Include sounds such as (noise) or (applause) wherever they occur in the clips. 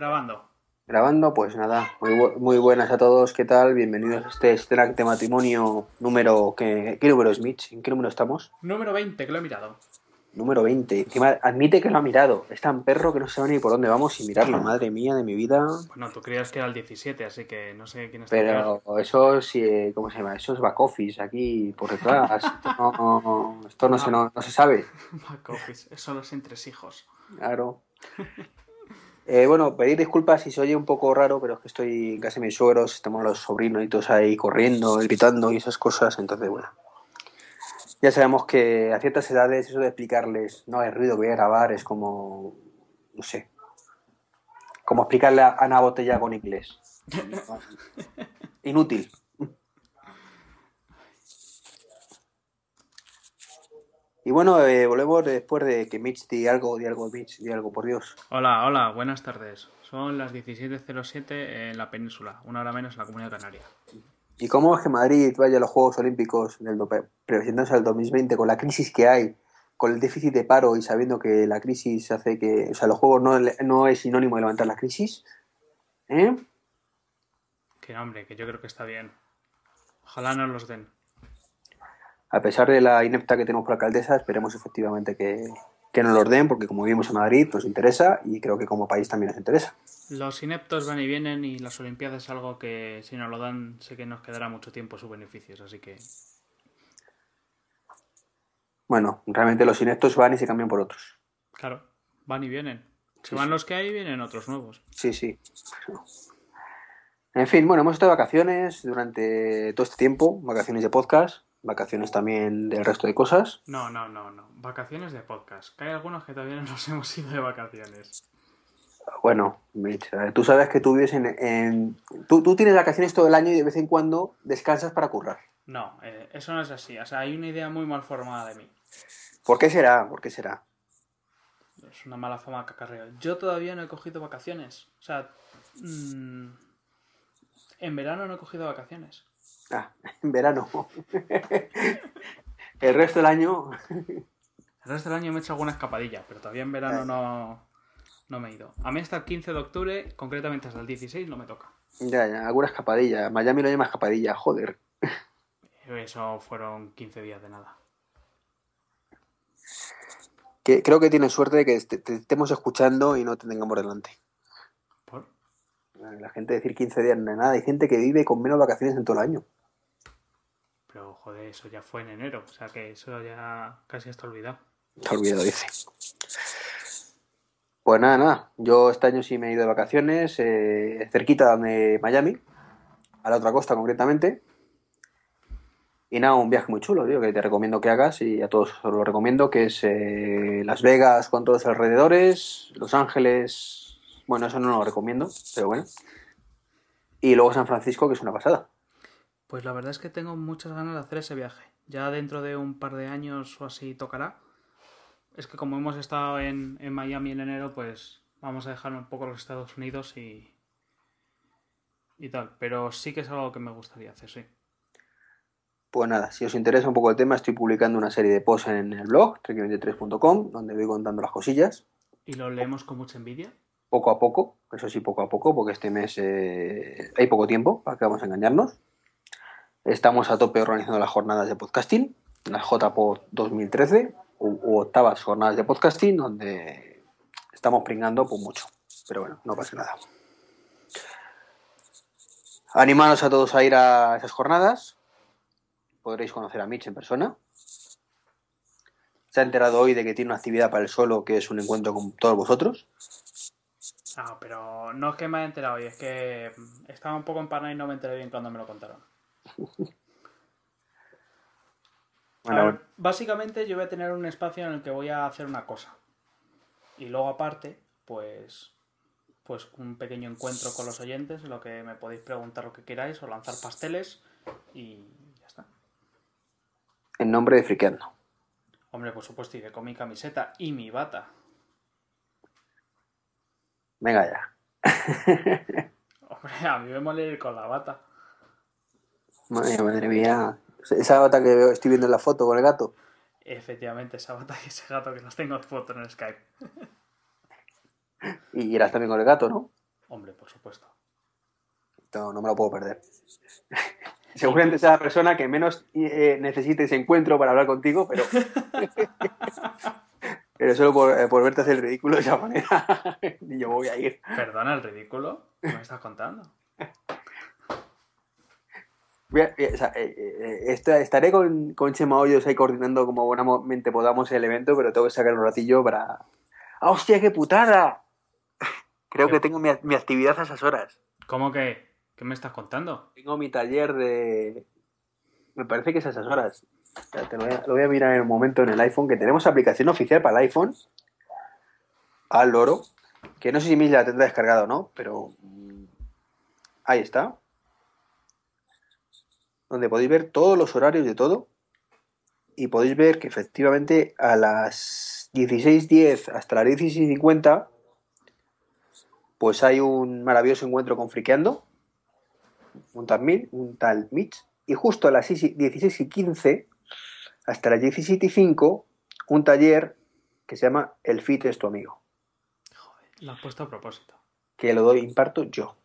Grabando. Grabando, pues nada, muy, bu- muy buenas a todos, ¿qué tal? Bienvenidos a este Strack de matrimonio número... ¿qué, ¿Qué número es, Mitch? ¿En qué número estamos? Número 20, que lo he mirado. Número 20. Encima admite que lo ha mirado. Es tan perro que no sabe ni por dónde vamos sin mirarlo. (laughs) Madre mía de mi vida. Bueno, tú creías que era el 17, así que no sé quién está Pero eso sí, eh, ¿cómo se llama? Eso es back office aquí por detrás. (laughs) Esto no, no- esto no, se, no, no se sabe. (laughs) Back office, eso los entresijos. Claro. Eh, bueno, pedir disculpas si se oye un poco raro, pero es que estoy en casa de mis suegros, estamos los sobrinos y todos ahí corriendo, gritando y esas cosas, entonces bueno. Ya sabemos que a ciertas edades eso de explicarles no hay ruido, voy a grabar, es como, no sé, como explicarle a Ana Botella con inglés. (laughs) Inútil. Y bueno, eh, volvemos después de que Mitch di algo, di algo, Mitch, di algo, por Dios. Hola, hola, buenas tardes. Son las 17.07 en la península, una hora menos en la comunidad canaria. ¿Y cómo es que Madrid vaya a los Juegos Olímpicos del do- presentándose al 2020 con la crisis que hay, con el déficit de paro y sabiendo que la crisis hace que, o sea, los Juegos no, no es sinónimo de levantar la crisis? ¿Eh? Que hombre, que yo creo que está bien. Ojalá nos los den. A pesar de la inepta que tenemos por alcaldesa, esperemos efectivamente que, que nos los den, porque como vivimos en Madrid, nos interesa y creo que como país también nos interesa. Los ineptos van y vienen y las Olimpiadas es algo que si nos lo dan sé que nos quedará mucho tiempo sus beneficios, así que Bueno, realmente los ineptos van y se cambian por otros. claro, van y vienen. Se Sí, van sí. los que hay y vienen otros nuevos. Sí, sí. En fin, bueno, hemos estado de vacaciones durante todo este tiempo, vacaciones de podcast, vacaciones también del resto de cosas. No, no, no, no. Vacaciones de podcast. Que hay algunos que todavía no nos (laughs) hemos ido de vacaciones. Bueno, Mitch, tú sabes que tú vives en... en- Tú, tú tienes vacaciones todo el año y de vez en cuando descansas para currar. No, eh, eso no es así. O sea, hay una idea muy mal formada de mí. ¿Por qué será? ¿Por qué será? Es una mala fama que acarreo. Yo todavía no he cogido vacaciones. O sea, mm, en verano no he cogido vacaciones. Ah, (laughs) en verano. el resto del año... El resto del año me he hecho alguna escapadilla, pero todavía en verano no, no me he ido. A mí hasta el 15 de octubre, concretamente hasta el 16, no me toca. Ya, ya, alguna escapadilla. Miami lo llama escapadilla, joder. Eso fueron 15 días de nada. Que, creo que tienes suerte de que te, te estemos escuchando y no te tengamos delante. La gente decir 15 días no es nada. Hay gente que vive con menos vacaciones en todo el año. Pero joder, eso ya fue en enero. O sea que eso ya casi está olvidado. Ha olvidado, dice. Pues nada, nada. Yo este año sí me he ido de vacaciones, eh, cerquita de Miami, a la otra costa concretamente. Y nada, un viaje muy chulo, tío, que te recomiendo que hagas y a todos os lo recomiendo, que es eh, Las Vegas con todos los alrededores, Los Ángeles, bueno, eso no lo recomiendo, pero bueno. Y luego San Francisco, que es una pasada. Pues la verdad es que tengo muchas ganas de hacer ese viaje. Ya dentro de un par de años o así tocará. Es que como hemos estado en, en Miami en enero, pues vamos a dejar un poco los Estados Unidos y, y tal. Pero sí que es algo que me gustaría hacer, sí. Pues nada, si os interesa un poco el tema, estoy publicando una serie de posts en el blog, trek23.com, donde voy contando las cosillas. Y lo leemos con mucha envidia. Poco a poco, eso sí, poco a poco, porque este mes eh, hay poco tiempo, para que vamos a engañarnos. Estamos a tope organizando las jornadas de podcasting, las JPod 2013, u, u octavas jornadas de podcasting, donde estamos pringando pues mucho. Pero bueno, no pasa nada. Animaros a todos a ir a esas jornadas. Podréis conocer a Mitch en persona. Se ha enterado hoy de que tiene una actividad para el solo, que es un encuentro con todos vosotros. Ah, pero no es que me haya enterado hoy, es que mm, estaba un poco empanado y no me enteré bien cuando me lo contaron. (laughs) Bueno, ver, básicamente yo voy a tener un espacio en el que voy a hacer una cosa. Y luego aparte, pues pues un pequeño encuentro con los oyentes en lo que me podéis preguntar lo que queráis o lanzar pasteles y ya está. en nombre de Friqueando. Hombre, por supuesto, iré con mi camiseta y mi bata. Venga ya. (laughs) Hombre, a mí me mola ir con la bata. Madre, madre mía. Esa bata que veo- estoy viendo en la foto con el gato. Efectivamente, esa bata y ese gato que los tengo en foto en Skype. Y irás también con el gato, ¿no? Hombre, por supuesto. Esto no me lo puedo perder. (laughs) Seguramente sea la persona que menos eh, necesite ese encuentro para hablar contigo, pero. (laughs) pero solo por, eh, por verte hacer el ridículo de esa manera, (laughs) ni yo voy a ir. Perdona el ridículo. ¿Qué me estás contando? Voy a- eh, o sea, eh, eh, esta- estaré con, con Chema Hoyos ahí coordinando como buenamente podamos el evento, pero tengo que sacar un ratillo para. ¡Ah, hostia, qué putada! (laughs) Creo que tengo mi, mi actividad a esas horas. ¿Cómo que? ¿Qué me estás contando? Tengo mi taller de. Me parece que es a esas horas. Lo, voy a, mirar en un momento en el iPhone, que tenemos aplicación oficial para el iPhone. Al loro. Que no sé si Miss la tendrá descargado o no, pero. mm, Ahí está. Donde podéis ver todos los horarios de todo. Y podéis ver que efectivamente a las 16.10 hasta las 16.50 pues hay un maravilloso encuentro con Friqueando un tal, Mil- un tal Mitch, y justo a las 16 y 15 hasta las 17 y 5 un taller que se llama El Fit es tu amigo, Lo has puesto a propósito. que lo doy, imparto yo.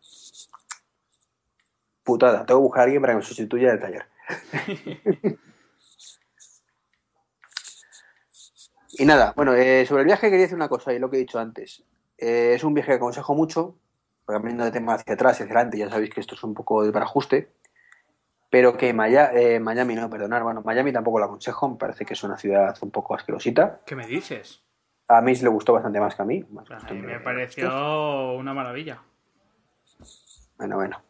Putada, tengo que buscar a alguien para que me sustituya en el taller. (laughs) y nada, bueno, eh, sobre el viaje quería decir una cosa, y lo que he dicho antes. Eh, es un viaje que aconsejo mucho, porque de tema hacia atrás y hacia adelante, ya sabéis que esto es un poco de para ajuste, pero que Maya- eh, Miami, no, perdonar, bueno, Miami tampoco lo aconsejo, me parece que es una ciudad un poco asquerosita. ¿Qué me dices? A mí le gustó bastante más que a mí. más A mí me pareció una maravilla. Bueno, bueno.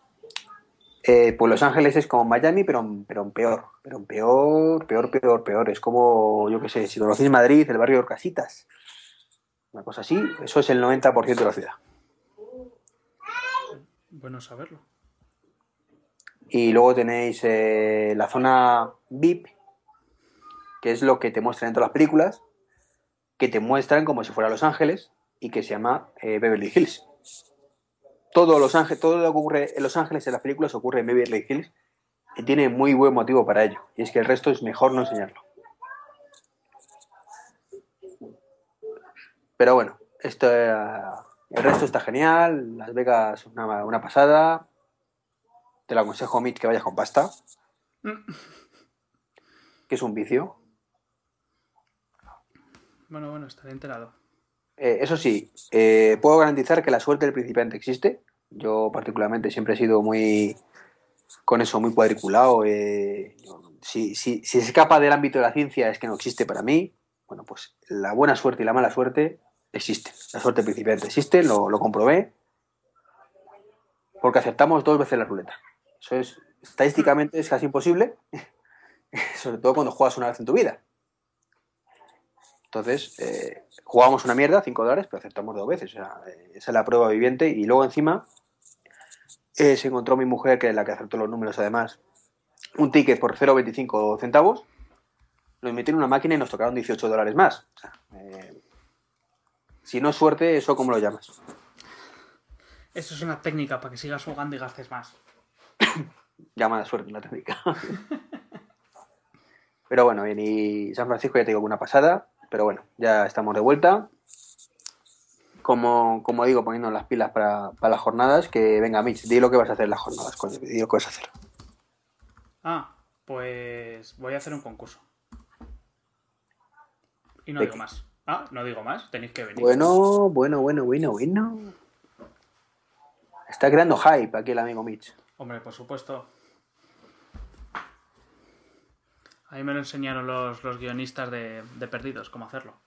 Eh, pues Los Ángeles es como Miami, pero, pero en peor. Pero en peor, peor, peor, peor. Es como, yo qué sé, si conocéis Madrid, el barrio de Orcasitas. Una cosa así, eso es el 90% de la ciudad. Bueno saberlo. Y luego tenéis eh, la zona VIP, que es lo que te muestran en todas las películas, que te muestran como si fuera Los Ángeles y que se llama eh, Beverly Hills. Todo, Los lo que ocurre en Los Ángeles en las películas ocurre en Beverly Hills y tiene muy buen motivo para ello. Y es que el resto es mejor no enseñarlo. Pero bueno, esto, eh, el resto está genial. Las Vegas, una pasada. Te lo aconsejo, Mitch, que vayas con pasta. Que es un vicio. Bueno, bueno, estaré enterado. Eh, eso sí, eh, puedo garantizar que la suerte del principiante existe. Yo particularmente siempre he sido muy con eso, muy cuadriculado. eh, si, si, si se escapa del ámbito de la ciencia es que no existe para mí. Bueno, pues la buena suerte y la mala suerte existen. La suerte del principiante existe, lo, lo comprobé. Porque aceptamos dos veces la ruleta. Eso es, estadísticamente es casi imposible. (laughs) Sobre todo cuando juegas una vez en tu vida. Entonces, eh, jugamos una mierda, 5 dólares, pero aceptamos dos veces. O sea, eh, esa es la prueba viviente. Y luego encima eh, se encontró mi mujer, que es la que acertó los números además, un ticket por 0,25 centavos. Lo metí en una máquina y nos tocaron 18 dólares más. O sea, eh, si no es suerte, ¿eso cómo lo llamas? Eso es una técnica para que sigas jugando y gastes más. (coughs) Llama la suerte la técnica. pero bueno, bien, y San Francisco ya te digo que una pasada. Pero bueno, ya estamos de vuelta. Como, como digo, poniendo las pilas para, para las jornadas, que venga, Mitch, di lo que vas a hacer en las jornadas, coño, di lo que vas a hacer. Ah, pues voy a hacer un concurso. Y no ¿De digo qué? más. Ah, no digo más, tenéis que venir. Bueno, bueno, bueno, bueno, bueno. Está creando hype aquí el amigo Mitch. Hombre, por supuesto. Ahí me lo enseñaron los, los guionistas de, de Perdidos, cómo hacerlo.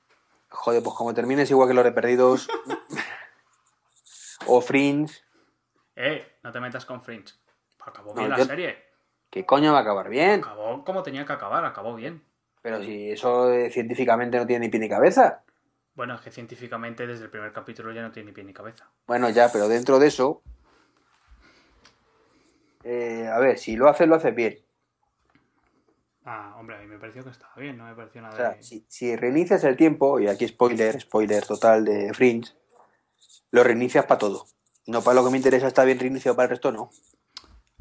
Joder, pues como termines igual que los de Perdidos (laughs) o Fringe, Eh, no te metas con Fringe. Acabó No, bien la yo- serie. ¿qué coño va a acabar bien? Acabó como tenía que acabar, acabó bien. Pero si eso eh, científicamente no tiene ni pie ni cabeza. Bueno, es que científicamente desde el primer capítulo ya no tiene ni pie ni cabeza. Bueno, ya, pero dentro de eso. Eh, a ver, si lo haces, lo haces bien. Ah, hombre, a mí me pareció que estaba bien, no me pareció nada O sea, de... si, si reinicias el tiempo, y aquí spoiler, spoiler total de Fringe, lo reinicias para todo. No para lo que me interesa está bien reiniciado, para el resto no.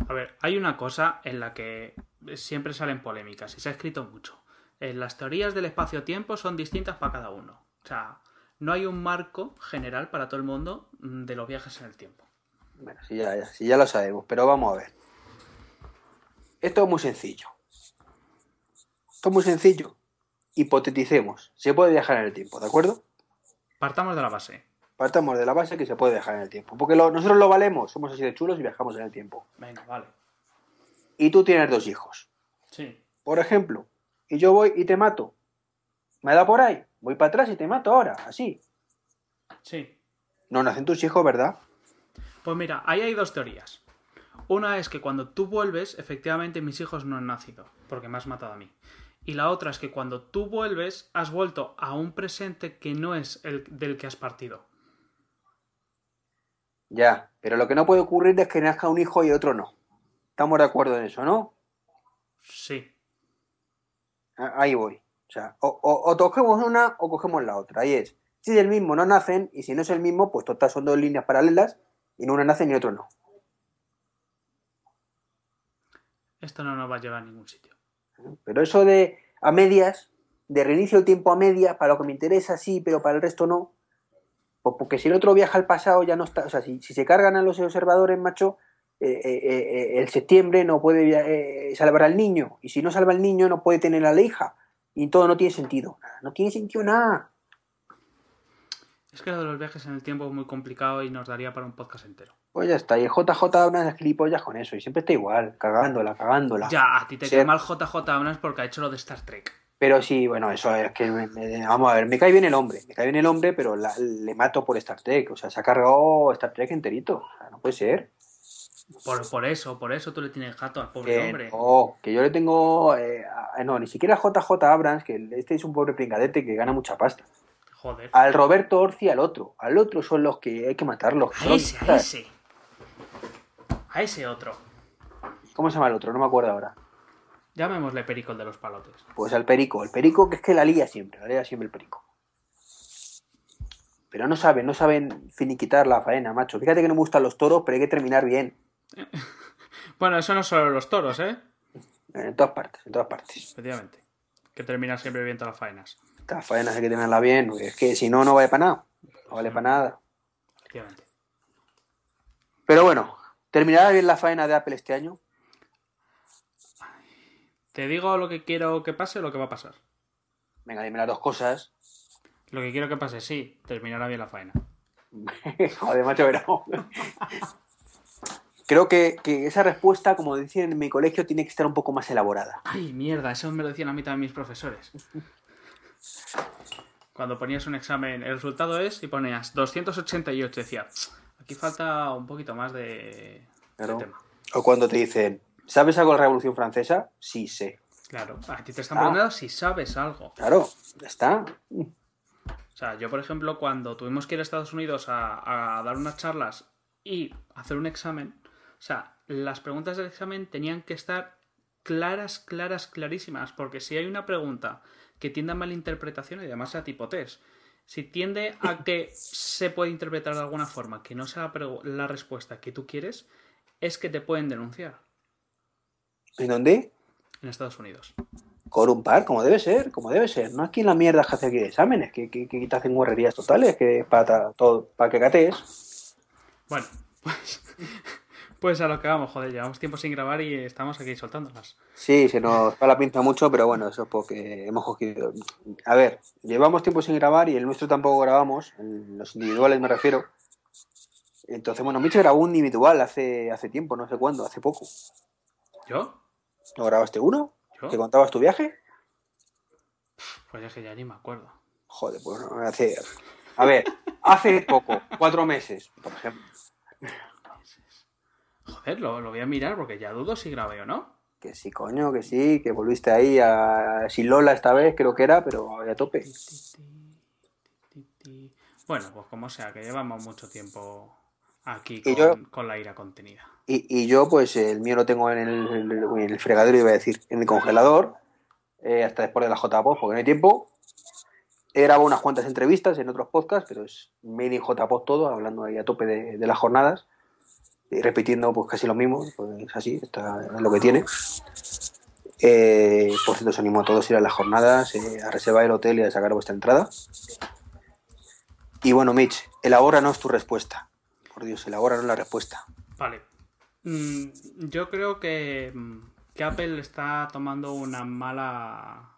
A ver, hay una cosa en la que siempre salen polémicas y se ha escrito mucho. Eh, las teorías del espacio-tiempo son distintas para cada uno. O sea, no hay un marco general para todo el mundo mm, de los viajes en el tiempo. Bueno, si ya, si ya lo sabemos, pero vamos a ver. Esto es muy sencillo. Esto es muy sencillo. Hipoteticemos. Se puede viajar en el tiempo, ¿de acuerdo? Partamos de la base. Partamos de la base que se puede viajar en el tiempo. Porque lo- nosotros lo valemos, somos así de chulos y viajamos en el tiempo. Venga, vale. Y tú tienes dos hijos. Sí. Por ejemplo, y yo voy y te mato. ¿Me da por ahí? Voy para atrás y te mato ahora, así. Sí. No nacen tus hijos, ¿verdad? Pues mira, ahí hay dos teorías. Una es que cuando tú vuelves, efectivamente mis hijos no han nacido, porque me has matado a mí. Y la otra es que cuando tú vuelves, has vuelto a un presente que no es el del que has partido. Ya, pero lo que no puede ocurrir es que nazca un hijo y otro no. Estamos de acuerdo en eso, ¿no? Sí. Ahí voy. O sea, o, o- o cogemos una o cogemos la otra. Ahí es. Si es el mismo, no nacen. Y si no es el mismo, pues total son dos líneas paralelas. Y no una nace ni otro no. Esto no nos va a llevar a ningún sitio. Pero eso de a medias, de reinicio el tiempo a medias, para lo que me interesa sí, pero para el resto no. Pues porque si el otro viaja al pasado ya no está. O sea, si, si se cargan a los observadores, macho, eh, eh, eh, el septiembre no puede salvar al niño. Y si no salva al niño, no puede tener a la hija. Y todo no tiene sentido. No tiene sentido nada. Es que lo de los viajes en el tiempo es muy complicado y nos daría para un podcast entero. Pues ya está. Y el JJ da unas gilipollas con eso. Y siempre está igual, cagándola, cagándola. Ya, a ti te Sí. quema el JJ Abrams porque ha hecho lo de Star Trek. Pero sí, bueno, eso es que me- me- vamos a ver, me cae bien el hombre, me cae bien el hombre, pero la- le mato por Star Trek, o sea, se ha cargado Star Trek enterito, o sea, no puede ser. Por, por eso, por eso tú le tienes gato al pobre Que, hombre. no, que yo le tengo, eh, a- no, ni siquiera JJ Abrams, que este es un pobre pringadete que gana mucha pasta. Joder. Al Roberto Orci, al otro, al otro son los que hay que matarlos. A son- ese, a ese. A ese otro. ¿Cómo se llama el otro? No me acuerdo ahora. Llamémosle Perico el de los palotes. Pues al perico, el perico que es que la lía siempre, la lía siempre el perico. Pero no saben, no saben finiquitar la faena, macho. Fíjate que no me gustan los toros, pero hay que terminar bien. (laughs) Bueno, eso no solo los toros, ¿eh? En todas partes, en todas partes. Efectivamente. Que termina siempre bien todas las faenas. Estas faenas hay que tenerla bien, porque es que si no, no vale para nada. No vale para nada. Pero bueno, ¿terminará bien la faena de Apple este año? ¿Te digo lo que quiero que pase o lo que va a pasar? Venga, dime las dos cosas. Lo que quiero que pase, sí, terminará bien la faena. (laughs) Joder, macho, pero... Creo que, que esa respuesta, como decían en mi colegio, tiene que estar un poco más elaborada. Ay, mierda, eso me lo decían a mí también mis profesores. Cuando ponías un examen, el resultado es y ponías 288, decía, aquí falta un poquito más de, tema. O cuando te dicen, ¿sabes algo de la Revolución Francesa? Sí, sé. Claro, a ti te están Ah. preguntando si sabes algo. Claro, ya está. O sea, yo, por ejemplo, cuando tuvimos que ir a Estados Unidos a, a dar unas charlas y hacer un examen, o sea, las preguntas del examen tenían que estar claras, claras, clarísimas, porque si hay una pregunta que tiende a malinterpretación, y además sea tipo test, si tiende a (laughs) que se puede interpretar de alguna forma que no sea la, respuesta que tú quieres, es que te pueden denunciar ¿En dónde? en Estados Unidos. Con un par, como debe ser, como debe ser. No aquí en la mierda que hace aquí de exámenes, que, que, que te hacen guarrerías totales, que es para, todo, para que catees. Bueno, (laughs) pues, pues a lo que vamos, joder, llevamos tiempo sin grabar y estamos aquí soltándolas. Sí, se nos va la pinza mucho, pero bueno, eso es porque hemos cogido. A ver, llevamos tiempo sin grabar y el nuestro tampoco grabamos, en los individuales me refiero. Entonces, bueno, Mitch grabó un individual hace, hace tiempo, no sé cuándo, hace poco. ¿Yo? ¿No grabaste uno? ¿Yo? ¿Que contabas tu viaje? Pues es que ya ni me acuerdo. Joder, pues no, hace. A ver, hace poco, cuatro meses, por ejemplo. Joder, lo, lo voy a mirar porque ya dudo si grabé o no. Que sí, coño, que sí, que volviste ahí a sin Lola esta vez, creo que era, pero a tope. Bueno, pues como sea, que llevamos mucho tiempo aquí con, yo- con la ira contenida. Y, y yo, pues el mío lo tengo en el, en el fregadero, iba a decir, en el congelador, eh, hasta después de la JPOD, porque no hay tiempo. He grabado unas cuantas entrevistas en otros podcasts, pero es made in JPOD todo, hablando ahí a tope de, de las jornadas, repitiendo pues casi lo mismo, pues es así, está, es lo que tiene. Eh, por cierto, os animo a todos a ir a las jornadas, eh, a reservar el hotel y a sacar vuestra entrada. Y bueno, Mitch, elabóranos tu respuesta. Por Dios, elaboraron la respuesta. Vale. Mm, yo creo que, mm, que Apple está tomando una mala.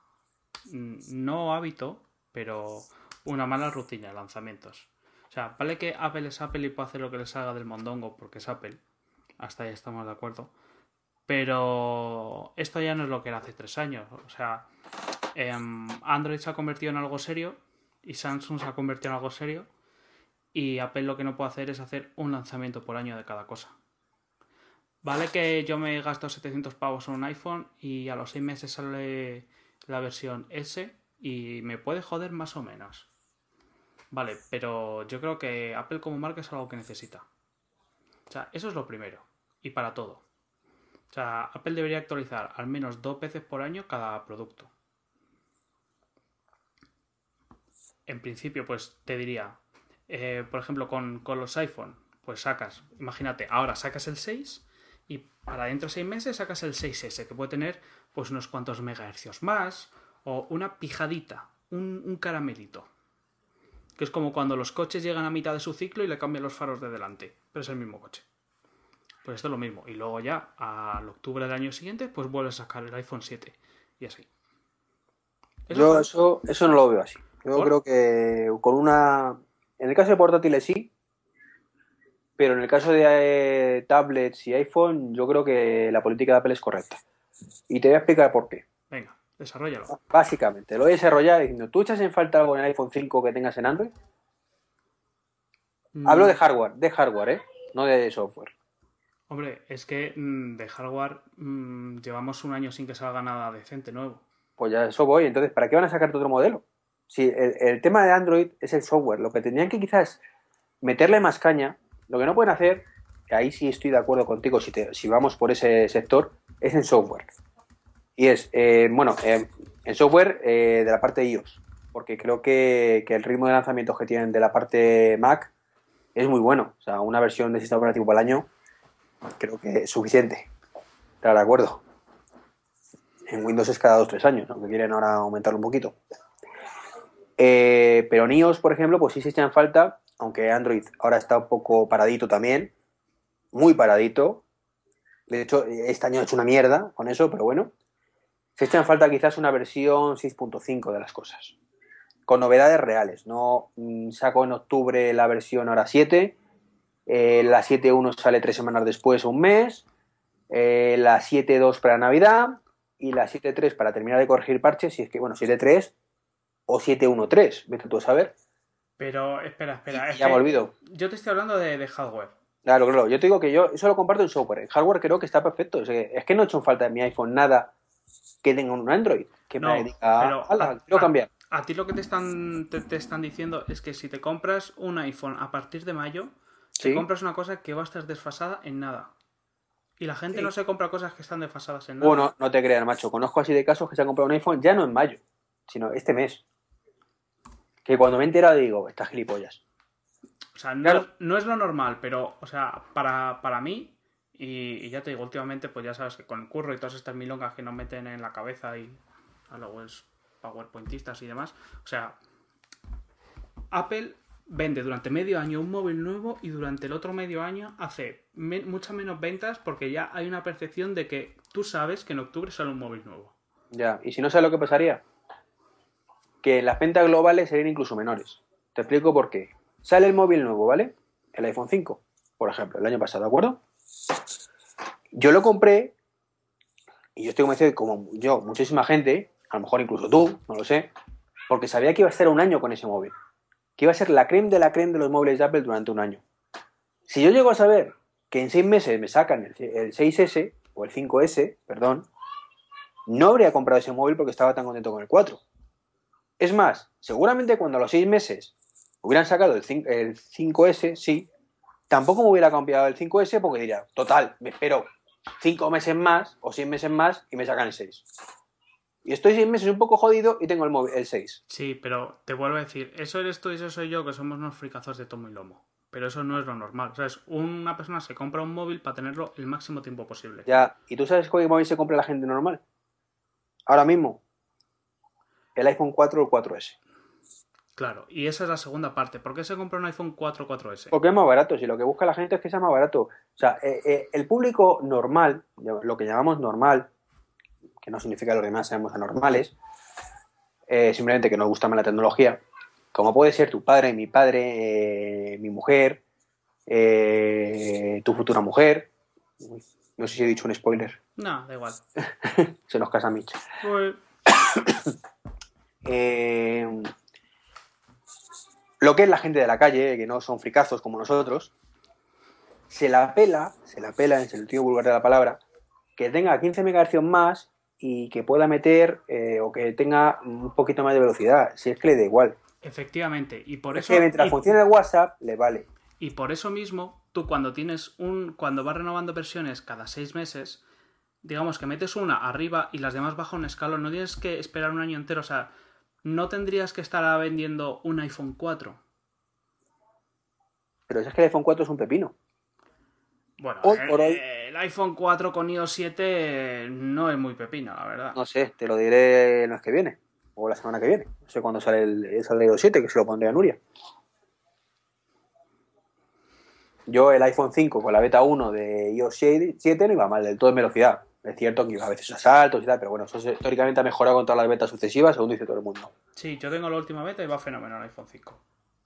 mm, No hábito, pero una mala rutina de lanzamientos. Sea, vale que Apple es Apple y puede hacer lo que le salga del mondongo porque es Apple. Hasta ahí estamos de acuerdo. Pero esto ya no es lo que era hace tres años. O sea, em, Android se ha convertido en algo serio y Samsung se ha convertido en algo serio. Y Apple lo que no puede hacer es hacer un lanzamiento por año de cada cosa. Vale que yo me gasto 700 pavos en un iPhone y a los 6 meses sale la versión S y me puede joder más o menos. Vale, pero yo creo que Apple como marca es algo que necesita. O sea, eso es lo primero. Y para todo. O sea, Apple debería actualizar al menos dos veces por año cada producto. En principio, pues te diría, eh, por ejemplo, con, con los iPhone, pues sacas, imagínate, ahora sacas el 6 y para dentro de 6 meses sacas el 6S, que puede tener pues unos cuantos megahercios más, o una pijadita, un, un caramelito. Que es como cuando los coches llegan a mitad de su ciclo y le cambian los faros de delante, pero es el mismo coche. Pues esto es lo mismo. Y luego ya, al octubre del año siguiente, pues vuelves a sacar el iPhone 7. Y así. Eso Yo eso, eso no lo veo así. Yo ¿Por? creo que con una... En el caso de portátiles sí, pero en el caso de eh, tablets y iPhone, yo creo que la política de Apple es correcta. Y te voy a explicar por qué. Venga, desarrollalo. Básicamente, lo voy a desarrollar diciendo, ¿tú echas en falta algo en el iPhone 5 que tengas en Android? Hablo Mm, de hardware, de hardware, ¿eh? No de software. Hombre, es que mm, de hardware mm, llevamos un año sin que salga nada decente nuevo. Pues ya eso voy. Entonces, ¿para qué van a sacarte otro modelo? Si el, el tema de Android es el software, lo que tendrían que quizás meterle más caña, lo que no pueden hacer, que ahí sí estoy de acuerdo contigo, si, te- si vamos por ese sector, es en software. Y es, eh, bueno, eh, en software eh, de la parte de iOS, porque creo que, que el ritmo de lanzamientos que tienen de la parte Mac es muy bueno. O sea, una versión de sistema operativo al año creo que es suficiente. Estar de acuerdo. En Windows es cada 2-3 años, aunque quieren ahora aumentarlo un poquito. Pero en iOS, por ejemplo, pues sí se echan falta, aunque Android ahora está un poco paradito también, muy paradito. De hecho, este año ha hecho una mierda con eso, pero bueno. Se echan falta quizás una versión 6.5 de las cosas. Con novedades reales. No mm, saco en octubre la versión ahora 7. eh, la 7.1 sale tres semanas después o un mes. eh, la 7.2 para Navidad. Y la 7.3 para terminar de corregir parches. Si es que, bueno, 7.3 o 7.1.3. Vete tú a saber. Pero espera, espera. es Ya me olvido. Yo te estoy hablando de, de hardware. Claro, claro. Yo te digo que yo eso lo comparto en software. En hardware creo que está perfecto. Es que, es que no he hecho falta en mi iPhone nada que tenga un Android. Que No, me diga, pero- "Hala, ah, quiero ah, cambiar. A ti lo que te están, te, te están diciendo es que si te compras un iPhone a partir de mayo, Sí. te compras una cosa que va a estar desfasada en nada. Y la gente Sí. no se compra cosas que están desfasadas en nada. Bueno, no te creas, macho. Conozco así de casos que se han comprado un iPhone ya no en mayo, sino este mes. Que cuando me he enterado digo, estas gilipollas. O sea, no, Claro. no es lo normal, pero, o sea, para, para mí, y, ya te digo, últimamente, pues ya sabes que con el curro y todas estas milongas que nos meten en la cabeza y a luego es powerpointistas y demás, o sea, Apple vende durante medio año un móvil nuevo y durante el otro medio año hace muchas menos ventas porque ya hay una percepción de que tú sabes que en octubre sale un móvil nuevo. Ya. Y si no sabes lo que pasaría, que las ventas globales serían incluso menores. Te explico por qué. Sale el móvil nuevo, ¿vale? El iPhone 5, por ejemplo, el año pasado, ¿de acuerdo? Yo lo compré y yo estoy convencido como yo, muchísima gente, a lo mejor incluso tú, no lo sé, porque sabía que iba a estar un año con ese móvil. Que iba a ser la creme de la creme de los móviles de Apple durante un año. Si yo llego a saber que en seis meses me sacan el, el 6S o el 5S, perdón, no habría comprado ese móvil porque estaba tan contento con el 4. Es más, seguramente cuando a los seis meses hubieran sacado el 5S, sí, tampoco me hubiera cambiado el 5S porque diría, total, me espero cinco meses más o seis meses más y me sacan el 6. Y estoy seis meses un poco jodido y tengo el, móvil, el 6. Sí, pero te vuelvo a decir, eso eres tú y eso soy yo, que somos unos fricazos de tomo y lomo. Pero eso no es lo normal. O sea, es una persona se compra un móvil para tenerlo el máximo tiempo posible. Ya, ¿y tú sabes cuál móvil se compra la gente normal? Ahora mismo, el iPhone 4 o el 4S. Claro, y esa es la segunda parte. ¿Por qué se compra un iPhone 4 4S? Porque es más barato, si lo que busca la gente es que sea más barato. O sea, eh, eh, el público normal, lo que llamamos normal, que no significa que los demás seamos anormales, eh, simplemente que nos gusta más la tecnología, como puede ser tu padre, mi padre, eh, mi mujer, tu futura mujer. Uy, No sé si he dicho un spoiler. No, da igual. (laughs) Se nos casa Mitch. (coughs) Eh, lo que es la gente de la calle, que no son fricazos como nosotros, se la pela, se la pela en el sentido vulgar de la palabra, que tenga 15 MHz más y que pueda meter eh, o que tenga un poquito más de velocidad. Si es que le da igual. efectivamente. Y por Es eso. que mientras y- funcione el WhatsApp, le vale. Y por eso mismo, tú cuando tienes un. cuando vas renovando versiones cada seis meses, digamos que metes una arriba y las demás bajan un escalón, no tienes que esperar un año entero. O sea, no tendrías que estar vendiendo un iPhone 4. Pero es que el iPhone 4 es un pepino. Bueno, Hoy el, por hoy- el iPhone 4 con iOS 7 no es muy pepino, la verdad. No sé, te lo diré el mes que viene. O la semana que viene. No sé cuándo sale el, sale 7, que se lo pondré a Nuria. Yo el iPhone 5 con la beta 1 de iOS 7 no iba mal del todo en velocidad. Es cierto que a veces a saltos y tal, pero bueno, eso históricamente ha mejorado con todas las betas sucesivas, según dice todo el mundo. Sí, yo tengo la última beta y va fenomenal el iPhone 5.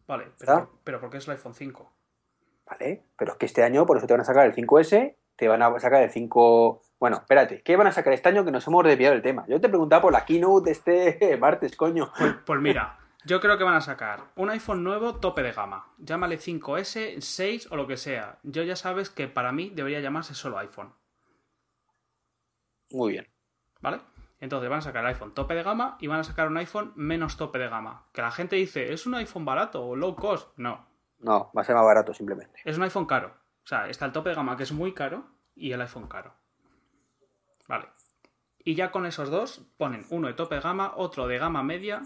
Vale, pero, pero ¿por qué es el iPhone 5? ¿Vale? Pero es que este año, por eso te van a sacar el 5S, te van a sacar el 5... Bueno, espérate, ¿qué van a sacar este año que nos hemos desviado del tema? Yo te preguntaba por la keynote de este (laughs) martes, coño. Pues, pues mira, yo creo que van a sacar un iPhone nuevo tope de gama. Llámale 5S, 6 o lo que sea. Yo ya sabes que para mí debería llamarse solo iPhone. Muy bien. ¿Vale? Entonces van a sacar el iPhone tope de gama y van a sacar un iPhone menos tope de gama. Que la gente dice, es un iPhone barato o low cost. No, No, va a ser más barato simplemente. es un iPhone caro. O sea, está el tope de gama que es muy caro y el iPhone caro. Vale. Y ya con esos dos ponen uno de tope de gama, otro de gama media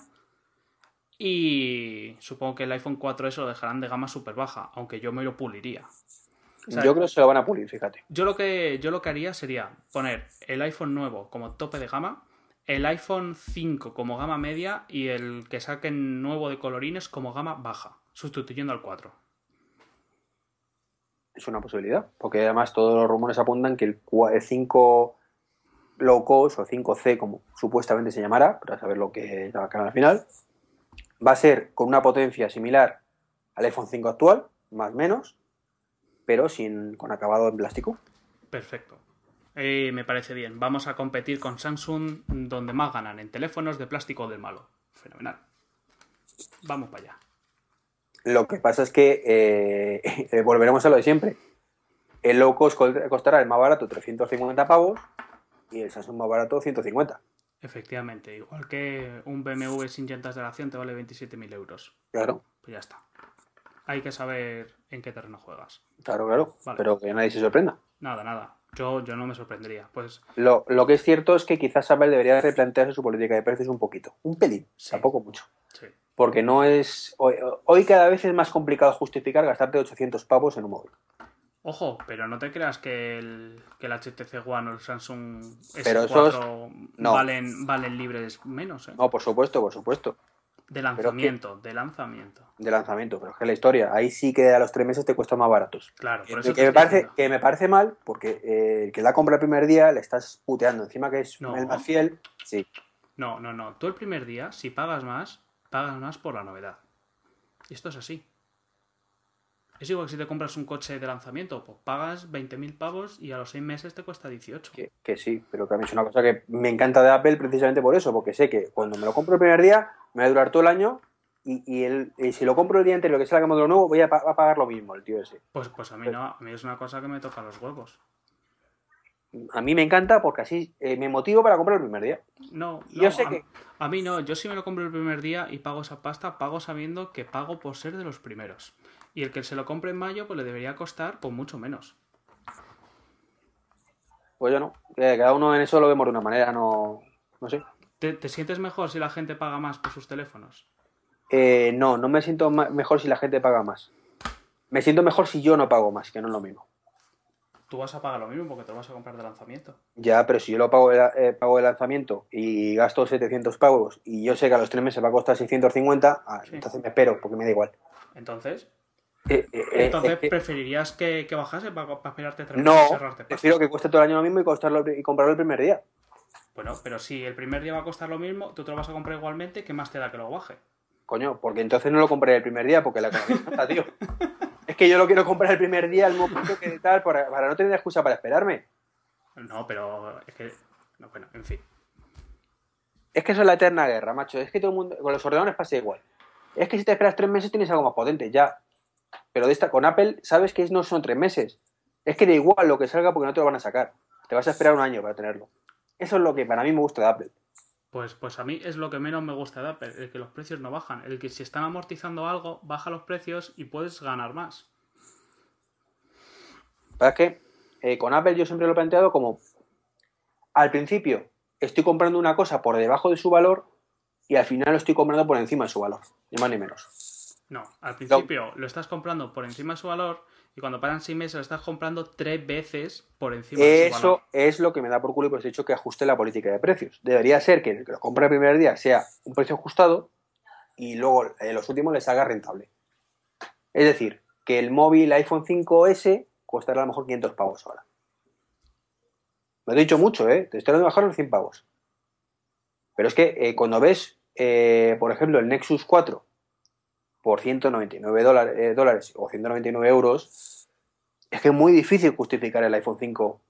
y supongo que el iPhone 4S lo dejarán de gama súper baja, aunque yo me lo puliría. O sea, Yo creo que se lo van a pulir, fíjate. Yo lo que yo lo que haría sería poner el iPhone nuevo como tope de gama, el iPhone 5 como gama media y el que saquen nuevo de colorines como gama baja, sustituyendo al 4. Es una posibilidad, porque además todos los rumores apuntan que el, cua- el 5 low cost o 5C, como supuestamente se llamará, para saber lo que sacarán al final, va a ser con una potencia similar al iPhone 5 actual, más o menos, pero sin, con acabado en plástico. Perfecto. Eh, me parece bien. Vamos a competir con Samsung donde más ganan, en teléfonos de plástico del malo. Fenomenal. Vamos para allá. Lo que pasa es que eh, (laughs) eh, volveremos a lo de siempre. El low cost co- costará el más barato 350 pavos y el Samsung más barato 150. Efectivamente, igual que un BMW sin llantas de la acción te vale 27.000 euros. Claro, Pues ya está. Hay que saber en qué terreno juegas. claro, claro. Vale. Pero que nadie se sorprenda. Nada, nada. Yo, yo no me sorprendería. Pues Lo, lo que es cierto es que quizás Apple debería replantearse su política de precios un poquito. Un pelín, Sí. tampoco mucho. sí. Porque no es. Hoy, hoy cada vez es más complicado justificar gastarte 800 pavos en un móvil. Ojo, pero no te creas que el, que el HTC One o el Samsung S4 Pero esos- no. valen, valen libres menos, ¿eh? No, por supuesto, por supuesto. De lanzamiento, de lanzamiento. De lanzamiento. Pero es que la historia, ahí sí que a los tres meses te cuestan más baratos. Claro, por Que, eso te que me parece, que me parece mal porque eh, el que la compra el primer día le estás puteando. Encima que es No. el más fiel. Sí. No, no, no. Tú el primer día, si pagas más, pagas más por la novedad. Y esto es así. Es igual que si te compras un coche de lanzamiento, pues pagas 20.000 pavos y a los 6 meses te cuesta 18. Que, que sí, pero que a mí es una cosa que me encanta de Apple precisamente por eso, porque sé que cuando me lo compro el primer día me va a durar todo el año y, y, el, y si lo compro el día anterior que salga modelo nuevo voy a, pa- a pagar lo mismo, el tío ese. Pues, pues a mí no, a mí es una cosa que me toca los huevos. A mí me encanta porque así eh, me motivo para comprar el primer día. No, Yo sé a, que- a mí no, yo si me lo compro el primer día y pago esa pasta, pago sabiendo que pago por ser de los primeros. Y el que se lo compre en mayo, pues le debería costar pues mucho menos. Pues yo no, cada uno en eso lo vemos de una manera, no, no sé. ¿Te, te sientes mejor si la gente paga más por sus teléfonos? Eh, no, no me siento mejor si la gente paga más. Me siento mejor si yo no pago más, que no es lo mismo. tú vas a pagar lo mismo porque te lo vas a comprar de lanzamiento. Ya, pero si yo lo pago de, eh, pago de lanzamiento y gasto 700 pavos y yo sé que a los tres meses va a costar 650, ah, Sí. entonces me espero porque me da igual. Entonces, Eh, eh, entonces preferirías que, que bajase para, para esperarte tres meses no, y cerrarte prefiero que cueste todo el año lo mismo y, costarlo, y comprarlo el primer día. Bueno, pero si el primer día va a costar lo mismo, tú te lo vas a comprar igualmente, ¿qué más te da que lo baje? Coño, porque entonces no lo compré el primer día porque la economía no está, tío. (laughs) Es que yo lo quiero comprar el primer día al precio que tal para, para no tener excusa para esperarme. No, pero es que... no, bueno, en fin. Es que eso es la eterna guerra, macho. Es que todo el mundo. Con los ordenadores pasa igual. Es que si te esperas tres meses tienes algo más potente, ya. Pero de esta, con Apple, sabes que no son tres meses. Es que da igual lo que salga porque no te lo van a sacar. Te vas a esperar un año para tenerlo. Eso es lo que para mí me gusta de Apple. Pues, pues a mí es lo que menos me gusta de Apple, el que los precios no bajan. El que si están amortizando algo, baja los precios y puedes ganar más. ¿Sabes qué? Eh, con Apple yo siempre lo he planteado como. Al principio estoy comprando una cosa por debajo de su valor y al final lo estoy comprando por encima de su valor. Ni más ni menos. No, al principio lo estás comprando por encima de su valor y cuando pasan seis meses lo estás comprando tres veces por encima de su valor. Eso es lo que me da por culo y por eso he dicho que ajuste la política de precios. Debería ser que el que lo compre el primer día sea un precio ajustado y luego en los últimos les haga rentable. Es decir, que el móvil iPhone 5S costará a lo mejor 500 pavos ahora. Me he dicho mucho, ¿eh? Te estoy dando bajar los 100 pavos. Pero es que eh, cuando ves, eh, por ejemplo, el Nexus 4 por 199 dólares, eh, dólares o 199 euros, es que es muy difícil justificar el iPhone 5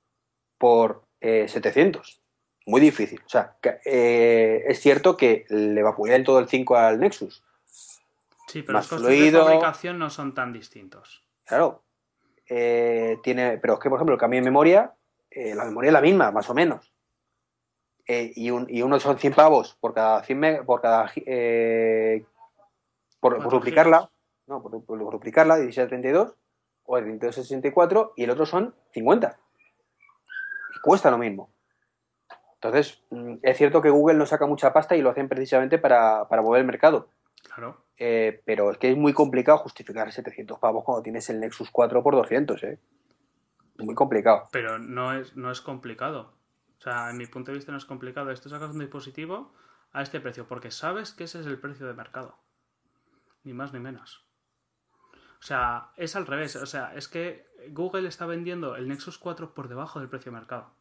por eh, 700. Muy difícil. O sea, que, eh, es cierto que le vapulean todo el 5 al Nexus. Sí, pero más los costes fluido. de fabricación no son tan distintos. Claro. Eh, tiene, pero es que, por ejemplo, el cambio de memoria, eh, la memoria es la misma, más o menos. Eh, y, un, y uno son 100 pavos por cada 100 meg- por cada eh, por, por duplicarla, no, por, por duplicarla, 16 a 32 o el 32 a 64 y el otro son 50. Y cuesta lo mismo. Entonces, mm, es cierto que Google no saca mucha pasta y lo hacen precisamente para, para mover el mercado. Claro. Eh, pero es que es muy complicado justificar 700 pavos cuando tienes el Nexus 4 por 200, ¿eh? Muy complicado. Pero no es, no es complicado. O sea, en mi punto de vista no es complicado. Esto sacas un dispositivo a este precio, porque sabes que ese es el precio de mercado. Ni más ni menos. O sea, es al revés. O sea, es que Google está vendiendo el Nexus 4 por debajo del precio de mercado.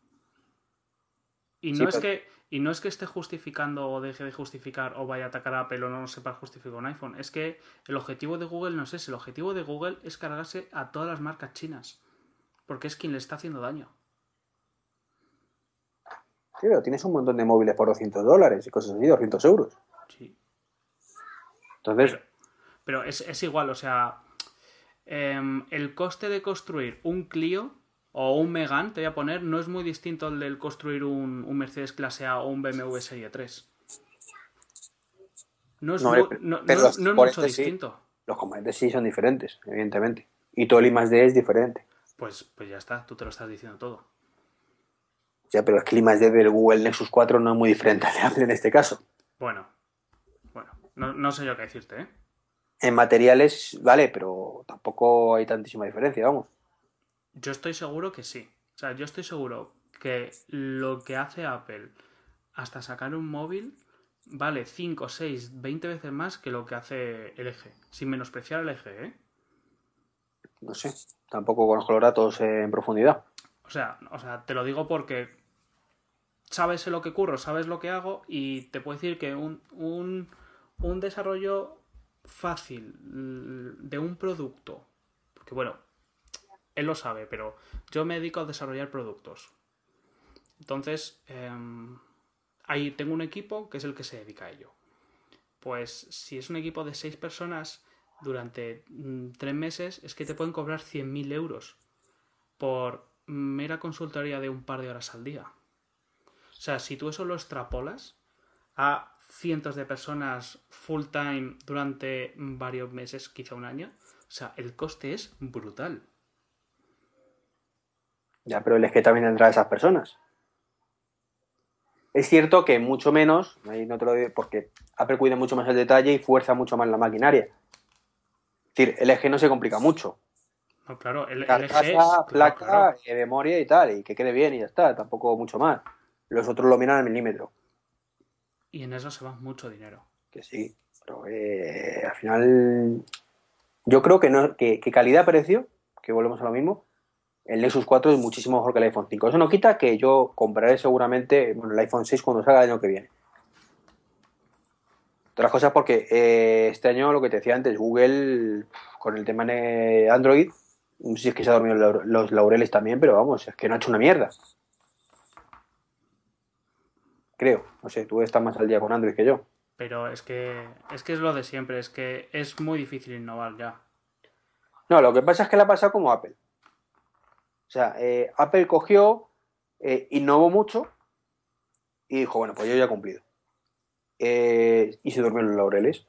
Y no, Sí, es pero- que, y no es que esté justificando o deje de justificar o vaya a atacar a Apple o no sepa justificar un iPhone. Es que el objetivo de Google no es ese. El objetivo de Google es cargarse a todas las marcas chinas. Porque es quien le está haciendo daño. Sí, pero tienes un montón de móviles por 200 dólares y cosas así, 200 euros. Sí. Entonces, Pero, pero es, es igual, o sea, em, el coste de construir un Clio o un Megane, te voy a poner, no es muy distinto al del construir un, un Mercedes clase A o un BMW Serie 3. No es, No, los no es mucho sí. distinto. los componentes sí son diferentes, evidentemente. Y todo el I más D es diferente. Pues, pues ya está, tú te lo estás diciendo todo. Ya, pero es que el I más D del Google Nexus 4 no es muy diferente al de Apple en este caso. Bueno, bueno, no, no sé yo qué decirte, ¿eh? En materiales, vale, pero tampoco hay tantísima diferencia, vamos. Yo estoy seguro que sí. O sea, yo estoy seguro que lo que hace Apple hasta sacar un móvil vale 5, 6, 20 veces más que lo que hace el eje. Sin menospreciar el eje, ¿eh? No sé, tampoco conozco los datos en profundidad. O sea, o sea, te lo digo porque sabes lo que curro, sabes lo que hago y te puedo decir que un, un, un desarrollo fácil mm, de un producto, porque bueno, él lo sabe, pero yo me dedico a desarrollar productos. Entonces, em, ahí tengo un equipo que es el que se dedica a ello. Pues si es un equipo de seis personas durante mm, tres meses, es que te pueden cobrar 100.000 euros por mera consultoría de un par de horas al día. O sea, si tú eso lo extrapolas a cientos de personas full time durante varios meses, quizá un año, o sea, el coste es brutal. Ya, pero es que también tendrá esas personas. Es cierto que mucho menos, ahí no te lo digo, porque Apple cuida mucho más el detalle y fuerza mucho más la maquinaria. Es decir, el eje no se complica mucho. No, claro, el, el Carcasa, LG es- claro, placa, claro. eh, memoria y tal, y que quede bien y ya está, tampoco mucho más. Los otros lo miran al milímetro, Y en eso se va mucho dinero. que sí, pero eh, al final yo creo que, no, que, calidad-precio, que volvemos a lo mismo, el Nexus 4 es muchísimo mejor que el iPhone 5. Eso no quita que yo compraré seguramente bueno, el iPhone 6 cuando salga el año que viene. Otras cosas porque eh, este año, lo que te decía antes, Google, con el tema de Android, no si es que se ha dormido los laureles también, pero vamos, es que no ha hecho una mierda. Creo, no sé, tú estás más al día con Android que yo. Pero es que es que es lo de siempre, es que es muy difícil innovar ya. No, lo que pasa es que le ha pasado como Apple. O sea, eh, Apple cogió, eh, innovó mucho y dijo, bueno, pues yo ya he cumplido. Eh, y se durmió en los laureles.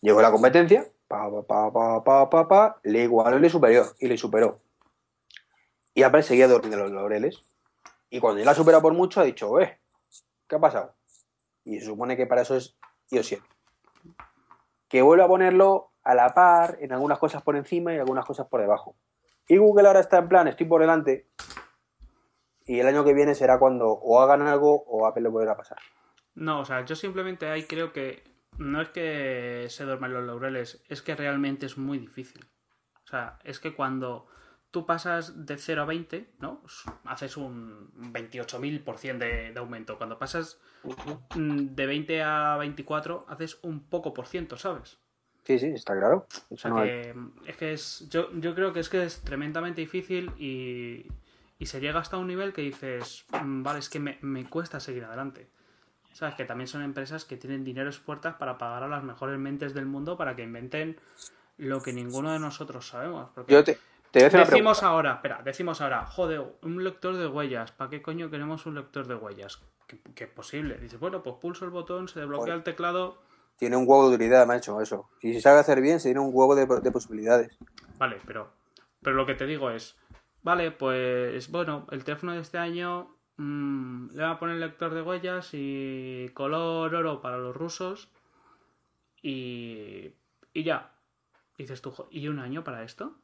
Llegó la competencia, pa, pa, pa, pa, pa, pa, pa, le igualó y le superió, y le superó. Y Apple seguía durmiendo en los laureles. Y cuando ya la ha superado por mucho, ha dicho, eh, ¿qué ha pasado? Y se supone que para eso es iOS 7. Que vuelve a ponerlo a la par, en algunas cosas por encima y algunas cosas por debajo. Y Google ahora está en plan, estoy por delante. Y el año que viene será cuando o hagan algo o Apple lo volverá a pasar. No, o sea, yo simplemente ahí creo que no es que se duerman los laureles, es que realmente es muy difícil. O sea, es que cuando tú pasas de 0 a 20, ¿no? Haces un 28.000% de, de aumento. Cuando pasas mm, de 20 a 24, haces un poco por ciento, ¿sabes? Sí, sí, está claro. O sea no hay- que es que es. Yo, yo creo que es que es tremendamente difícil y, y se llega hasta un nivel que dices, "Mm, vale, es que me, me cuesta seguir adelante. Sabes que también son empresas que tienen dinero puertas para pagar a las mejores mentes del mundo para que inventen lo que ninguno de nosotros sabemos. Porque Yo te, te voy a hacer una decimos ahora, espera, decimos ahora, joder, un lector de huellas, ¿para qué coño queremos un lector de huellas? Que, es posible. Dice, bueno, pues pulso el botón, se desbloquea Joder. el teclado. Tiene un huevo de utilidad, macho, eso. Y si se sabe hacer bien, se tiene un huevo de, de posibilidades. Vale, pero, pero lo que te digo es, vale, pues bueno, el teléfono de este año mm, le va a poner lector de huellas y color oro para los rusos y, y ya. Dices tú, "Jo, ¿y un año para esto?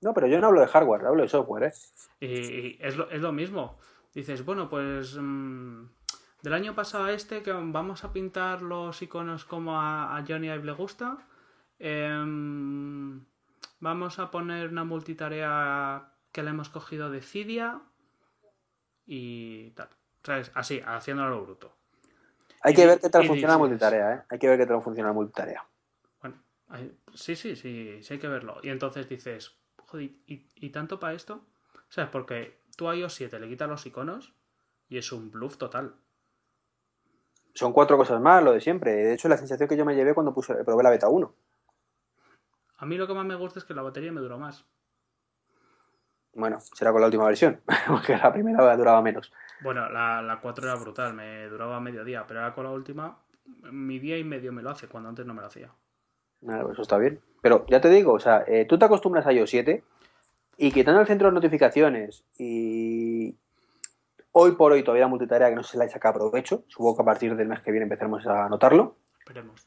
No, pero yo no hablo de hardware, hablo de software, ¿eh? Y, es, lo, es lo mismo. Dices, bueno, pues mm, del año pasado a este que vamos a pintar los iconos como a, a Johnny Ive le gusta. Em, vamos a poner una multitarea que le hemos cogido de Cydia y tal. ¿Sabes? Así, haciéndolo a lo bruto. Hay Y- que ver qué tal funciona la multitarea, ¿eh? Hay que ver qué tal funciona la multitarea. Bueno, sí, sí, sí, sí hay que verlo. Y entonces dices, joder, ¿y, y tanto para esto? ¿Sabes? Porque tú a iOS 7 le quitas los iconos y es un bluff total. Son cuatro cosas más, lo de siempre. De hecho, la sensación que yo me llevé cuando puse, probé la beta 1. A mí lo que más me gusta es que la batería me duró más. Bueno, será con la última versión, (laughs) porque la primera duraba menos. Bueno, la, la 4 era brutal, me duraba medio día, pero ahora con la última, mi día y medio me lo hace, cuando antes no me lo hacía. Pues eso está bien. Pero ya te digo, o sea, eh, tú te acostumbras a iOS 7 y quitando el centro de notificaciones y hoy por hoy todavía la multitarea que no se la saca provecho, supongo que a partir del mes que viene empezaremos a notarlo. Esperemos.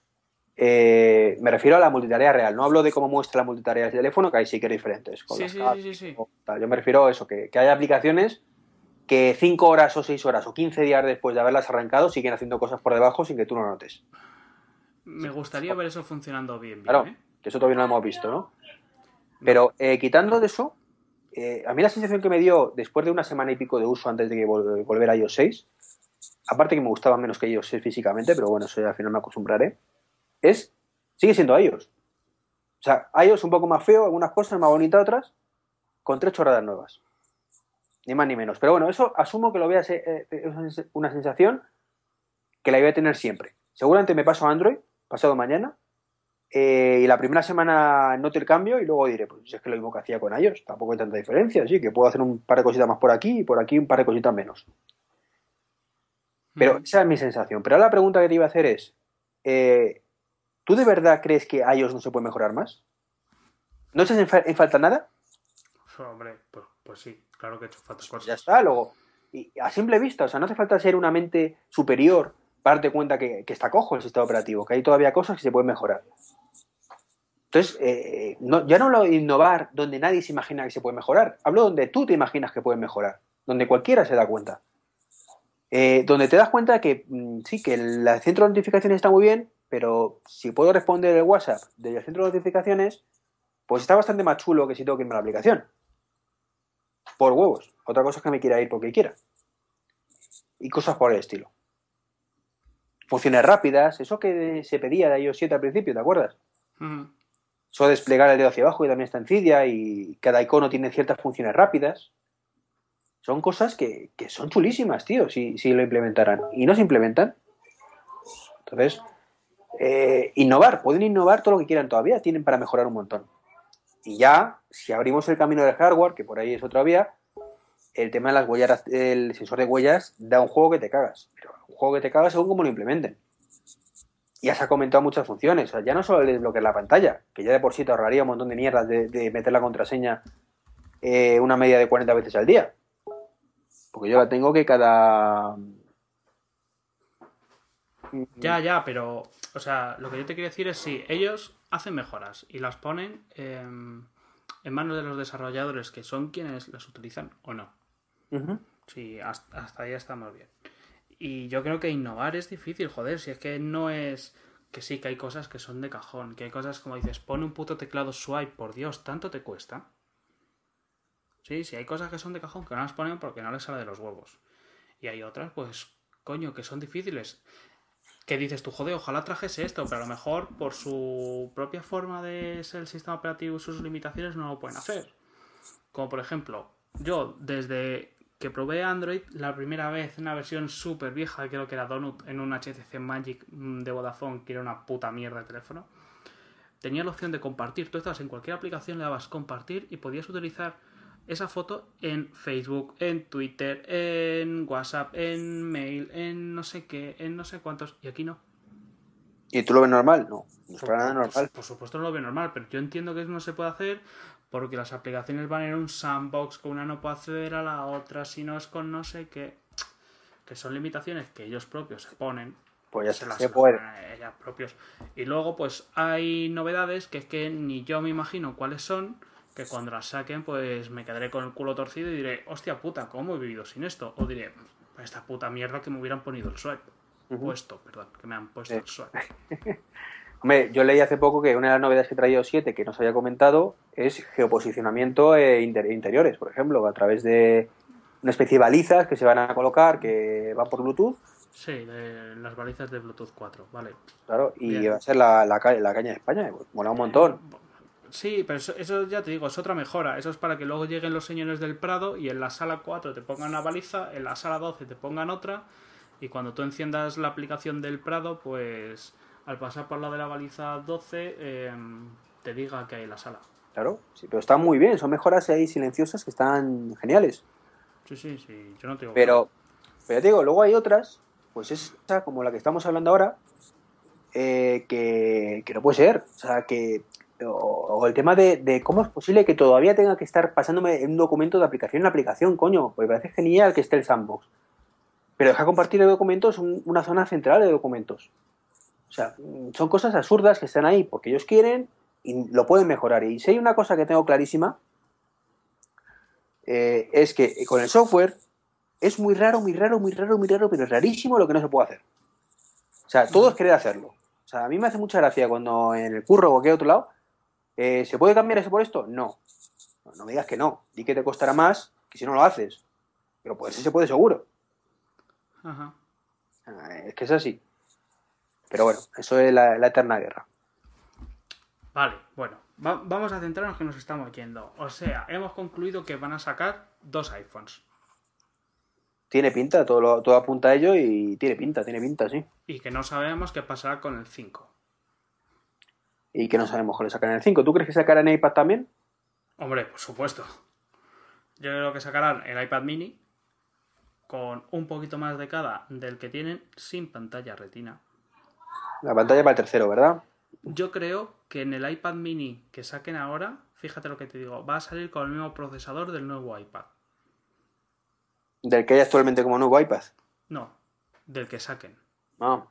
Eh, me refiero a la multitarea real, no hablo de cómo muestra la multitarea del teléfono, que ahí sí que es diferente. Sí, sí, sí. Yo me refiero a eso, que, que hay aplicaciones que 5 horas o 6 horas o 15 días después de haberlas arrancado siguen haciendo cosas por debajo sin que tú lo notes. Me gustaría ver eso funcionando bien, bien, Claro, ¿eh? que eso todavía no lo hemos visto, ¿no? Pero eh, quitando de eso, eh, a mí la sensación que me dio después de una semana y pico de uso antes de que vol- volver a iOS 6, aparte que me gustaba menos que iOS 6 físicamente, pero bueno, eso ya al final me acostumbraré, es, sigue siendo iOS. O sea, iOS un poco más feo, algunas cosas, más bonita otras, con tres chorradas nuevas. Ni más ni menos. Pero bueno, eso asumo que lo veas eh, eh, es una sensación que la voy a tener siempre. Seguramente me paso a Android, pasado mañana, eh, y la primera semana note el cambio y luego diré, pues es que lo mismo que hacía con iOS, tampoco hay tanta diferencia, sí, que puedo hacer un par de cositas más por aquí y por aquí un par de cositas menos. Pero Mm. esa es mi sensación. Pero ahora la pregunta que te iba a hacer es, eh, ¿tú de verdad crees que iOS no se puede mejorar más? ¿No echas en, fa- en falta nada? Hombre, pues, pues sí, claro que he hecho falta Pues cosas. ya está, luego. Y a simple vista, o sea, no hace falta ser una mente superior darte cuenta que, está cojo el sistema operativo, que hay todavía cosas que se pueden mejorar. Entonces, eh, ya no hablo de innovar donde nadie se imagina que se puede mejorar. Hablo donde tú te imaginas que puedes mejorar. Donde cualquiera se da cuenta. Eh, donde te das cuenta que mm, sí, que el centro de notificaciones está muy bien, pero si puedo responder el WhatsApp desde el centro de notificaciones, pues está bastante más chulo que si tengo que irme a la aplicación. Por huevos. Otra cosa es que me quiera ir porque quiera. Y cosas por el estilo. Funciones rápidas, eso que se pedía de iOS 7 al principio, ¿te acuerdas? Eso desplegar el dedo hacia abajo y también está en Cydia y cada icono tiene ciertas funciones rápidas. Son cosas que, son chulísimas, tío, si, si, lo implementaran. Y no se implementan. Entonces, eh, innovar, pueden innovar todo lo que quieran todavía, tienen para mejorar un montón. Y ya, si abrimos el camino del hardware, que por ahí es otra vía, el tema de las huellas, el sensor de huellas da un juego que te cagas. Pero juego que te cagas según cómo lo implementen. Ya se ha comentado muchas funciones. O sea, ya no solo el desbloquear la pantalla, que ya de por sí te ahorraría un montón de mierdas de, meter la contraseña eh, una media de 40 veces al día. Porque yo la tengo que cada. Ya, ya, pero. O sea, lo que yo te quiero decir es si ellos hacen mejoras y las ponen en manos de los desarrolladores, que son quienes las utilizan o no. Sí, hasta, hasta ahí estamos bien. Y yo creo que innovar es difícil, joder, si es que no es que sí, que hay cosas que son de cajón, que hay cosas como dices, pone un puto teclado swipe, por Dios, tanto te cuesta. Sí, sí, hay cosas que son de cajón que no las ponen porque no les sale de los huevos. Y hay otras, pues, coño, que son difíciles. Que dices tú, joder, ojalá trajese esto, pero a lo mejor por su propia forma de ser el sistema operativo y sus limitaciones no lo pueden hacer. Como por ejemplo, yo desde que probé Android la primera vez, una versión súper vieja, creo que era Donut, en un HTC Magic mm, de Vodafone, que era una puta mierda de teléfono, tenía la opción de compartir. Tú estabas en cualquier aplicación, le dabas compartir y podías utilizar esa foto en Facebook, en Twitter, en WhatsApp, en mail, en no sé qué, en no sé cuántos, y aquí no. ¿Y tú lo ves normal? No, no es nada normal. Por supuesto no lo veo normal, pero yo entiendo que eso no se puede hacer porque las aplicaciones van en un sandbox, que una no puede acceder a la otra, si no es con no sé qué, que son limitaciones que ellos propios se ponen. Pues ya se, las se puede. Ellos propios. Y luego, pues hay novedades que es que ni yo me imagino cuáles son, que cuando las saquen, pues me quedaré con el culo torcido y diré, hostia puta, ¿cómo he vivido sin esto? O diré, esta puta mierda que me hubieran ponido el swipe. Puesto, perdón, que me han puesto el swipe. (laughs) Hombre, yo leí hace poco que una de las novedades que traía 7 que nos había comentado es geoposicionamiento e interiores, por ejemplo, a través de una especie de balizas que se van a colocar que van por Bluetooth. Sí, las balizas de Bluetooth 4, vale. Claro, y va a ser la, la, caña de España, pues, mola un montón. Sí, pero eso, ya te digo, es otra mejora. Eso es para que luego lleguen los señores del Prado y en la sala 4 te pongan una baliza, en la sala 12 te pongan otra, y cuando tú enciendas la aplicación del Prado, pues al pasar por la de la baliza 12 em, te diga que hay la sala. Claro, sí, pero están muy bien, son mejoras ahí silenciosas que están geniales. Sí, sí, sí, yo no te digo. Pero, pero te digo, luego hay otras, pues esa como la que estamos hablando ahora, eh, que, que, no puede ser. O sea, que. O, el tema de, cómo es posible que todavía tenga que estar pasándome un documento de aplicación en aplicación, coño. Pues me parece genial que esté el sandbox. Pero deja compartir el documento es una zona central de documentos. O sea, son cosas absurdas que están ahí porque ellos quieren y lo pueden mejorar. Y si hay una cosa que tengo clarísima, eh, es que con el software es muy raro, muy raro, muy raro, muy raro, pero es rarísimo lo que no se puede hacer. O sea, todos quieren hacerlo. O sea, a mí me hace mucha gracia cuando en el curro o cualquier otro lado, eh, ¿se puede cambiar eso por esto? No. no. me digas que no. Di que te costará más que si no lo haces. Pero pues se puede seguro. Ajá. Es que es así. Pero bueno, eso es la, eterna guerra. Vale, bueno, vamos a centrarnos que nos estamos yendo. O sea, hemos concluido que van a sacar dos iPhones. Tiene pinta, todo, todo apunta a ello y tiene pinta, tiene pinta, sí. Y que no sabemos qué pasará con el 5. Y que no sabemos le sacarán el 5. ¿Tú crees que sacarán iPad también? Hombre, por supuesto. Yo creo que sacarán el iPad mini con un poquito más de cada del que tienen sin pantalla retina. La pantalla para el tercero, ¿verdad? Yo creo que en el iPad mini que saquen ahora, fíjate lo que te digo, va a salir con el mismo procesador del nuevo iPad. ¿Del que hay actualmente como nuevo iPad? No, del que saquen. Ah.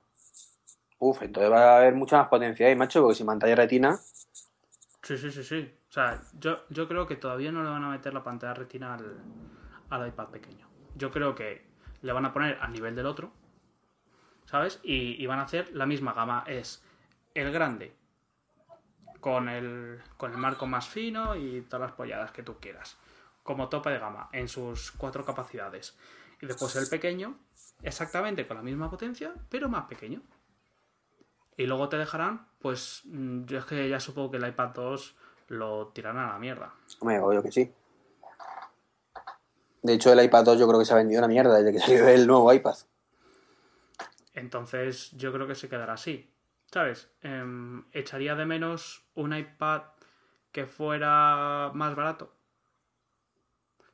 Uf, entonces va a haber mucha más potencia ahí, macho, porque sin pantalla retina. Sí, sí, sí, sí. O sea, yo, yo creo que todavía no le van a meter la pantalla retina al, al iPad pequeño. Yo creo que le van a poner al nivel del otro, ¿sabes? Y, y van a hacer la misma gama. Es el grande con el, con el marco más fino y todas las polladas que tú quieras. Como topa de gama en sus cuatro capacidades. Y después el pequeño, exactamente con la misma potencia, pero más pequeño. Y luego te dejarán, pues mm, yo es que ya supongo que el iPad 2 lo tirarán a la mierda. Hombre, obvio que sí. De hecho, el iPad 2 yo creo que se ha vendido una mierda desde que (laughs) salió el nuevo iPad. Entonces yo creo que se quedará así. ¿Sabes? Em, echaría de menos un iPad que fuera más barato.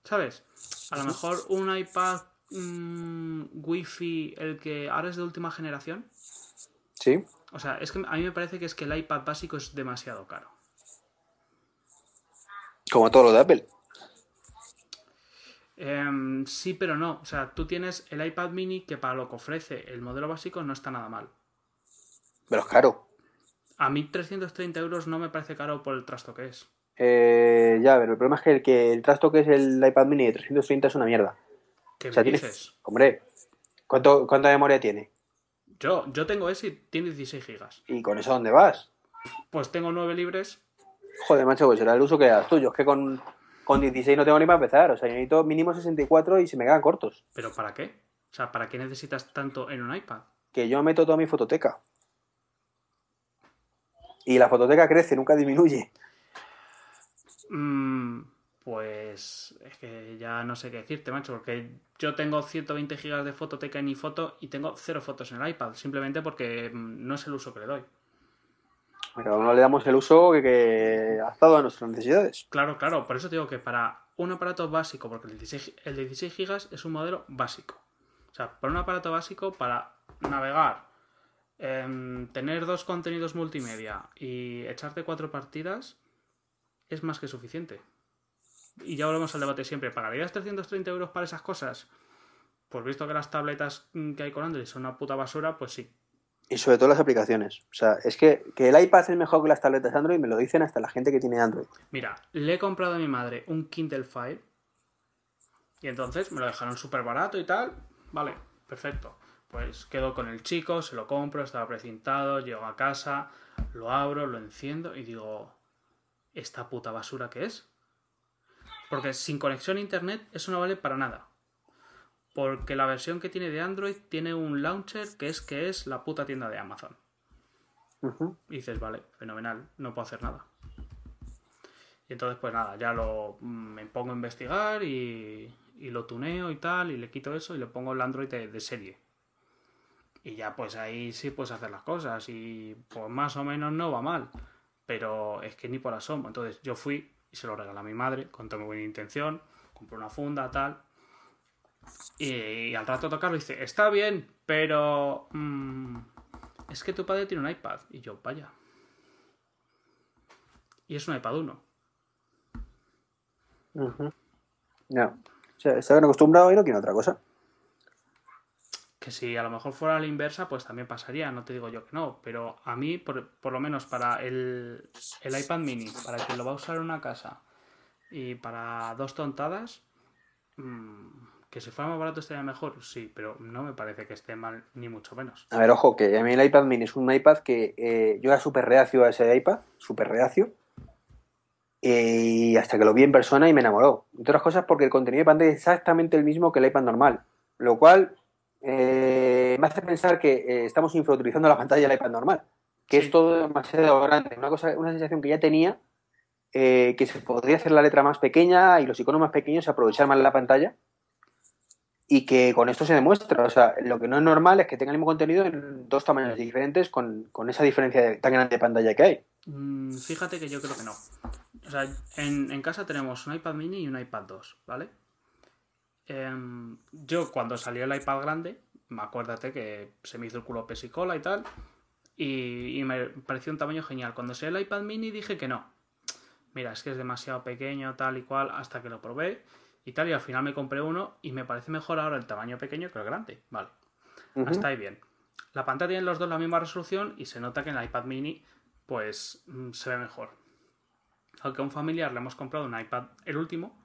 ¿Sabes? A lo mejor un iPad mm, Wi-Fi, el que ahora es de última generación. Sí. O sea, es que a mí me parece que es que el iPad básico es demasiado caro. Como todo lo de Apple. Em, sí, pero no. O sea, tú tienes el iPad mini que para lo que ofrece el modelo básico no está nada mal. Pero es caro. A mí 330 euros no me parece caro por el trasto que es. Eh, ya, pero el problema es que el, que el trasto que es el iPad mini de 330 es una mierda. ¿Qué O sea, me tienes- dices? Hombre, ¿cuánto, ¿cuánta memoria tiene? Yo, yo tengo ese y tiene 16 gigas. ¿Y con eso dónde vas? Pues tengo 9 libres. Joder, macho, pues será el uso que das tú. Yo es que con, con 16 no tengo ni para empezar. O sea, yo necesito mínimo 64 y se me quedan cortos. ¿Pero para qué? O sea, ¿para qué necesitas tanto en un iPad? Que yo meto toda mi fototeca. Y la fototeca crece, nunca disminuye. Mm, pues es que ya no sé qué decirte, macho, porque yo tengo 120 gigas de fototeca en mi foto y tengo cero fotos en el iPad, simplemente porque mm, no es el uso que le doy. Pero no le damos el uso que, que adaptado a nuestras necesidades. Claro, claro, por eso te digo que para un aparato básico, porque el 16, el de 16 gigas es un modelo básico. O sea, para un aparato básico, para navegar, em, tener dos contenidos multimedia y echarte cuatro partidas, es más que suficiente. Y ya volvemos al debate siempre. ¿Pagarías 330 euros para esas cosas? Pues visto que las tabletas que hay con Android son una puta basura, pues sí. Y sobre todo las aplicaciones. O sea, es que, que el iPad es mejor que las tabletas Android, me lo dicen hasta la gente que tiene Android. Mira, le he comprado a mi madre un Kindle Fire y entonces me lo dejaron súper barato y tal. Vale, perfecto. Pues quedo con el chico, se lo compro, estaba precintado, llego a casa, lo abro, lo enciendo y digo, ¿esta puta basura qué es? Porque sin conexión a internet eso no vale para nada. Porque la versión que tiene de Android tiene un launcher que es que es la puta tienda de Amazon. Y dices, vale, fenomenal, no puedo hacer nada. Y entonces, pues nada, ya lo mm, me pongo a investigar y, y lo tuneo y tal, y le quito eso y le pongo el Android de, de serie. Y ya pues ahí sí puedes hacer las cosas y pues más o menos no va mal. Pero es que ni por asomo. Entonces yo fui y se lo regalé a mi madre con toda mi buena intención. Compré una funda, tal. Y, al rato tocarlo dice, está bien, pero... mm, es que tu padre tiene un iPad. Y yo, vaya. Y es un iPad 1. Ujú. No. O sea, y no quiere otra cosa. Que si a lo mejor fuera la inversa, pues también pasaría, no te digo yo que no, pero a mí, por, por lo menos para el, el iPad mini, para quien lo va a usar en una casa y para dos tontadas, mm, que si fuera más barato estaría mejor, sí, pero no me parece que esté mal, ni mucho menos. A ver, ojo, que a mí el iPad mini es un iPad que eh, yo era súper reacio a ese iPad, súper reacio. Y hasta que lo vi en persona y me enamoró. Entre otras cosas porque el contenido de pantalla es exactamente el mismo que el iPad normal. Lo cual eh, me hace pensar que eh, estamos infrautilizando la pantalla del iPad normal. Que Sí. es todo demasiado grande. Una, cosa, una sensación que ya tenía, eh, que se podría hacer la letra más pequeña y los iconos más pequeños, aprovechar más la pantalla. Y que con esto se demuestra. O sea, lo que no es normal es que tenga el mismo contenido en dos tamaños diferentes con, con esa diferencia tan grande de pantalla que hay. Mm, fíjate que yo creo que no. O sea, en, en casa tenemos un iPad mini y un iPad 2, ¿vale? Em, yo cuando salió el iPad grande, me acuérdate que se me hizo el culo pesicola y tal, y, y me pareció un tamaño genial. Cuando salió el iPad mini dije que no. Mira, es que es demasiado pequeño, tal y cual, hasta que lo probé y tal, y al final me compré uno y me parece mejor ahora el tamaño pequeño que el grande, ¿vale? Ujú. Hasta ahí bien. La pantalla tiene los dos la misma resolución y se nota que en el iPad mini pues mm, se ve mejor. Aunque a un familiar le hemos comprado un iPad, el último,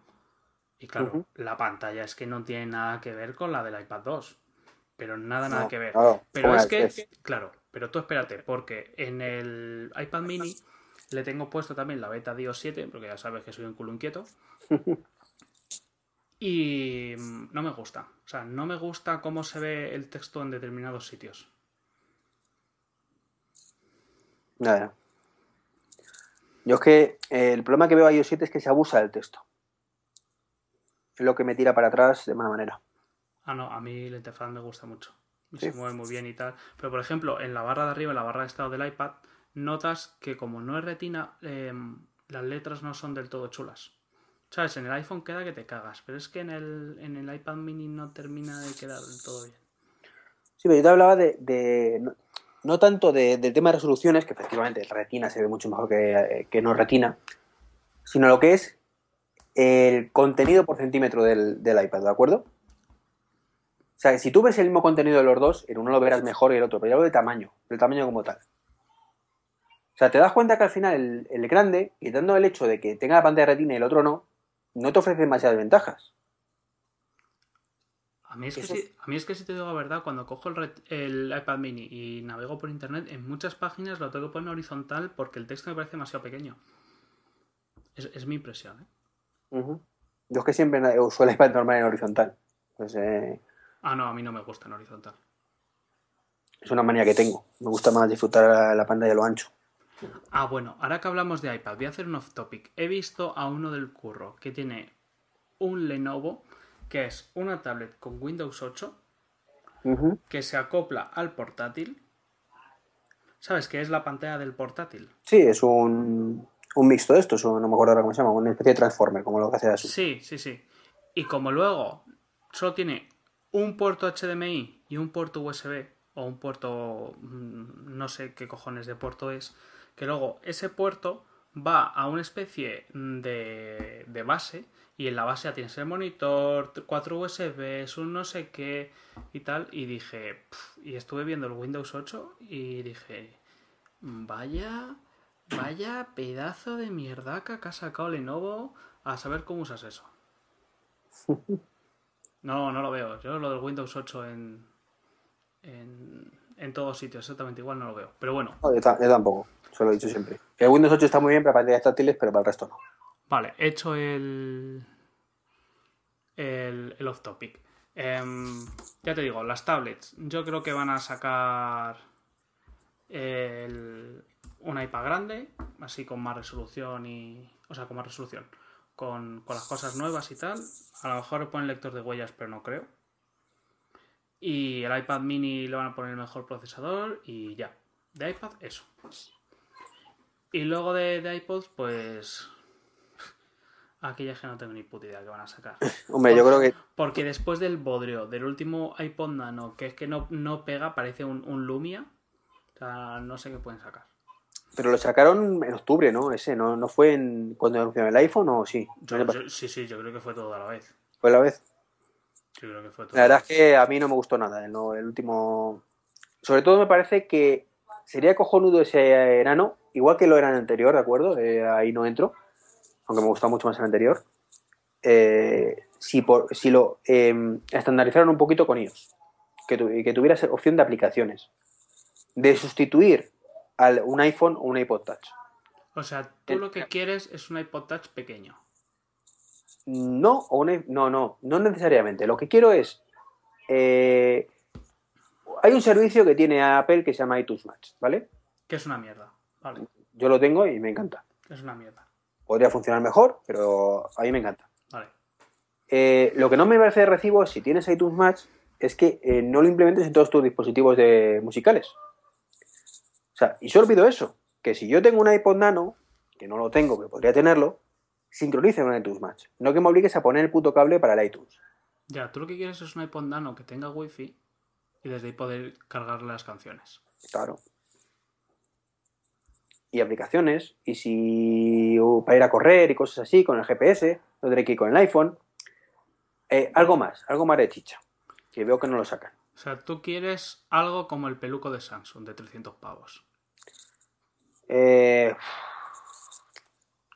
y claro, la pantalla es que no tiene nada que ver con la del iPad 2. Pero nada, nada No, que ver. claro, pero es que, 3. claro, pero tú espérate, porque en el iPad mini le tengo puesto también la beta DiOS 7, porque ya sabes que soy un culo inquieto. (laughs) Y mm, no me gusta. O sea, no me gusta cómo se ve el texto en determinados sitios. Nada. Yo es que eh, el problema que veo a iOS 7 es que se abusa del texto. Lo que me tira para atrás de mala manera. Ah, no, a mí la interfaz me gusta mucho. Sí. Se mueve muy bien y tal. Pero, por ejemplo, en la barra de arriba, en la barra de estado del iPad, notas que como no es retina, eh, las letras no son del todo chulas. ¿Sabes? En el iPhone queda que te cagas, pero es que en el, en el iPad mini no termina de quedar del todo bien. Sí, pero yo te hablaba de. de- no, no tanto de- del tema de resoluciones, que efectivamente el retina se ve mucho mejor que, que no retina, sino lo que es el contenido por centímetro del, del iPad, ¿de acuerdo? O sea, si tú ves el mismo contenido de los dos, en uno lo verás mejor que el otro, pero yo hablo de tamaño, del tamaño como tal. O sea, te das cuenta que al final el, el grande, quitando el hecho de que tenga la pantalla de retina y el otro no, no te ofrece demasiadas ventajas. A mí, es que sí- a mí es que si te digo la verdad, cuando cojo el, el iPad mini y navego por internet, en muchas páginas lo tengo que poner horizontal porque el texto me parece demasiado pequeño. Es, es mi impresión, ¿eh? Yo es que siempre uso el iPad normal en horizontal. Pues, eh, Ah, no, a mí no me gusta en horizontal. es una manía que tengo. Me gusta más disfrutar la, la pantalla de lo ancho. Ah, bueno, ahora que hablamos de iPad, voy a hacer un off topic. He visto a uno del curro que tiene un Lenovo, que es una tablet con Windows 8, Ujú. que se acopla al portátil. ¿Sabes qué es la pantalla del portátil? Sí, es un, un mixto de estos, o no me acuerdo ahora cómo se llama, una especie de transformer, como lo que hace Asus. Sí, sí, sí. Y como luego solo tiene un puerto HDMI y un puerto USB, o un puerto, mm, no sé qué cojones de puerto es, que luego ese puerto va a una especie de, de base y en la base ya tienes el monitor, cuatro USBs, un no sé qué y tal. Y dije, y estuve viendo el Windows 8 y dije, vaya, vaya pedazo de mierdaca que ha sacado Lenovo a saber cómo usas eso. (laughs) No, no lo veo. Yo lo del Windows 8 en, en, en todos sitios exactamente igual no lo veo. Pero bueno, No, yo, ta- yo tampoco, se lo he dicho siempre. El Windows 8 está muy bien para pantallas táctiles, pero para el resto no. Vale, he hecho el. El, el off topic. Em, ya te digo, las tablets. Yo creo que van a sacar. el- un iPad grande, así con más resolución y. O sea, con más resolución. Con, con las cosas nuevas y tal. A lo mejor ponen lector de huellas, pero no creo. Y el iPad mini le van a poner el mejor procesador y ya. De iPad, eso. Y luego de, de iPods, pues. (laughs) Aquellas que no tengo ni puta idea que van a sacar. (laughs) Hombre, yo creo que Porque después del bodrio del último iPod Nano, que es que no, no pega, parece un, un Lumia. O sea, no sé qué pueden sacar. Pero lo sacaron en octubre, ¿no? Ese, ¿no? ¿No fue en, cuando anunciaron el iPhone o sí? Yo- sí, sí, yo creo que fue todo a la vez. ¿Fue la vez? Yo creo que fue todo. La a verdad es que a mí no me gustó nada, el, último... Sobre todo me parece que sería cojonudo ese enano, igual que lo era en el anterior, ¿de acuerdo? Eh, ahí no entro, aunque me gusta mucho más el anterior. Eh, si, por, si lo eh, estandarizaron un poquito con iOS, que, tu- que tuviera opción de aplicaciones, de sustituir al, un iPhone o un iPod Touch. O sea, tú lo que quieres es un iPod Touch pequeño. No, o no, no, no necesariamente. Lo que quiero es. eh, hay un servicio que tiene Apple que se llama iTunes Match, ¿vale? Que es una mierda. Vale, Yo lo tengo y me encanta. es una mierda. Podría funcionar mejor, pero a mí me encanta. Vale. Eh, lo que no me parece de recibo, si tienes iTunes Match, es que eh, no lo implementes en todos tus dispositivos de, musicales. O sea, y solo pido eso, que si yo tengo un iPod Nano, que no lo tengo, pero podría tenerlo, sincronice con iTunes Match. No que me obligues a poner el puto cable para el iTunes. Ya, tú lo que quieres es un iPod Nano que tenga wifi y desde ahí poder cargarle las canciones. Claro. Y aplicaciones, y si para ir a correr y cosas así, con el GPS, no tendré que ir con el iPhone. Eh, algo más, algo más de chicha, que veo que no lo sacan. O sea, tú quieres algo como el peluco de Samsung de 300 pavos. Eh,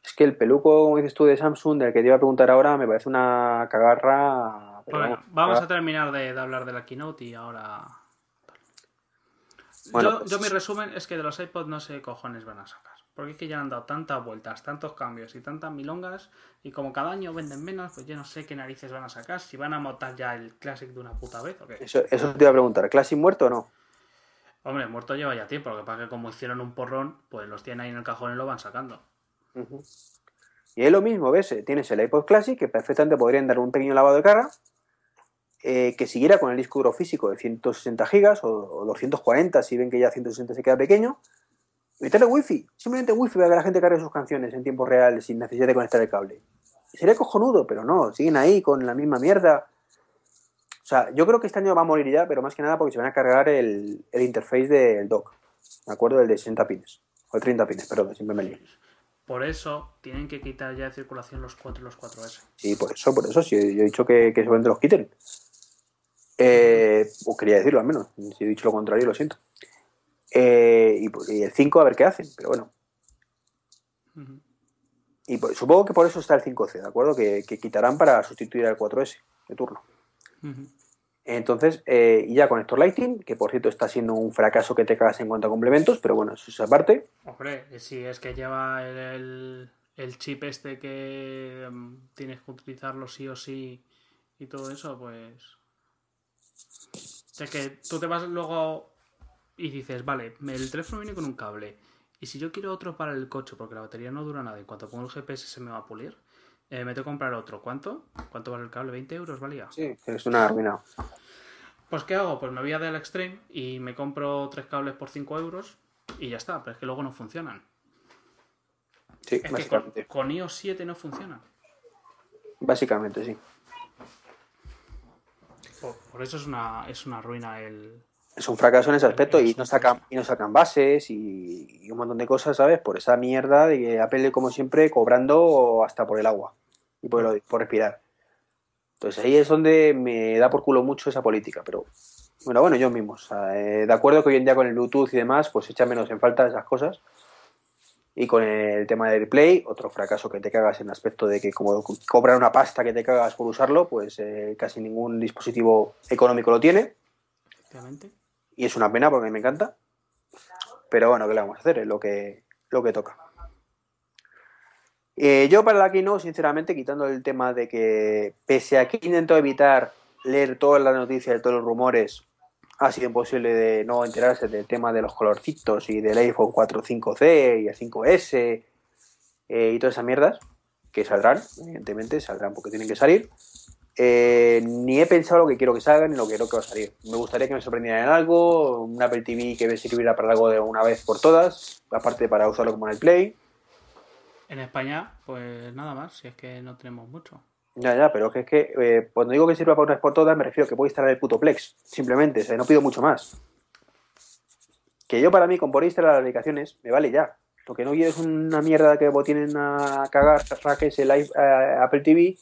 Es que el peluco, como dices tú, de Samsung, del que te iba a preguntar ahora, me parece una cagarra. Bueno, vamos, a terminar de, de hablar de la keynote y ahora. Bueno, yo, pues- yo mi resumen es que de los iPods no sé qué cojones van a sacar. Porque es que ya han dado tantas vueltas, tantos cambios y tantas milongas. Y como cada año venden menos, pues yo no sé qué narices van a sacar. Si van a montar ya el Classic de una puta vez o qué. Eso, eso te iba a preguntar, ¿Classic muerto o no? Hombre, muerto lleva ya tiempo. Lo que pasa que como hicieron un porrón, pues los tienen ahí en el cajón y lo van sacando. Y es lo mismo, ¿ves? Eh, Tienes el iPod Classic, que perfectamente podrían dar un pequeño lavado de cara, eh, que siguiera con el disco duro físico de 160 gigas o, o 240 si ven que ya 160 se queda pequeño. Meterle wifi, simplemente wifi para que la gente cargue sus canciones en tiempo real sin necesidad de conectar el cable. Sería cojonudo, pero no, siguen ahí con la misma mierda. O sea, yo creo que este año va a morir ya, pero más que nada porque se van a cargar el, el interface del dock. ¿De acuerdo? El de 60 pines. O de 30 pines, perdón, siempre me lío. Por eso tienen que quitar ya de circulación los 4 y los 4S. Sí, por eso, por eso, sí, yo he dicho que, que seguramente los quiten. Eh, o quería decirlo al menos, si he dicho lo contrario, lo siento. Eh, y, por- y el 5 a ver qué hacen, pero bueno. Y por- supongo que por eso está el 5C, ¿de acuerdo? Que, que quitarán para sustituir al 4S de turno. Ujú. Entonces, eh, y ya conector Lighting, que por cierto está siendo un fracaso que te cagas en cuanto a complementos, pero bueno, eso es aparte. Hombre, si es que lleva el, el- chip este que mm, tienes que utilizarlo sí o sí y todo eso, pues... Es que tú te vas luego y dices, vale, el teléfono viene con un cable. Y si yo quiero otro para el coche, porque la batería no dura nada, en cuanto pongo el GPS se me va a pulir, eh, me tengo que comprar otro. ¿Cuánto? ¿Cuánto vale el cable? ¿20 euros valía? Sí, es una arruina. Pues ¿qué hago? Pues me voy a del Extreme y me compro tres cables por 5 euros y ya está, pero es que luego no funcionan. Sí, Es que con, básicamente. con iOS 7 no funciona. Básicamente, sí. Por, por eso es una, es una ruina el... es un fracaso en ese aspecto y no sacan y no sacan bases y, y un montón de cosas, ¿sabes? Por esa mierda de Apple, como siempre, cobrando hasta por el agua y por, respirar. Entonces ahí es donde me da por culo mucho esa política, pero bueno, bueno, yo mismo. o sea, eh, de acuerdo que hoy en día con el Bluetooth y demás, pues echa menos en falta esas cosas. Y con el tema del Play, otro fracaso que te cagas en el aspecto de que como cobran una pasta que te cagas por usarlo, pues eh, casi ningún dispositivo económico lo tiene y es una pena porque a mí me encanta. Pero bueno, ¿qué le vamos a hacer? Es lo que, lo que toca. Eh, yo para la Keynote, sinceramente, quitando el tema de que, pese a que intento evitar leer todas las noticias y todos los rumores, ha sido imposible de no enterarse del tema de los colorcitos y del iPhone 4 5C y el 5S eh, y todas esas mierdas, que saldrán, evidentemente, saldrán porque tienen que salir. Eh, ni he pensado lo que quiero que salgan ni lo que creo que va a salir. Me gustaría que me sorprendieran en algo, un Apple TV que me sirviera para algo de una vez por todas, aparte para usarlo como en el Play. En España, pues nada más, si es que no tenemos mucho. Ya, ya, pero es que eh, cuando digo que sirva para una vez me refiero a que puedo instalar el puto Plex, simplemente, o sea, no pido mucho más. Que yo para mí, con poder instalar las aplicaciones, me vale ya. Lo que no quiero es una mierda que tienen a cagar, que es el eh, Apple TV,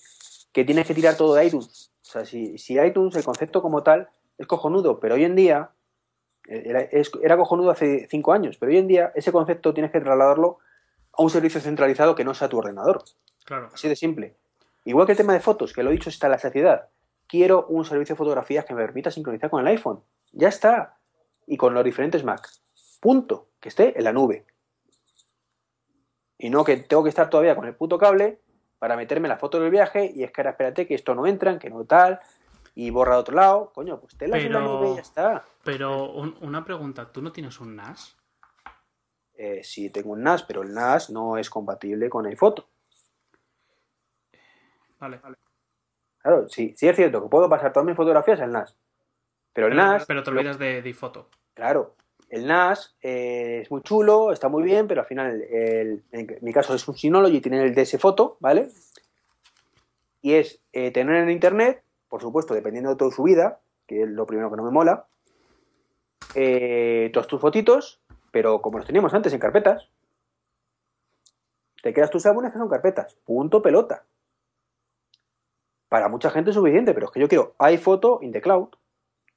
que tienes que tirar todo de iTunes. O sea, si, si iTunes, el concepto como tal, es cojonudo, pero hoy en día, eh, era, era cojonudo hace cinco años, pero hoy en día ese concepto tienes que trasladarlo a un servicio centralizado que no sea tu ordenador. Claro. Así de simple. Igual que el tema de fotos, que lo he dicho hasta la saciedad. Quiero un servicio de fotografías que me permita sincronizar con el iPhone. Ya está. Y con los diferentes Mac. Punto. Que esté en la nube. Y no que tengo que estar todavía con el puto cable para meterme la foto del viaje y es que ahora espérate que esto no entra, que no tal, y borra de otro lado. Coño, pues en la nube y ya está. Pero un- una pregunta, ¿tú no tienes un NAS? Eh, sí, tengo un NAS, pero el NAS no es compatible con iPhoto. Vale, vale. Claro, sí, sí es cierto que puedo pasar todas mis fotografías al NAS. Pero el Pero, NAS. pero te lo- olvidas de, de foto. Claro, el NAS eh, es muy chulo, está muy bien, pero al final, el- el- en mi caso es un Synology, tiene el DS Photo, ¿vale? Y es eh, tener en internet, por supuesto, dependiendo de toda su vida, que es lo primero que no me mola, eh, todas tus fotitos, pero como los teníamos antes en carpetas, te quedas tus álbumes que son carpetas, punto pelota. Para mucha gente es suficiente, pero es que yo quiero iPhoto in the cloud,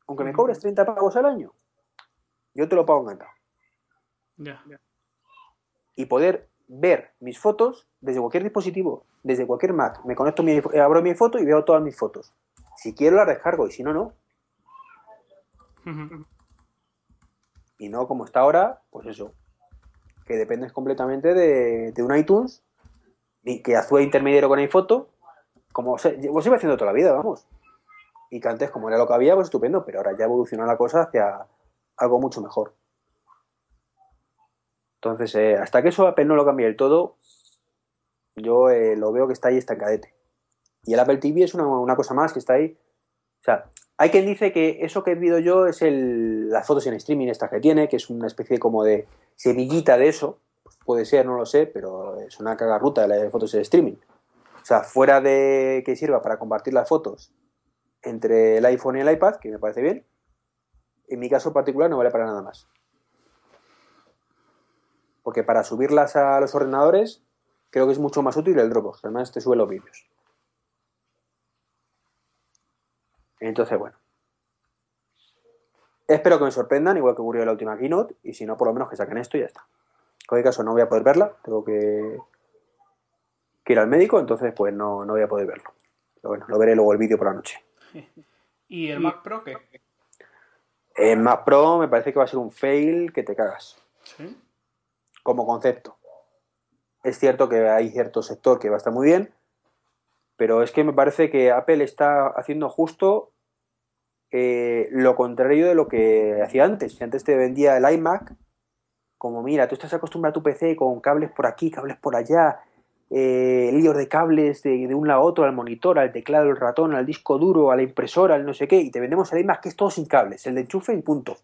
aunque me cobres 30 pagos al año, yo te lo pago encantado. Ya. Y poder ver mis fotos desde cualquier dispositivo, desde cualquier Mac. Me conecto, mi, abro mi foto y veo todas mis fotos. Si quiero las descargo y si no, no. Y no como está ahora, pues eso, que dependes completamente de, de un iTunes y que actúe intermediario con iPhoto, como se, pues iba haciendo toda la vida, vamos. Y que antes, como era lo que había, pues estupendo, pero ahora ya evolucionó la cosa hacia algo mucho mejor. Entonces, eh, hasta que eso Apple no lo cambie del todo, yo eh, lo veo que está ahí estancadete. Y el Apple TV es una, una, cosa más que está ahí. O sea, hay quien dice que eso que he visto yo es el, las fotos en streaming estas que tiene, que es una especie como de semillita de eso. puede ser, no lo sé, pero es una cagarruta de las fotos en streaming. O sea, fuera de que sirva para compartir las fotos entre el iPhone y el iPad, que me parece bien, en mi caso particular no vale para nada más. Porque para subirlas a los ordenadores creo que es mucho más útil el Dropbox. Además te sube los vídeos. Entonces, bueno. Espero que me sorprendan, igual que ocurrió en la última keynote, y si no, por lo menos que saquen esto y ya está. En cualquier caso, no voy a poder verla, tengo que, que ir al médico, entonces pues no, no voy a poder verlo. Pero bueno, lo veré luego el vídeo por la noche. (laughs) ¿Y el Mac Pro qué? El Mac Pro me parece que va a ser un fail que te cagas. ¿Sí? Como concepto. Es cierto que hay cierto sector que va a estar muy bien, pero es que me parece que Apple está haciendo justo eh, lo contrario de lo que hacía antes. Si antes te vendía el iMac, como mira, tú estás acostumbrado a tu PC con cables por aquí, cables por allá, eh, líos de cables de, un lado a otro, al monitor, al teclado, al ratón, al disco duro, a la impresora, al no sé qué, y te vendemos el iMac que es todo sin cables, el de enchufe y punto.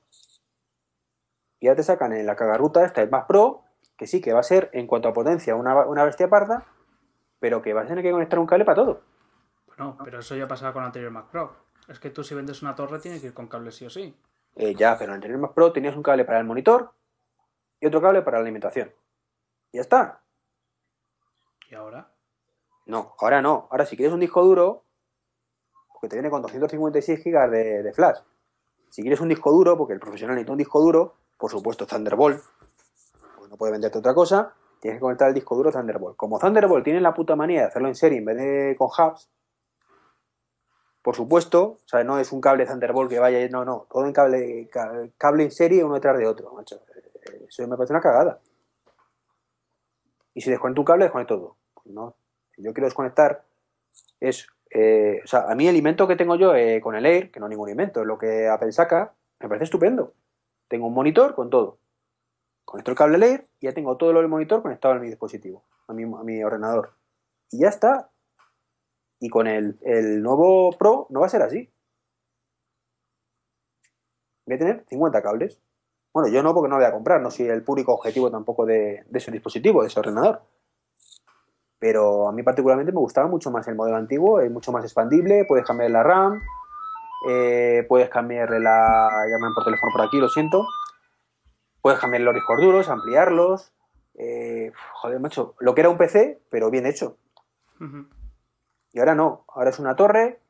Y ya te sacan en la cagarruta esta, el Mac Pro, que sí, que va a ser en cuanto a potencia una, una bestia parda, pero que vas a tener que conectar un cable para todo. Bueno, pero eso ya pasaba con el anterior Mac Pro. Es que tú si vendes una torre tienes que ir con cable sí o sí. Eh, ya, pero en el Mac Pro tenías un cable para el monitor y otro cable para la alimentación. Y ya está. ¿Y ahora? No, ahora no. Ahora si quieres un disco duro, porque te viene con 256 GB de, de, flash. Si quieres un disco duro, porque el profesional necesita un disco duro, por supuesto Thunderbolt, porque no puede venderte otra cosa, tienes que conectar el disco duro Thunderbolt. Como Thunderbolt tiene la puta manía de hacerlo en serie en vez de con hubs, por supuesto, o sea, no es un cable Thunderbolt que vaya, no, no, todo en cable, cable en serie uno detrás de otro, macho. Eso me parece una cagada. Y si desconecto un cable, desconecto todo. Pues no. Si yo quiero desconectar, es. Eh, o sea, a mí el invento que tengo yo eh, con el Air, que no es ningún invento, es lo que Apple saca, me parece estupendo. Tengo un monitor con todo. Conecto el cable Air y ya tengo todo lo del monitor conectado a mi dispositivo, a mi, a mi ordenador. Y ya está. Y con el, el, nuevo Pro no va a ser así. Voy a tener 50 cables. Bueno, yo no porque no voy a comprar, no soy el público objetivo tampoco de, de ese dispositivo, de ese ordenador. Pero a mí particularmente me gustaba mucho más el modelo antiguo, es mucho más expandible, puedes cambiar la RAM, eh, puedes cambiar la... llaman por teléfono por aquí, lo siento. Puedes cambiar los discos duros, ampliarlos. Eh, joder, macho, lo que era un PC, pero bien hecho. Uh. Y ahora no, ahora es una torre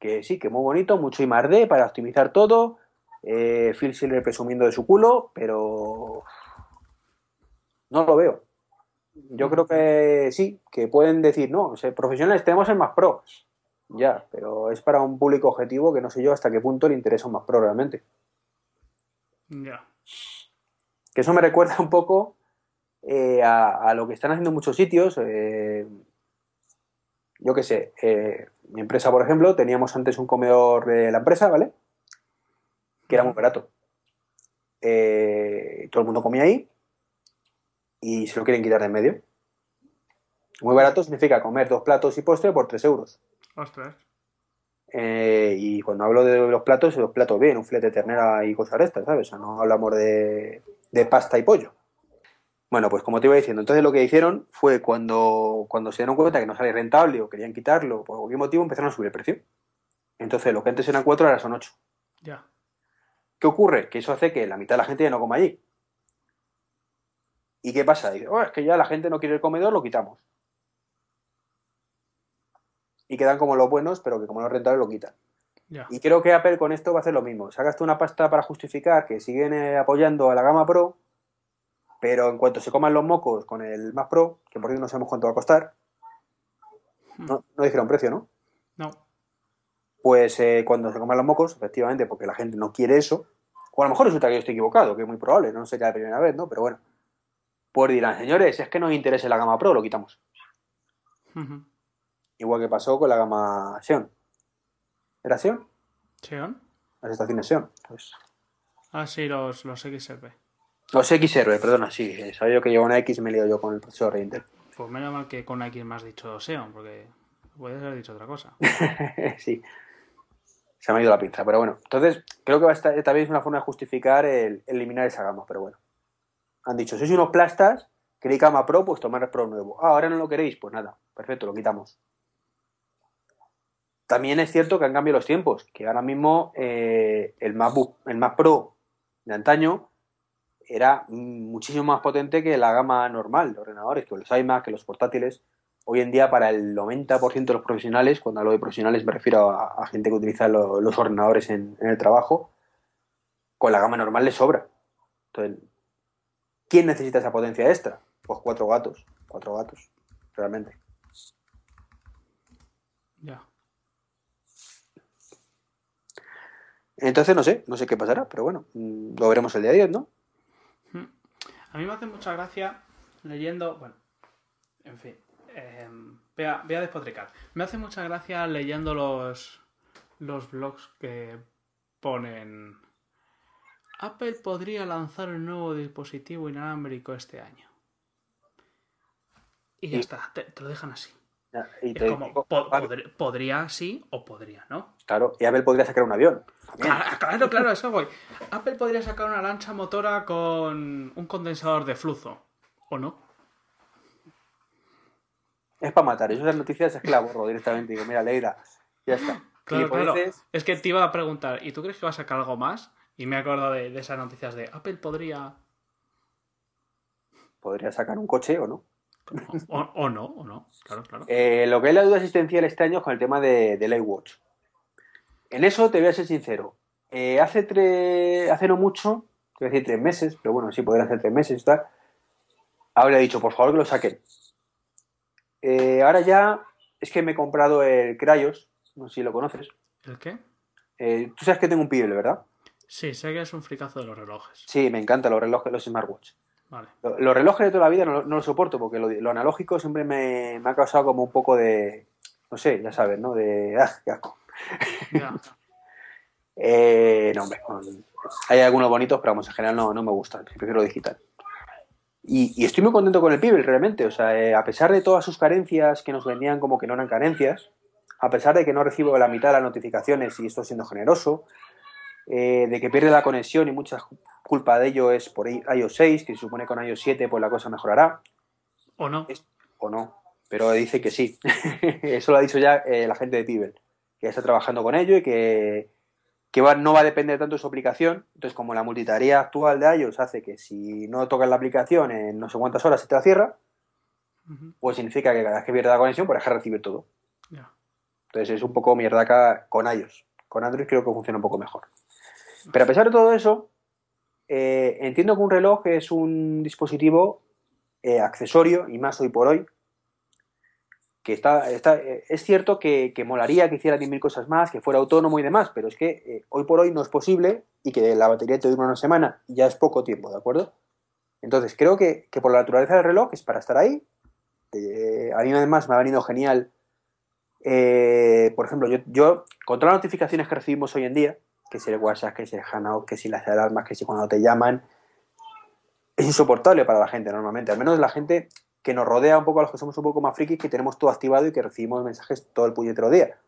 que sí, que muy bonito, mucho I+D para optimizar todo. Eh, Phil Schiller presumiendo de su culo, pero no lo veo. Yo creo que sí, que pueden decir, no, o sea, profesionales tenemos el más pro. Ya, pero es para un público objetivo que no sé yo hasta qué punto le interesa un más pro realmente. Ya. Que eso me recuerda un poco eh, a, a, lo que están haciendo en muchos sitios. Eh, yo qué sé, eh, mi empresa, por ejemplo, teníamos antes un comedor de la empresa, ¿vale? Que era muy barato. Eh, todo el mundo comía ahí y se lo quieren quitar de en medio. Muy barato significa comer dos platos y postre por 3 euros. Ostras. Eh, y cuando hablo de los platos, los platos bien, un filete de ternera y cosas de estas, ¿sabes? O sea, no hablamos de, de pasta y pollo. Bueno, pues como te iba diciendo, entonces lo que hicieron fue cuando, cuando se dieron cuenta que no salía rentable o querían quitarlo, por cualquier motivo empezaron a subir el precio. Entonces lo que antes eran 4 ahora son 8. Ya. ¿Qué ocurre? Que eso hace que la mitad de la gente ya no coma allí. ¿Y qué pasa? Dice, oh, es que ya la gente no quiere el comedor, lo quitamos. Y quedan como los buenos, pero que como no es rentable lo quitan. Ya. Y creo que Apple con esto va a hacer lo mismo. Sacas tú una pasta para justificar que siguen eh, apoyando a la gama Pro Pero en cuanto se coman los mocos con el Mac Pro, que por cierto no sabemos cuánto va a costar, no, no dijeron precio, ¿no? No. Pues eh, cuando se coman los mocos, efectivamente, porque la gente no quiere eso, o a lo mejor resulta que yo estoy equivocado, que es muy probable, no sería la primera vez, ¿no? Pero bueno, pues dirán, señores, es que nos interesa la gama Pro, lo quitamos. Igual que pasó con la gama Xeon. ¿Era Xeon? ¿Xeon? Las estaciones Xeon. Pues... Ah, sí, los, los XRP. Los XR, perdona, sí. eh, Sabía yo que llevo una X y me he liado yo con el procesador de Intel. Pues menos mal que con X me has dicho Xeon, porque puedes haber dicho otra cosa. (laughs) sí. Se me ha ido la pinza, pero bueno. Entonces, creo que va a estar, también es una forma de justificar el eliminar esa gama, pero bueno. Han dicho, sois unos plastas, queréis gama Pro, pues tomar el Pro nuevo. Ah, ahora no lo queréis, pues nada, perfecto, lo quitamos. También es cierto que han cambiado los tiempos, que ahora mismo eh, el, MacBook, el Mac Pro de antaño era muchísimo más potente que la gama normal de ordenadores, que los iMac, que los portátiles. Hoy en día, para el 90% de los profesionales, cuando hablo de profesionales me refiero a, a gente que utiliza lo- los ordenadores en, en el trabajo, con la gama normal le sobra. Entonces, ¿quién necesita esa potencia extra? Pues cuatro gatos, cuatro gatos, realmente. Ya. Entonces, no sé, no sé qué pasará, pero bueno, mm, lo veremos el día 10, ¿no? A mí me hace mucha gracia leyendo. Bueno, en fin. eh, voy, a, voy a despotricar. Me hace mucha gracia leyendo los, los blogs que ponen. Apple podría lanzar un nuevo dispositivo inalámbrico este año. Y ya Y- está, te, te lo dejan así. Es como, podría sí o podría no. claro, y Apple podría sacar un avión. Claro, claro, claro, eso voy. Apple podría sacar una lancha motora con un condensador de flujo. ¿O no? Es para matar. Yo esas noticias es que la borro directamente. Digo, mira, Leida, ya está. Claro, claro. Gilipolleces, Es que te iba a preguntar, ¿y tú crees que va a sacar algo más? Y me acuerdo de, de esas noticias de Apple podría. Podría sacar un coche o no. O, o no, o no. Claro, claro. Eh, lo que es la duda existencial este año es con el tema de, del iWatch. En eso te voy a ser sincero. Eh, hace, tre- hace no mucho, te voy a decir tres meses, pero bueno, sí, podrían ser tres meses y tal, habría dicho, por favor, que lo saquen. Eh, ahora ya es que me he comprado el Cryos, no sé si lo conoces. ¿El qué? Eh, Tú sabes que tengo un Pebble, ¿verdad? Sí, sé que es un fricazo de los relojes. Sí, me encantan los relojes, los smartwatch. Vale. Lo- Los relojes de toda la vida no, no lo soporto porque lo, lo analógico siempre me, me ha causado como un poco de, no sé, ya sabes, ¿no? De, ¡ah, qué asco! (laughs) Eh, no, hombre, hay algunos bonitos, pero vamos, en general no, no me gustan, prefiero digital. Y, y estoy muy contento con el Pebble, realmente. O sea, eh, a pesar de todas sus carencias que nos vendían como que no eran carencias, a pesar de que no recibo la mitad de las notificaciones y estoy siendo generoso, eh, de que pierde la conexión y mucha culpa de ello es por iOS 6, que se supone que con iOS 7 pues la cosa mejorará, ¿O no? Es- o no, pero dice que sí. (laughs) Eso lo ha dicho ya eh, la gente de Pibel, que está trabajando con ello y que, que va- no va a depender tanto de su aplicación. Entonces, como la multitarea actual de iOS hace que si no tocas la aplicación en no sé cuántas horas se te la cierra, pues significa que cada vez que pierde la conexión, pues deja de recibir todo. Ya. Entonces es un poco mierdaca con iOS. Con Android creo que funciona un poco mejor. Pero a pesar de todo eso, eh, entiendo que un reloj es un dispositivo eh, accesorio, y más hoy por hoy, que está, eh, es cierto que, que molaría que hiciera 10.000 cosas más, que fuera autónomo y demás, pero es que hoy por hoy no es posible y que la batería te dure una semana y ya es poco tiempo, ¿de acuerdo? Entonces creo que, que por la naturaleza del reloj es para estar ahí. A mí además me ha venido genial por ejemplo, yo, yo, con todas las notificaciones que recibimos hoy en día, que si el WhatsApp, que si el Hanout, que si las alarmas, que si cuando te llaman, es insoportable para la gente normalmente, al menos la gente que nos rodea un poco a los que somos un poco más frikis, que tenemos todo activado y que recibimos mensajes todo el puñetero día.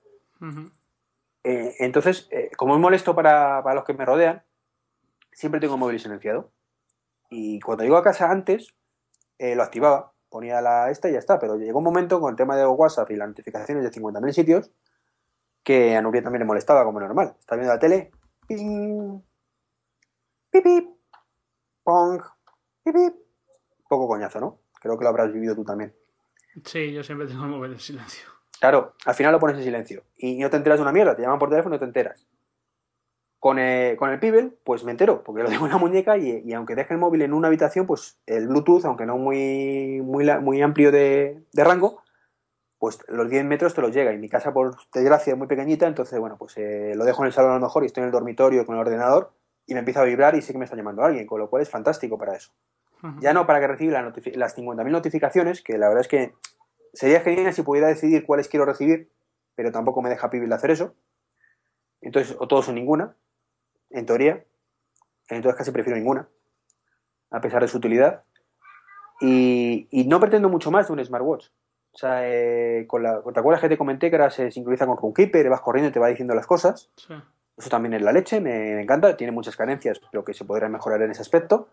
Eh, entonces, eh, como es molesto para, para los que me rodean, siempre tengo el móvil silenciado. Y cuando llego a casa antes, eh, lo activaba, ponía la esta y ya está. Pero llegó un momento con el tema de WhatsApp y las notificaciones de 50.000 sitios que a Nuria también le molestaba como normal. Está viendo la tele, ping, pip, pip, pong, pip, pip. Poco coñazo, ¿no? Creo que lo habrás vivido tú también. Sí, yo siempre tengo el móvil en silencio. Claro, al final lo pones en silencio y no te enteras de una mierda, te llaman por teléfono y no te enteras. Con, eh, con el Pibel, pues me entero, porque lo tengo en la muñeca y, y aunque deje el móvil en una habitación, pues el Bluetooth, aunque no muy, muy, muy amplio de, de rango, pues los 10 metros te los llega. Y mi casa, por desgracia, es muy pequeñita, entonces, bueno, pues eh, lo dejo en el salón a lo mejor y estoy en el dormitorio con el ordenador y me empieza a vibrar y sé que me está llamando alguien, con lo cual es fantástico para eso. Ya no para que reciba las 50.000 notificaciones, que la verdad es que sería genial si pudiera decidir cuáles quiero recibir, pero tampoco me deja Pibil hacer eso. Entonces, o todos o ninguna, en teoría. Entonces casi prefiero ninguna, a pesar de su utilidad. Y, y no pretendo mucho más de un smartwatch. O sea, eh, con la, ¿te acuerdas que te comenté que ahora se sincroniza con Runkeeper, vas corriendo y te va diciendo las cosas? Sí. Eso también es la leche, me, me encanta, tiene muchas carencias, pero que se podrá mejorar en ese aspecto.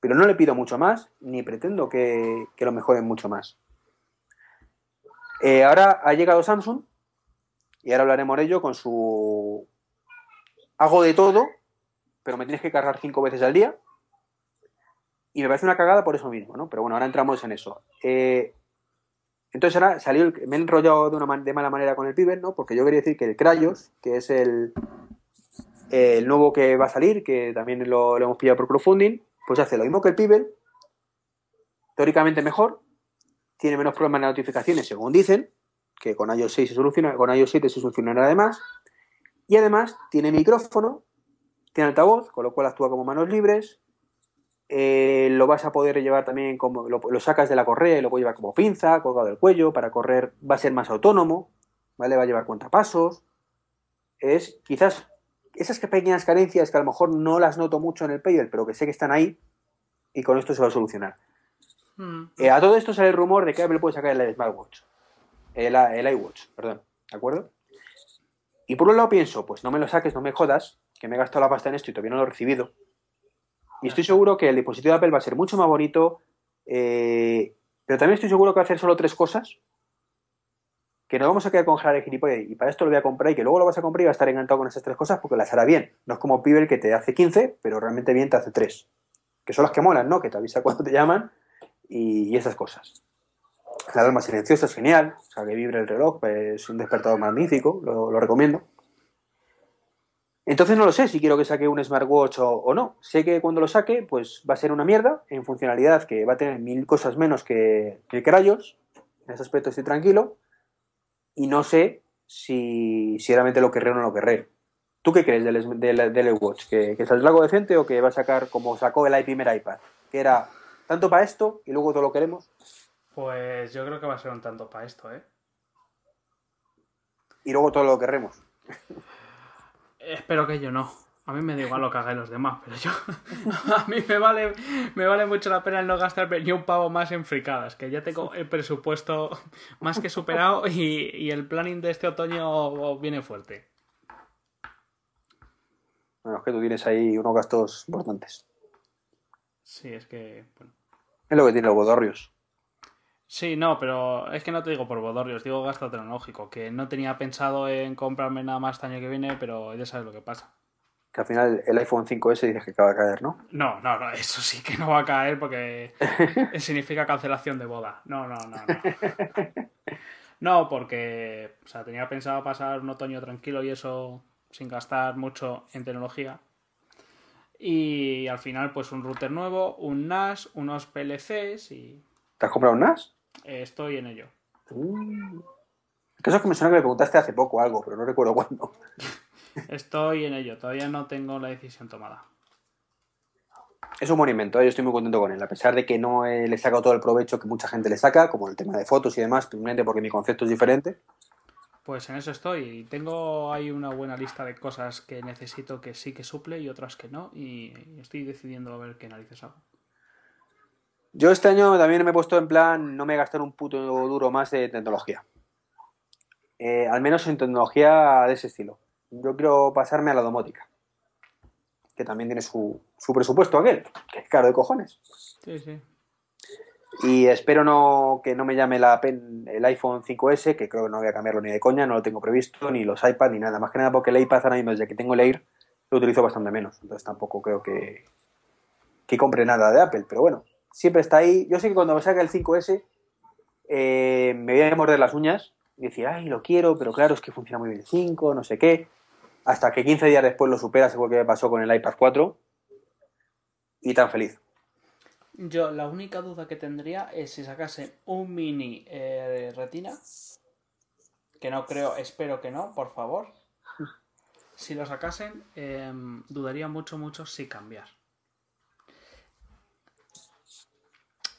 Pero no le pido mucho más, ni pretendo que, que lo mejoren mucho más. Eh, ahora ha llegado Samsung, y ahora hablaremos de ello con su... Hago de todo, pero me tienes que cargar cinco veces al día. Y me parece una cagada por eso mismo, ¿no? Pero bueno, ahora entramos en eso. Eh, entonces ahora salió el- me he enrollado de una de mala manera con el Pibel, ¿no? Porque yo quería decir que el Crayos, que es el, el nuevo que va a salir, que también lo, lo hemos pillado por crowdfunding, pues hace lo mismo que el Pibel, teóricamente mejor, tiene menos problemas de notificaciones, según dicen, que con iOS 6 se soluciona, con iOS 7 se solucionará además, y además tiene micrófono, tiene altavoz, con lo cual actúa como manos libres, eh, lo vas a poder llevar también como lo, lo sacas de la correa y lo puedes llevar como pinza, colgado del cuello, para correr va a ser más autónomo, ¿vale? Va a llevar cuentapasos. Es quizás esas pequeñas carencias que a lo mejor no las noto mucho en el Payel, pero que sé que están ahí y con esto se va a solucionar. Mm. Eh, a todo esto sale el rumor de que Apple puede sacar el smartwatch. El, el iWatch, perdón. ¿De acuerdo? Y por un lado pienso, pues no me lo saques, no me jodas, que me he gastado la pasta en esto y todavía no lo he recibido. Y estoy seguro que el dispositivo de Apple va a ser mucho más bonito, eh, pero también estoy seguro que va a hacer solo tres cosas. Que nos vamos a quedar con de gilipollas y para esto lo voy a comprar y que luego lo vas a comprar y vas a estar encantado con esas tres cosas porque las hará bien. No es como Pibel que te hace 15, pero realmente bien te hace 3. Que son las que molan, ¿no? Que te avisa cuando te llaman y, y esas cosas. La alarma silenciosa es genial, o sea, que vibre el reloj, pues, es un despertador magnífico, lo, lo recomiendo. Entonces no lo sé si quiero que saque un smartwatch o, o no. Sé que cuando lo saque, pues va a ser una mierda en funcionalidad que va a tener mil cosas menos que, que Crayos. En ese aspecto estoy tranquilo. Y no sé si, si realmente lo querré o no lo querré. ¿Tú qué crees del, del, del Watch? ¿Que, ¿Que saldrá algo decente o que va a sacar como sacó el primer iPad? Que era tanto para esto y luego todo lo queremos. Pues yo creo que va a ser un tanto para esto, ¿eh? Y luego todo lo querremos. (laughs) Espero que yo no. A mí me da igual lo que hagan los demás, pero yo. (laughs) A mí me vale, me vale mucho la pena el no gastar ni un pavo más en fricadas, que ya tengo el presupuesto más que superado y, y el planning de este otoño viene fuerte. Bueno, es que tú tienes ahí unos gastos importantes. Sí, es que. Bueno. Es lo que tiene los bodorrios. Sí, no, pero es que no te digo por bodorrios, digo gasto tecnológico, que no tenía pensado en comprarme nada más este año que viene, pero ya sabes lo que pasa. Que al final el iPhone 5S dices que acaba de caer, ¿no? No, no, no, eso sí que no va a caer porque (laughs) significa cancelación de boda. No, no, no, no. (laughs) No, porque o sea, tenía pensado pasar un otoño tranquilo y eso sin gastar mucho en tecnología. Y al final, pues un router nuevo, un NAS, unos PLCs y ¿Te has comprado un NAS? Eh, estoy en ello. Que eso es que me suena que me preguntaste hace poco algo, pero no recuerdo cuándo. (laughs) Estoy en ello, todavía no tengo la decisión tomada. Es un buen invento, ¿eh? yo estoy muy contento con él, a pesar de que no eh, le he sacado todo el provecho que mucha gente le saca, como el tema de fotos y demás, simplemente porque mi concepto es diferente. Pues en eso estoy. y Tengo ahí una buena lista de cosas que necesito que sí que suple y otras que no. Y estoy decidiendo a ver qué narices hago. Yo este año también me he puesto en plan, no me gastar un puto duro más de tecnología. Eh, al menos en tecnología de ese estilo. Yo quiero pasarme a la domótica. Que también tiene su, su presupuesto aquel, que es caro de cojones. Sí, sí. Y espero no que no me llame la pen, el iPhone 5S, que creo que no voy a cambiarlo ni de coña, no lo tengo previsto, ni los iPad, ni nada. Más que nada porque el iPad ahora mismo, desde que tengo el Air, lo utilizo bastante menos. Entonces tampoco creo que, que compre nada de Apple. Pero bueno, siempre está ahí. Yo sé que cuando me saque el 5S, eh, me voy a morder las uñas y decir, ay, lo quiero, pero claro, es que funciona muy bien el 5, no sé qué. hasta que 15 días después lo superas, igual que me pasó con el iPad 4, y tan feliz. Yo la única duda que tendría es si sacasen un mini eh, retina, que no creo, espero que no, por favor. (laughs) Si lo sacasen, em, dudaría mucho, mucho si cambiar.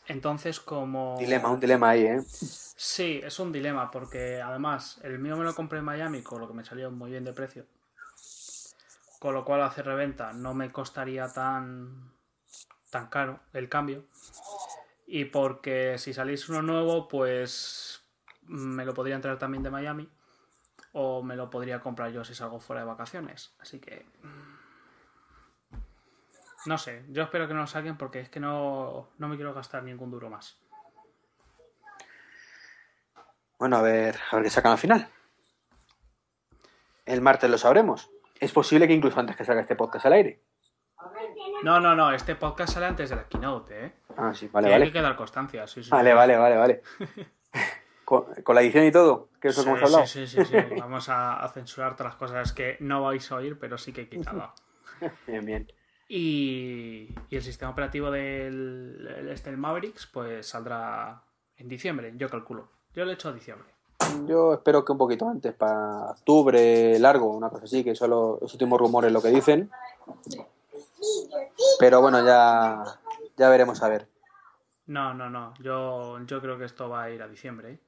Entonces, como... Dilema, un dilema ahí, ¿eh? Sí, es un dilema, porque además el mío me lo compré en Miami, con lo que me salió muy bien de precio. Con lo cual hacer reventa no me costaría tan, tan caro el cambio. Y porque si salís uno nuevo, pues me lo podría entrar también de Miami. O me lo podría comprar yo si salgo fuera de vacaciones. Así que... No sé, yo espero que no lo saquen porque es que no, no me quiero gastar ningún duro más. Bueno, a ver, a ver qué sacan al final. El martes lo sabremos. Es posible que incluso antes que salga este podcast al aire. No, no, no, este podcast sale antes de la keynote, ¿eh? Ah, sí, vale, Y vale. Hay que dar constancia, sí, sí. Vale, vale, vale, vale. (laughs) con, con la edición y todo, que es lo Sí, hemos hablado. sí, sí, sí, sí. Vamos a, a censurar todas las cosas que no vais a oír, pero sí que he quitado. (laughs) Bien, bien. Y, y el sistema operativo del el- este, el Mavericks, pues saldrá en diciembre, yo calculo. Yo le echo a diciembre. Yo espero que un poquito antes, para octubre, largo, una cosa así, que son los, los últimos rumores lo que dicen. Pero bueno, ya, ya veremos a ver. No, no, no. Yo, yo creo que esto va a ir a diciembre. ¿eh?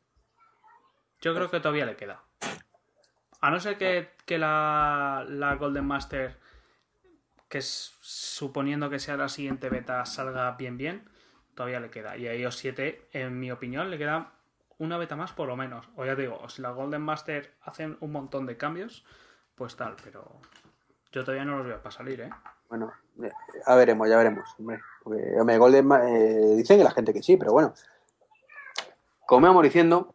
Yo creo que todavía le queda. A no ser que, que la, la Golden Master, suponiendo que sea la siguiente beta, salga bien bien, todavía le queda. Y a iOS 7, en mi opinión, le queda una beta más por lo menos. O ya te digo, si la Golden Master hacen un montón de cambios, pues tal, pero yo todavía no los veo para salir, ¿eh? Bueno, ya veremos, ya veremos. Golden eh, dicen que la gente que sí, pero bueno. Como íbamos diciendo,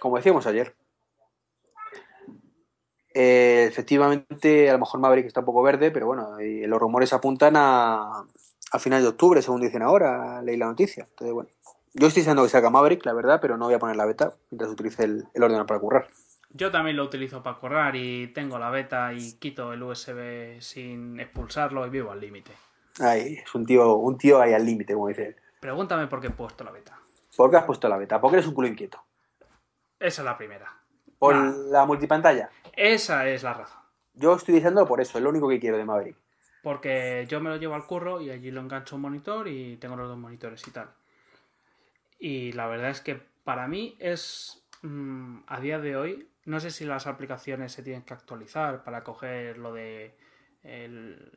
como decíamos ayer, eh, efectivamente a lo mejor Maverick está un poco verde, pero bueno, y los rumores apuntan a, a final de octubre, según dicen ahora, leí la noticia. Entonces, bueno, yo estoy diciendo que salga Maverick, la verdad, pero no voy a poner la beta mientras utilice el, el ordenador para currar. Yo también lo utilizo para correr y tengo la beta y quito el USB sin expulsarlo y vivo al límite. Ay, es un tío, un tío ahí al límite, como dice él. Pregúntame por qué he puesto la beta. ¿Por qué has puesto la beta? Porque eres un culo inquieto. Esa es la primera. Por Nah. la multipantalla. Esa es la razón. Yo estoy diciendo por eso, es lo único que quiero de Maverick. Porque yo me lo llevo al curro y allí lo engancho a un monitor y tengo los dos monitores y tal. Y la verdad es que para mí es mm, a día de hoy, no sé si las aplicaciones se tienen que actualizar para coger lo de el-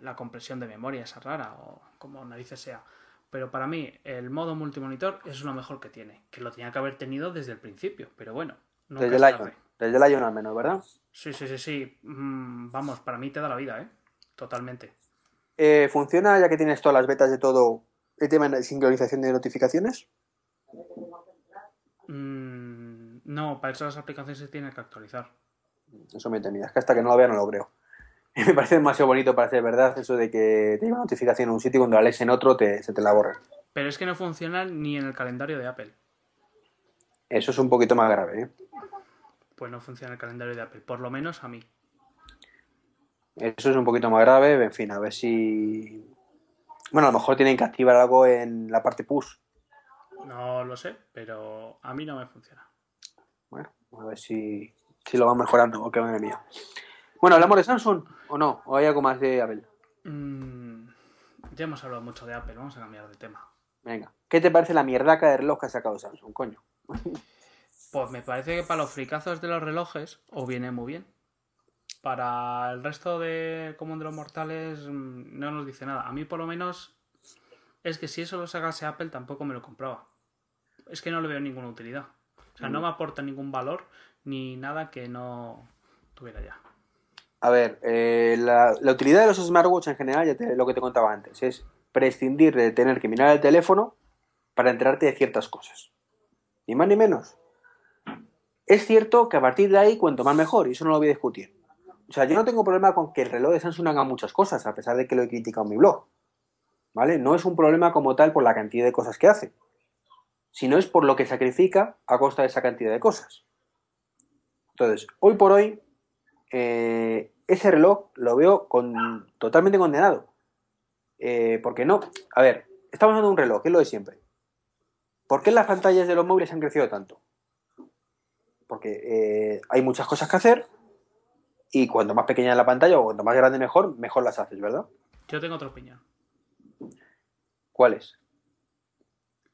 la compresión de memoria esa rara o como narices sea. Pero para mí el modo multimonitor es lo mejor que tiene, que lo tenía que haber tenido desde el principio, pero bueno, nunca Desde es el. Lion. Desde el al menos, ¿verdad? Sí, sí, sí, sí. Mm, vamos, para mí te da la vida, ¿eh? Totalmente. Eh, ¿Funciona, ya que tienes todas las betas de todo, el tema de sincronización de notificaciones? Mm, no, para eso las aplicaciones se tienen que actualizar. Eso me temía. Es que hasta que no lo vea no lo creo. (laughs) Me parece demasiado bonito para ser verdad eso de que te llega una notificación en un sitio y cuando la lees en otro te, se te la borra. Pero es que no funciona ni en el calendario de Apple. Eso es un poquito más grave, ¿eh? Pues no funciona el calendario de Apple, por lo menos a mí. Eso es un poquito más grave. En fin, a ver si... Bueno, a lo mejor tienen que activar algo en la parte push. No lo sé, pero a mí no me funciona. Bueno, a ver si, si lo van mejorando o qué madre mía. Bueno, ¿hablamos de Samsung o no? ¿O hay algo más de Apple? Mm, ya hemos hablado mucho de Apple, vamos a cambiar de tema. Venga. ¿Qué te parece la mierdaca de reloj que ha sacado Samsung, coño? Pues me parece que para los fricazos de los relojes os viene muy bien. Para el resto de común de los mortales mm, no nos dice nada. A mí por lo menos es que si eso lo sacase Apple tampoco me lo compraba. Es que no le veo ninguna utilidad. O sea, no me aporta ningún valor ni nada que no tuviera ya. A ver, eh, la, la utilidad de los smartwatch en general, ya te- lo que te contaba antes, es prescindir de tener que mirar el teléfono para enterarte de ciertas cosas. Ni más ni menos. Es cierto que a partir de ahí, cuanto más mejor, y eso no lo voy a discutir. O sea, yo no tengo problema con que el reloj de Samsung haga muchas cosas, a pesar de que lo he criticado en mi blog. ¿Vale? No es un problema como tal por la cantidad de cosas que hace, sino es por lo que sacrifica a costa de esa cantidad de cosas. Entonces, hoy por hoy, eh, ese reloj lo veo con, totalmente condenado. Eh, porque no, a ver, estamos hablando de un reloj, que es lo de siempre. ¿Por qué las pantallas de los móviles han crecido tanto? Porque eh, hay muchas cosas que hacer y cuanto más pequeña es la pantalla o cuanto más grande mejor, mejor las haces, ¿verdad? Yo tengo otra opinión. ¿Cuál es?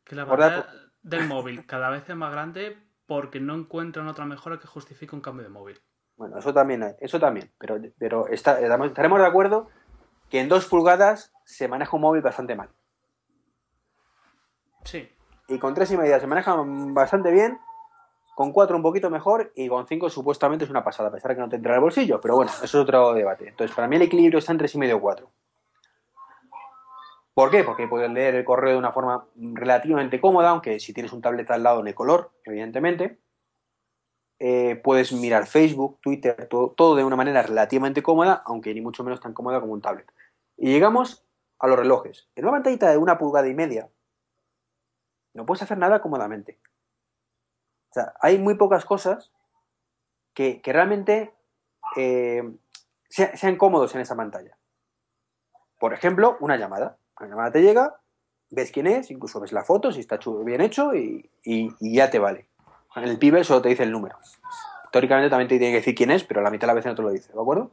Que la pantalla del móvil cada vez es más grande porque no encuentran otra mejora que justifique un cambio de móvil. Bueno, eso también, hay, eso también, pero, pero está- estaremos de acuerdo que en dos pulgadas se maneja un móvil bastante mal. Sí, Y con tres y media se maneja bastante bien, con cuatro un poquito mejor y con cinco supuestamente es una pasada, a pesar de que no te entra en el bolsillo, pero bueno, eso es otro debate. Entonces, para mí el equilibrio está en tres y medio o cuatro. ¿Por qué? Porque puedes leer el correo de una forma relativamente cómoda, aunque si tienes un tablet al lado el color, evidentemente. Eh, puedes mirar Facebook, Twitter, todo, todo de una manera relativamente cómoda, aunque ni mucho menos tan cómoda como un tablet. Y llegamos a los relojes. En una pantallita de una pulgada y media, no puedes hacer nada cómodamente. O sea, hay muy pocas cosas que, que realmente eh, sea- sean cómodos en esa pantalla. Por ejemplo, una llamada. Una llamada te llega, ves quién es, incluso ves la foto, si está chu- bien hecho y, y- ya te vale. En el pibe solo te dice el número. Teóricamente también te tiene que decir quién es, pero la mitad de las veces no te lo dice, ¿de acuerdo?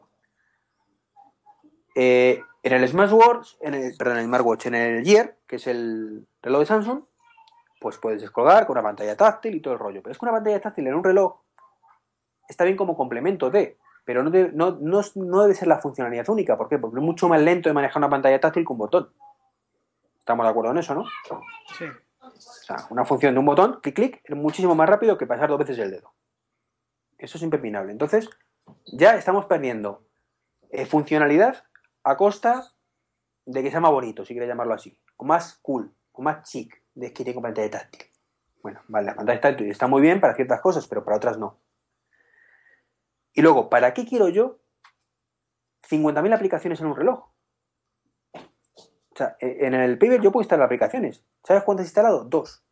Eh, en el Smartwatch, en el, perdón, en el Smartwatch, en el Gear, que es el reloj de Samsung, pues puedes descolgar con una pantalla táctil y todo el rollo. Pero es que una pantalla táctil en un reloj está bien como complemento de, pero no, debe- no, no, no debe ser la funcionalidad única. ¿Por qué? Porque es mucho más lento de manejar una pantalla táctil que un botón. Estamos de acuerdo en eso, ¿no? sí. O sea, una función de un botón, clic, clic, es muchísimo más rápido que pasar dos veces el dedo. Eso es impepinable. Entonces, ya estamos perdiendo eh, funcionalidad a costa de que sea más bonito, si quieres llamarlo así. O más cool, o más chic, de que tengo pantalla táctil. Bueno, vale, la pantalla táctil está muy bien para ciertas cosas, pero para otras no. Y luego, ¿para qué quiero yo 50.000 aplicaciones en un reloj? O sea, eh, en el Paper yo puedo instalar aplicaciones. ¿Sabes cuántas he instalado? Dos.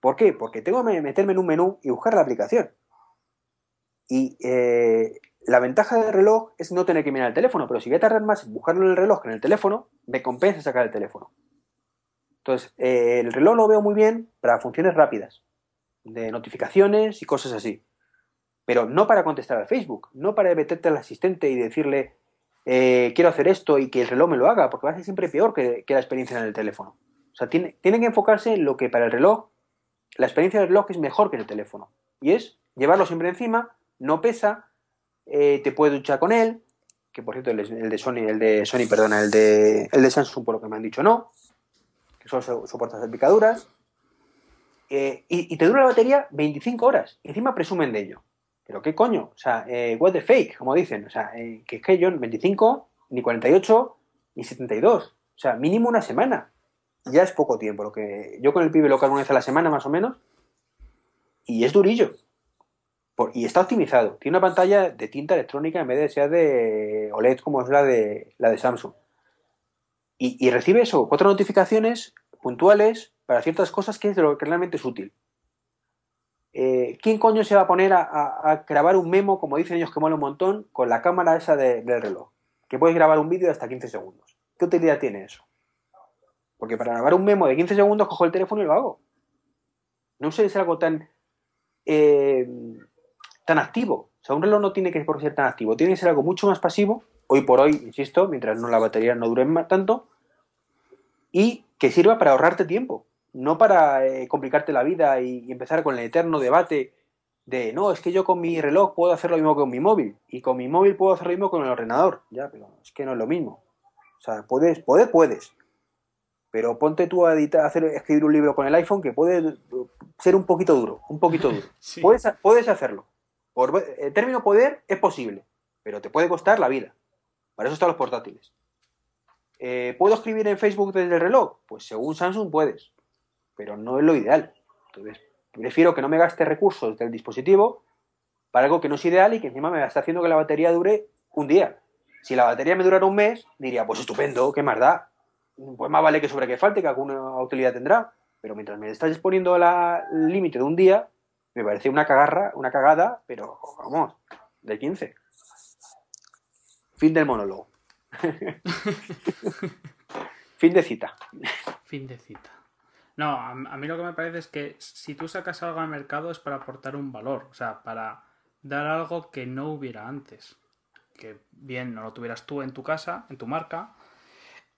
¿Por qué? Porque tengo que meterme en un menú y buscar la aplicación. Y eh, la ventaja del reloj es no tener que mirar el teléfono, pero si voy a tardar más en buscarlo en el reloj que en el teléfono, me compensa sacar el teléfono. Entonces, eh, el reloj lo veo muy bien para funciones rápidas, de notificaciones y cosas así. Pero no para contestar al Facebook, no para meterte al asistente y decirle, eh, quiero hacer esto y que el reloj me lo haga, porque va a ser siempre peor que, la experiencia en el teléfono. O sea, tiene, que enfocarse en lo que para el reloj, la experiencia del reloj es mejor que el teléfono. Y es llevarlo siempre encima, no pesa, eh, te puedes duchar con él, que por cierto el, el de Sony, el de Sony, perdona, el de, el de Samsung por lo que me han dicho no, que solo so- soporta las picaduras, eh, y, te dura la batería 25 horas, y encima presumen de ello. Pero qué coño, o sea, eh, what the fake, como dicen, o sea, eh, que es que yo 25, ni 48, ni 72, o sea, mínimo una semana. Ya es poco tiempo, lo que yo con el pibe lo cargo una vez a la semana más o menos, y es durillo. Y está optimizado. Tiene una pantalla de tinta electrónica en vez de ser de OLED como es la de, la de Samsung. Y, recibe eso, cuatro notificaciones puntuales para ciertas cosas que es de lo que realmente es útil. Eh, ¿Quién coño se va a poner a, grabar un memo, como dicen ellos que mola un montón, con la cámara esa de- del reloj? Que puedes grabar un vídeo de hasta 15 segundos. ¿Qué utilidad tiene eso? Porque para grabar un memo de 15 segundos cojo el teléfono y lo hago. No sé es algo tan eh, tan activo. O sea, un reloj no tiene que por ser tan activo, tiene que ser algo mucho más pasivo, hoy por hoy, insisto, mientras no la batería no dure ma- tanto, y que sirva para ahorrarte tiempo, no para eh, complicarte la vida y, y empezar con el eterno debate de, no, es que yo con mi reloj puedo hacer lo mismo que con mi móvil, y con mi móvil puedo hacer lo mismo con el ordenador, ya, pero es que no es lo mismo. O sea, puedes, poder puedes, pero ponte tú a editar, a hacer, escribir un libro con el iPhone que puede ser un poquito duro, un poquito duro. (laughs) Sí. Puedes, puedes hacerlo. Por el término poder es posible, pero te puede costar la vida. Para eso están los portátiles. Eh, ¿Puedo escribir en Facebook desde el reloj? Pues según Samsung puedes, pero no es lo ideal. Entonces, prefiero que no me gaste recursos del dispositivo para algo que no es ideal y que encima me está haciendo que la batería dure un día. Si la batería me durara un mes, diría, pues estupendo, ¿qué más da? Pues más vale que sobre que falte, que alguna utilidad tendrá. Pero mientras me estás exponiendo el límite de un día, me parece una cagarra, una cagada, pero vamos, De 15. Fin del monólogo. fin de cita. Fin de cita. No, a, mí lo que me parece es que si tú sacas algo al mercado es para aportar un valor, o sea, para dar algo que no hubiera antes. Que bien no lo tuvieras tú en tu casa, en tu marca,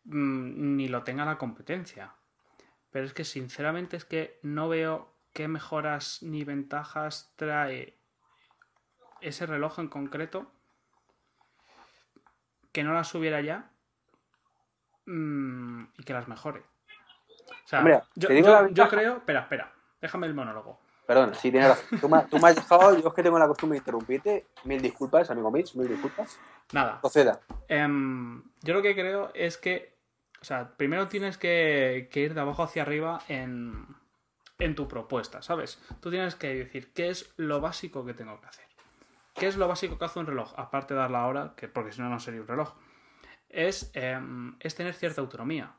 mm, ni lo tenga la competencia. Pero es que sinceramente es que no veo qué mejoras ni ventajas trae ese reloj en concreto que no las hubiera ya mm, y que las mejore. O sea, Hombre, yo, te digo yo- la yo ventaja. creo. Espera, espera. Déjame el monólogo. Perdón, sí, tienes razón. Tú me, tú me has dejado, yo es que tengo la costumbre de interrumpirte. Mil disculpas, amigo Mitch, mil disculpas. Nada. Proceda. Em, yo lo que creo es que. O sea, primero tienes que, que ir de abajo hacia arriba en, en tu propuesta, ¿sabes? Tú tienes que decir qué es lo básico que tengo que hacer. ¿Qué es lo básico que hace un reloj? Aparte de dar la hora, que porque si no, no sería un reloj. Es, em, es tener cierta autonomía.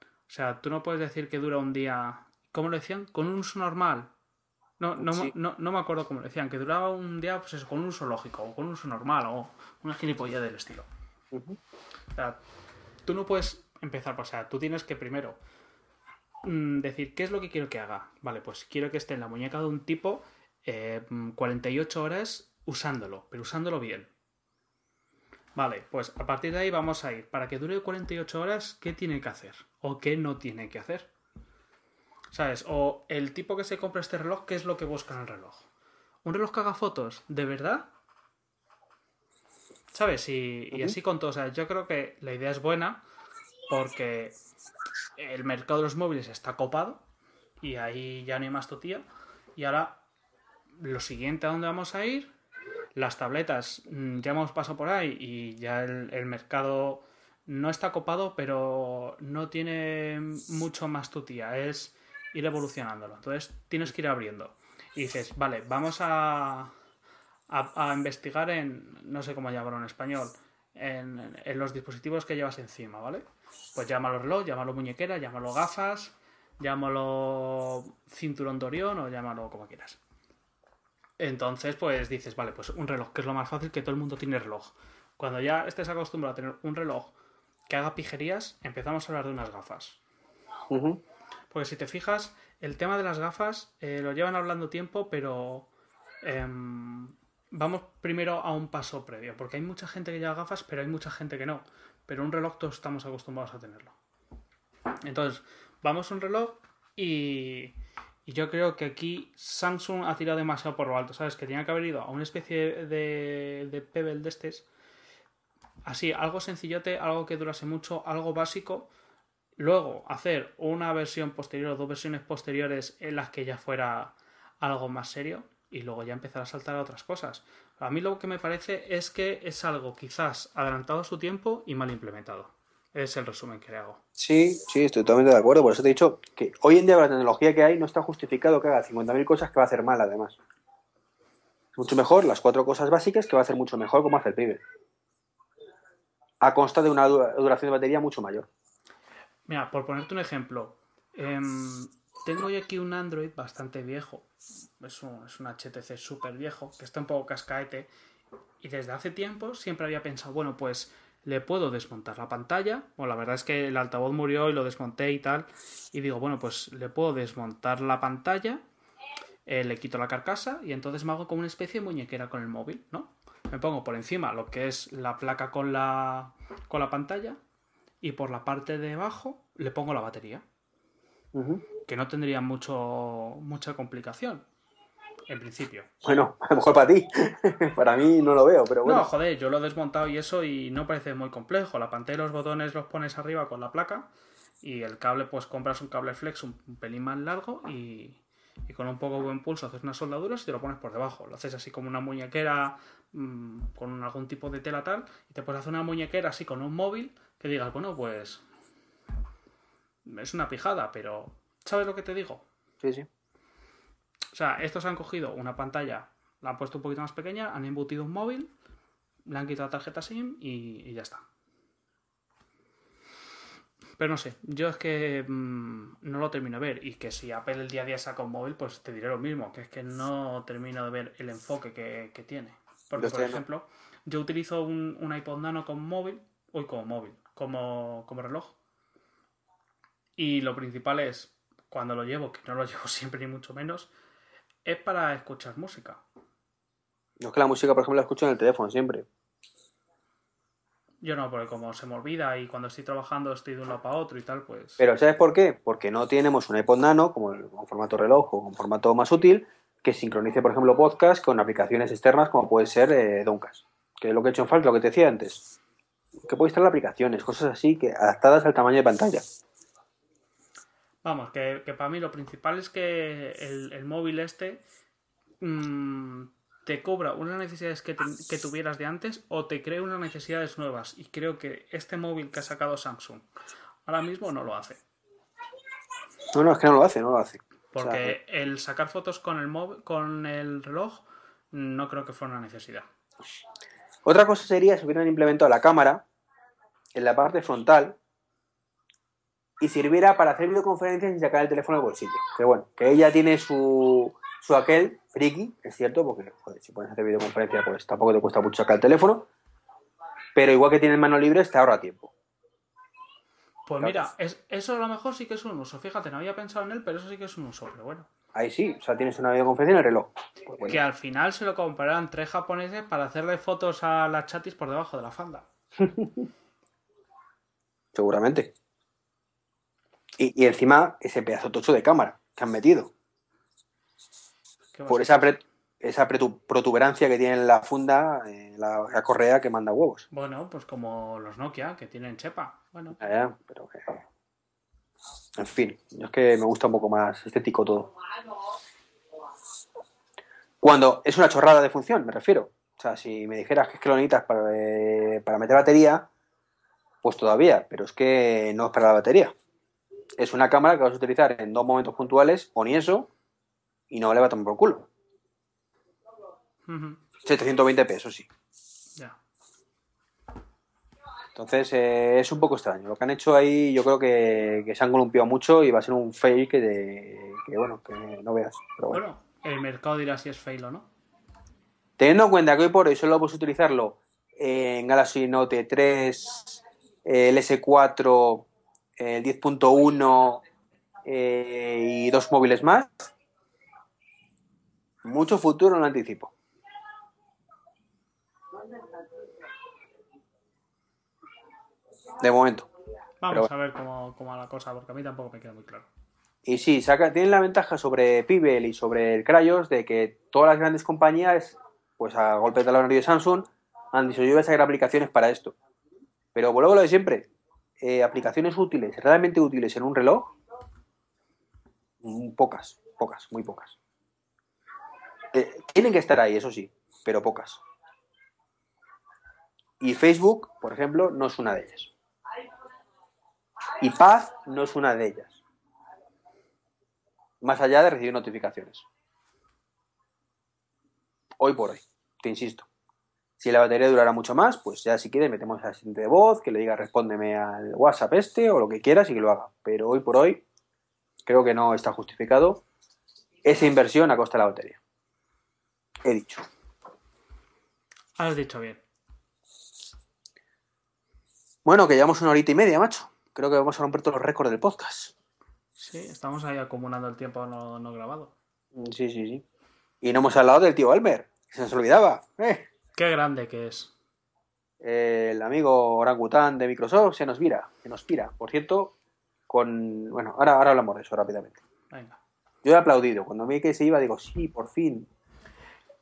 O sea, tú no puedes decir que dura un día. ¿Cómo lo decían? Con un uso normal. No, no, Sí. no, no me acuerdo cómo lo decían. Que duraba un día, pues eso, con un uso lógico, o con un uso normal, o una gilipollas del estilo. O sea, tú no puedes empezar, o sea, tú tienes que primero mm, decir qué es lo que quiero que haga. Vale, pues quiero que esté en la muñeca de un tipo eh, mm, 48 horas usándolo, pero usándolo bien. Vale, pues a partir de ahí vamos a ir. Para que dure 48 horas, ¿qué tiene que hacer? ¿O qué no tiene que hacer? ¿Sabes? O el tipo que se compra este reloj, ¿qué es lo que busca en el reloj? ¿Un reloj que haga fotos? ¿De verdad? ¿Sabes? Y, y así con todo. O sea, yo creo que la idea es buena porque el mercado de los móviles está copado y ahí ya no hay más tía Y ahora, lo siguiente a dónde vamos a ir, las tabletas, mm, ya hemos pasado por ahí y ya el, mercado no está copado, pero no tiene mucho más tutía. Es ir evolucionándolo. Entonces tienes que ir abriendo. Y dices, vale, vamos a, a, a investigar en, no sé cómo llamarlo en español, en, en los dispositivos que llevas encima, ¿vale? Pues llámalo reloj, llámalo muñequera, llámalo gafas, llámalo cinturón de Orión o llámalo como quieras. Entonces, pues dices, vale, pues un reloj, que es lo más fácil, que todo el mundo tiene reloj. Cuando ya estés acostumbrado a tener un reloj que haga pijerías, empezamos a hablar de unas gafas. Porque si te fijas, el tema de las gafas eh, lo llevan hablando tiempo, pero em, vamos primero a un paso previo. Porque hay mucha gente que lleva gafas, pero hay mucha gente que no. Pero un reloj todos estamos acostumbrados a tenerlo. Entonces, vamos a un reloj y, y yo creo que aquí Samsung ha tirado demasiado por lo alto. ¿Sabes? Que tenía que haber ido a una especie de, de Pebble de estos. Así, algo sencillote, algo que durase mucho, algo básico. Luego, hacer una versión posterior o dos versiones posteriores en las que ya fuera algo más serio. Y luego ya empezar a saltar a otras cosas. A mí lo que me parece es que es algo quizás adelantado a su tiempo y mal implementado. Es el resumen que le hago. Sí, sí, estoy totalmente de acuerdo. Por eso te he dicho que hoy en día con la tecnología que hay no está justificado que haga 50.000 cosas que va a hacer mal además. Mucho mejor las cuatro cosas básicas que va a hacer mucho mejor como hace el pibe. A consta de una dura- duración de batería mucho mayor. Mira, por ponerte un ejemplo, em, tengo yo aquí un Android bastante viejo. Es un, es un HTC súper viejo, que está un poco cascaete. Y desde hace tiempo siempre había pensado, bueno, pues le puedo desmontar la pantalla. Bueno, la verdad es que el altavoz murió y lo desmonté y tal. Y digo, bueno, pues le puedo desmontar la pantalla, eh, le quito la carcasa y entonces me hago como una especie de muñequera con el móvil, ¿no? Me pongo por encima lo que es la placa con la, con la pantalla y por la parte de abajo le pongo la batería. Que no tendría mucho, mucha complicación. En principio. Bueno, a lo mejor para ti. (laughs) para mí no lo veo, pero bueno. No, joder, yo lo he desmontado y eso y no parece muy complejo. La pantalla y los botones los pones arriba con la placa y el cable, pues compras un cable flex un, un pelín más largo y, y con un poco de buen pulso haces unas soldaduras y te lo pones por debajo. Lo haces así como una muñequera mm, con algún tipo de tela tal y te puedes hacer una muñequera así con un móvil que digas, bueno, pues es una pijada, pero ¿sabes lo que te digo? Sí, sí. O sea, estos han cogido una pantalla, la han puesto un poquito más pequeña, han embutido un móvil, le han quitado tarjeta SIM y, y ya está. Pero no sé, yo es que mm, no lo termino de ver. Y que si Apple el día a día saca un móvil, pues te diré lo mismo, que es que no termino de ver el enfoque que, que tiene. Porque, por ejemplo, yo utilizo un, un iPod Nano como móvil, uy, como móvil, como, como reloj. Y lo principal es, cuando lo llevo, que no lo (laughs) llevo siempre ni mucho menos, es para escuchar música. Yo es que la música, por ejemplo, la escucho en el teléfono siempre. Yo no, porque como se me olvida y cuando estoy trabajando estoy de un lado para otro y tal, pues... Pero ¿sabes por qué? Porque no tenemos un iPod Nano como con formato reloj o con formato más útil que sincronice, por ejemplo, podcast con aplicaciones externas como puede ser eh, Downcast. Que es lo que he hecho en falta, lo que te decía antes. Que puede instalar aplicaciones, cosas así, que adaptadas al tamaño de pantalla. Vamos, que, que para mí lo principal es que el, el móvil este mm, te cobra unas necesidades que, te- que tuvieras de antes o te crea unas necesidades nuevas. Y creo que este móvil que ha sacado Samsung ahora mismo no lo hace. No, no, es que no lo hace, no lo hace. Porque el sacar fotos con el móvil, con el reloj, no creo que fuera una necesidad. Otra cosa sería si hubieran implementado la cámara en la parte frontal y sirviera para hacer videoconferencias sin sacar el teléfono del bolsillo. Que bueno, que ella tiene su, su aquel friki, es cierto, porque joder, si puedes hacer videoconferencia, pues tampoco te cuesta mucho sacar el teléfono. Pero igual que tienes mano libre, te ahorra tiempo. Pues Claro. mira, es, eso a lo mejor sí que es un uso. Fíjate, no había pensado en él, pero eso sí que es un uso. Pero bueno. Ahí sí, o sea, tienes una videoconferencia en el reloj. Pues bueno, Que al final se lo compraran tres japoneses para hacerle fotos a las chatis por debajo de la falda. (laughs) seguramente. Y, y encima ese pedazo tocho de cámara que han metido. ¿Qué vas Por esa, pre- esa protuberancia que tiene en la funda, eh, la, la correa que manda huevos. Bueno, pues como los Nokia, que tienen chepa. Bueno, pero que- En fin, es que me gusta un poco más estético todo. Cuando es una chorrada de función, me refiero. O sea, si me dijeras que es que lo necesitas para, eh, para meter batería, pues todavía, pero es que no es para la batería. Es una cámara que vas a utilizar en dos momentos puntuales, o ni eso, y no le va a tomar por culo. ujú, 720p, eso sí. ya. Entonces eh, es un poco extraño. Lo que han hecho ahí yo creo que, que se han columpiado mucho y va a ser un fail que, de- que bueno, que no veas. Pero bueno. Bueno, el mercado dirá si es fail o no. Teniendo en cuenta que hoy por hoy solo puedes utilizarlo en Galaxy Note 3, eh, el S4, el 10.1 eh, y dos móviles más, mucho futuro no anticipo. De momento. Vamos Pero a ver cómo, cómo va la cosa, porque a mí tampoco me queda muy claro. Y sí, saca, tienen la ventaja sobre Pibel y sobre el Cryos de que todas las grandes compañías, pues a golpe de talonario de Samsung, han dicho yo voy a sacar aplicaciones para esto. Pero vuelvo a lo de siempre. Eh, aplicaciones útiles, realmente útiles en un reloj, mm, pocas, pocas, muy pocas. Eh, tienen que estar ahí, eso sí, pero pocas. Y Facebook, por ejemplo, no es una de ellas. Y Paz no es una de ellas más allá de recibir notificaciones. Hoy por hoy, te insisto. Si la batería durara mucho más, pues ya si quieres metemos al asistente de voz, que le diga respóndeme al WhatsApp este o lo que quieras y que lo haga. Pero hoy por hoy creo que no está justificado esa inversión a costa de la batería. He dicho. Has dicho bien. Bueno, que llevamos una horita y media, macho. Creo que vamos a romper todos los récords del podcast. Sí, estamos ahí acumulando el tiempo no, no grabado. Sí, sí, sí. Y no hemos hablado del tío Elmer, se nos olvidaba. Eh. Qué grande que es. el amigo orangután de Microsoft se nos vira, se nos pira. Por cierto, con. Bueno, ahora, ahora hablamos de eso rápidamente. Venga. Yo he aplaudido. Cuando vi que se iba, digo, sí, por fin.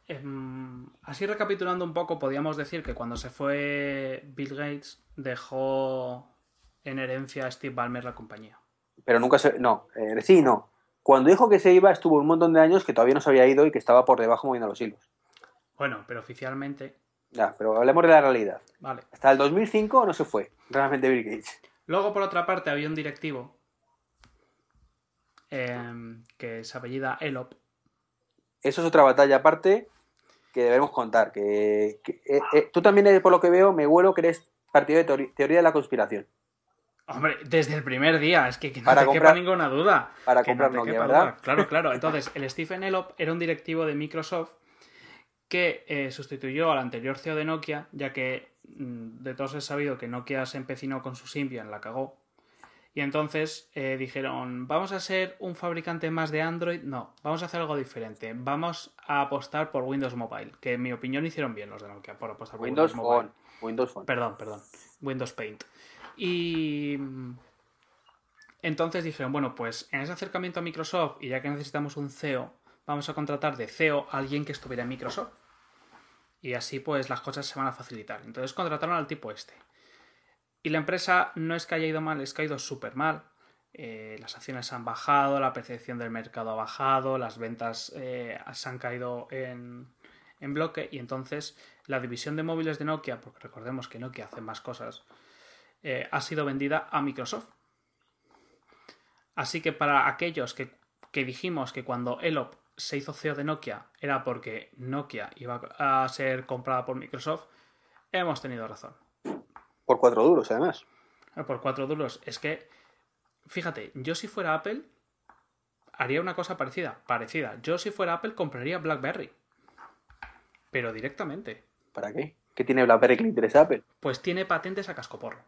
Em, así recapitulando un poco, podríamos decir que cuando se fue Bill Gates dejó en herencia a Steve Ballmer la compañía. Pero nunca se. No, eh, sí, no. Cuando dijo que se iba, estuvo un montón de años que todavía no se había ido y que estaba por debajo moviendo los hilos. Bueno, pero oficialmente, Ya, pero hablemos de la realidad. vale. Hasta el 2005 no se fue, realmente Bill Gates. Luego, por otra parte, había un directivo em, que se apellida Elop. Eso es otra batalla aparte que debemos contar. Que, que- eh, eh, tú también, eres, por lo que veo, me huelo que eres partidario de teoría de la conspiración. Hombre, desde el primer día, es que, que no Para te comprar- quepa ninguna duda. para Que comprar te Nokia, ¿verdad? duda. Claro, claro. (laughs) Entonces, el Stephen Elop era un directivo de Microsoft que eh, sustituyó al anterior CEO de Nokia, ya que mm, de todos es sabido que Nokia se empecinó con su Symbian, la cagó. Y entonces eh, dijeron, vamos a ser un fabricante más de Android. No, vamos a hacer algo diferente. Vamos a apostar por Windows Mobile, que en mi opinión hicieron bien los de Nokia por apostar por Windows Windows, Mobile. Phone. Windows Phone. Perdón, perdón. Windows Paint. Y mm, entonces dijeron, bueno, pues en ese acercamiento a Microsoft, y ya que necesitamos un CEO, vamos a contratar de CEO a alguien que estuviera en Microsoft. Y así pues las cosas se van a facilitar. Entonces contrataron al tipo este. Y la empresa no es que haya ido mal, es que ha ido súper mal. Eh, las acciones han bajado, la percepción del mercado ha bajado, las ventas eh, se han caído en, en bloque y entonces la división de móviles de Nokia, porque recordemos que Nokia hace más cosas, eh, ha sido vendida a Microsoft. Así que para aquellos que, que dijimos que cuando Elop se hizo CEO de Nokia era porque Nokia iba a ser comprada por Microsoft, hemos tenido razón. Por cuatro duros, además. Eh, Por cuatro duros. Es que, fíjate, yo si fuera Apple, haría una cosa parecida. Parecida. Yo si fuera Apple, compraría BlackBerry. Pero directamente. ¿Para qué? ¿Qué tiene BlackBerry que le interesa a Apple? Pues tiene patentes a cascoporro.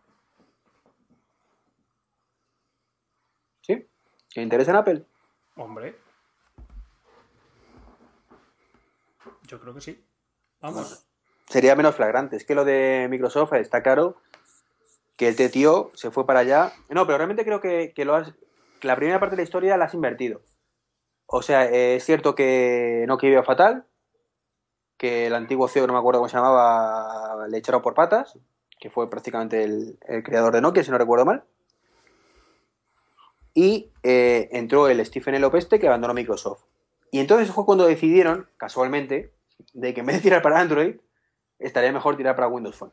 ¿Sí? ¿Que le interesa en Apple? Hombre. Yo creo que sí. Vamos. Sería menos flagrante. Es que lo de Microsoft está claro que este tío se fue para allá. No, pero realmente creo que, que lo has. la primera parte de la historia la has invertido. O sea, eh, es cierto que no iba fatal, que el antiguo CEO, no me acuerdo cómo se llamaba, le echaron por patas, que fue prácticamente el, creador de Nokia, si no recuerdo mal. Y eh, entró el Stephen Elop este que abandonó Microsoft. Y entonces fue cuando decidieron, casualmente, de que en vez de tirar para Android, estaría mejor tirar para Windows Phone.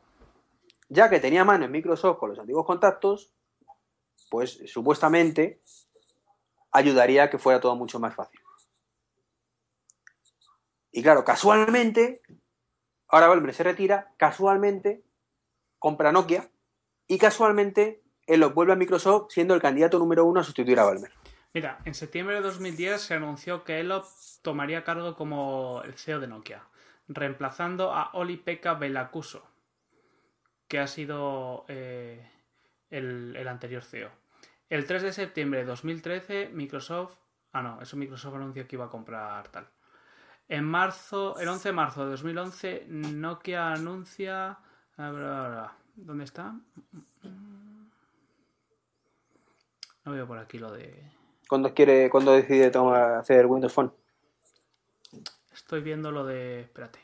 Ya que tenía mano en Microsoft con los antiguos contactos, pues supuestamente ayudaría a que fuera todo mucho más fácil. Y claro, casualmente, ahora Valmer se retira, casualmente compra Nokia y casualmente él lo vuelve a Microsoft siendo el candidato número uno a sustituir a Valmer. Mira, en septiembre de 2010 se anunció que Elop tomaría cargo como el CEO de Nokia, reemplazando a Oli-Pekka Velakuso, que ha sido eh, el, anterior CEO. El 3 de septiembre de 2013, Microsoft. Ah, no, eso Microsoft anunció que iba a comprar tal. En marzo, el 11 de marzo de 2011, Nokia anuncia. ¿Dónde está? No veo por aquí lo de. ¿Cuándo, quiere, cuándo decide tomar, hacer Windows Phone? Estoy viendo lo de. Espérate.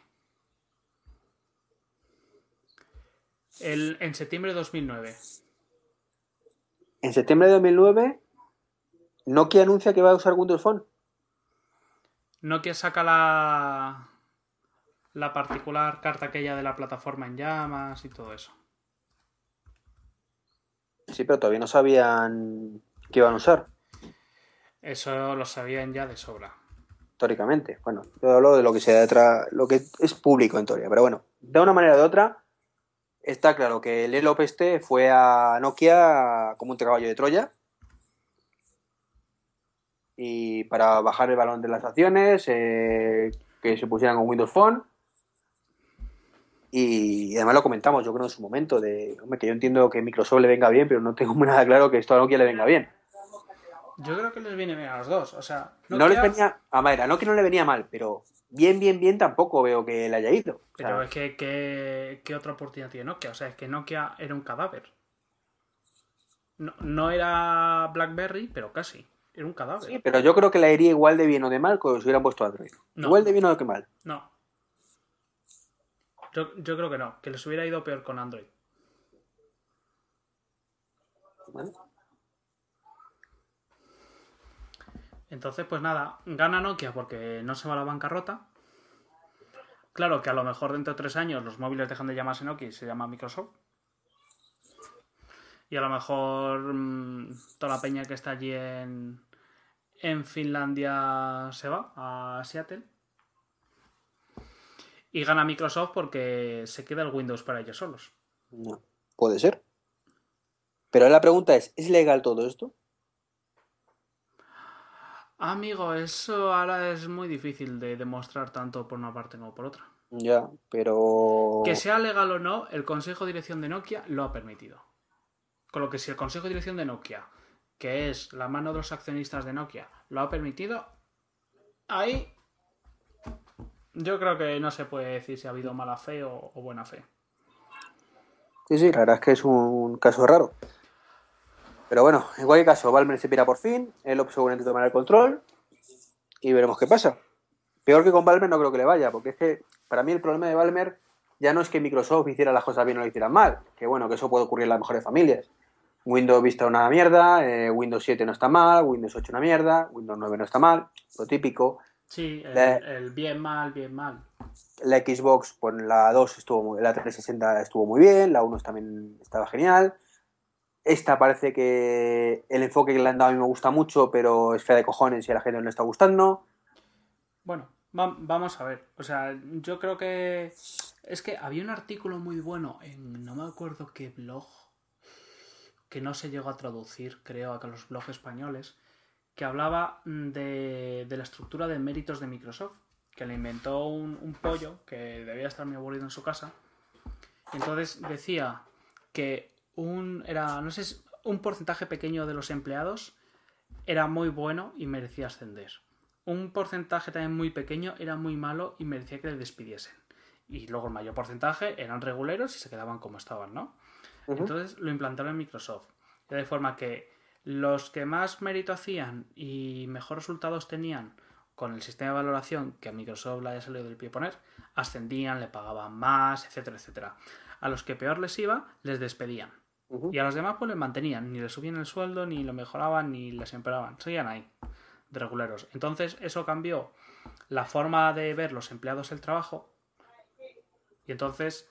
El, en septiembre de 2009. En septiembre de 2009, Nokia anuncia que va a usar Windows Phone. Nokia saca la. La particular carta aquella de la plataforma en llamas y todo eso. Sí, pero todavía no sabían que iban a usar, Eso lo sabían ya de sobra. históricamente. Bueno, yo hablo de lo que se detrás, lo que es público en teoría. Pero bueno, de una manera o de otra, está claro que el Elop este fue a Nokia como un caballo de Troya. Y para bajar el balón de las acciones, eh, que se pusieran con Windows Phone. Y además lo comentamos, yo creo en su momento, de hombre, que yo entiendo que Microsoft le venga bien, pero no tengo (laughs) nada claro que esto a Nokia le venga bien. Yo creo que les viene bien a los dos. O sea, No les venía, a ver, a Nokia no le venía mal, pero bien, bien, bien tampoco veo que le haya ido. O sea, Pero es que, que- ¿qué otra oportunidad tiene Nokia? O sea, es que Nokia era un cadáver. No, no era BlackBerry, pero casi. Era un cadáver. sí, pero yo creo que le iría igual de bien o de mal que si hubieran puesto Android. No. Igual de bien o de mal. No. Yo, yo creo que no, que les hubiera ido peor con Android. ¿vale? Entonces, pues nada, gana Nokia porque no se va a la bancarrota. Claro que a lo mejor dentro de tres años los móviles dejan de llamarse Nokia y se llama Microsoft. Y a lo mejor mm, toda la peña que está allí en, en Finlandia se va a Seattle. Y gana Microsoft porque se queda el Windows para ellos solos. No. Puede ser. Pero la pregunta es, ¿es legal todo esto? Amigo, eso ahora es muy difícil de demostrar tanto por una parte como por otra. Ya, pero. Que sea legal o no, el Consejo de Dirección de Nokia lo ha permitido. Con lo que si el Consejo de Dirección de Nokia, que es la mano de los accionistas de Nokia, lo ha permitido, ahí yo creo que no se puede decir si ha habido mala fe o, o buena fe. Sí, sí, la verdad es que es un caso raro. Pero bueno, en cualquier caso, Valmer se pira por fin, él seguramente tomará el control y veremos qué pasa. Peor que con Valmer no creo que le vaya, porque es que para mí el problema de Valmer ya no es que Microsoft hiciera las cosas bien o lo hicieran mal, que bueno, que eso puede ocurrir en las mejores familias. Windows Vista una mierda, eh, Windows 7 no está mal, Windows 8 una mierda, Windows 9 no está mal, lo típico. Sí, el, La- el bien mal, bien mal. La Xbox, pues la 2 estuvo muy, la 360 estuvo muy bien, la 1 también estaba genial. Esta parece que el enfoque que le han dado a mí me gusta mucho, pero es fea de cojones y a la gente no le está gustando. Bueno, va- vamos a ver. O sea, yo creo que. Es que había un artículo muy bueno en no me acuerdo qué blog, que no se llegó a traducir, creo, a los blogs españoles, que hablaba de, de la estructura de méritos de Microsoft, que le inventó un, un pollo que debía estar muy aburrido en su casa. Entonces decía que un era no sé un porcentaje pequeño de los empleados era muy bueno y merecía ascender. Un porcentaje también muy pequeño era muy malo y merecía que le despidiesen. Y luego el mayor porcentaje eran reguleros y se quedaban como estaban, ¿no? Entonces lo implantaron en Microsoft. De forma que los que más mérito hacían y mejor resultados tenían con el sistema de valoración que a Microsoft le haya salido del pie poner, ascendían, le pagaban más, etcétera, etcétera. A los que peor les iba, les despedían. Y a los demás pues les mantenían, ni les subían el sueldo, ni lo mejoraban, ni les empeoraban. Seguían ahí, de reguleros. Entonces eso cambió la forma de ver los empleados el trabajo. Y entonces,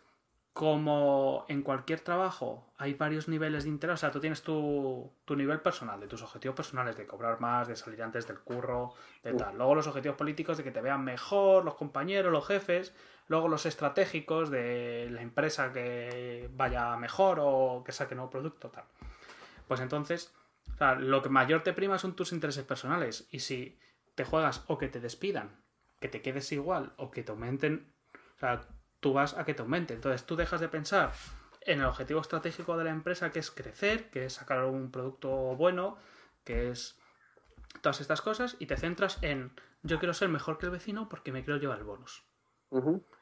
como en cualquier trabajo hay varios niveles de interés, o sea, tú tienes tu, tu nivel personal, de tus objetivos personales, de cobrar más, de salir antes del curro, de tal. Luego los objetivos políticos de que te vean mejor, los compañeros, los jefes. Luego los estratégicos de la empresa que vaya mejor o que saque nuevo producto, tal. Pues entonces, o sea, lo que mayor te prima son tus intereses personales. Y si te juegas o que te despidan, que te quedes igual o que te aumenten, o sea, tú vas a que te aumente. Entonces tú dejas de pensar en el objetivo estratégico de la empresa, que es crecer, que es sacar un producto bueno, que es todas estas cosas, y te centras en yo quiero ser mejor que el vecino porque me quiero llevar el bonus.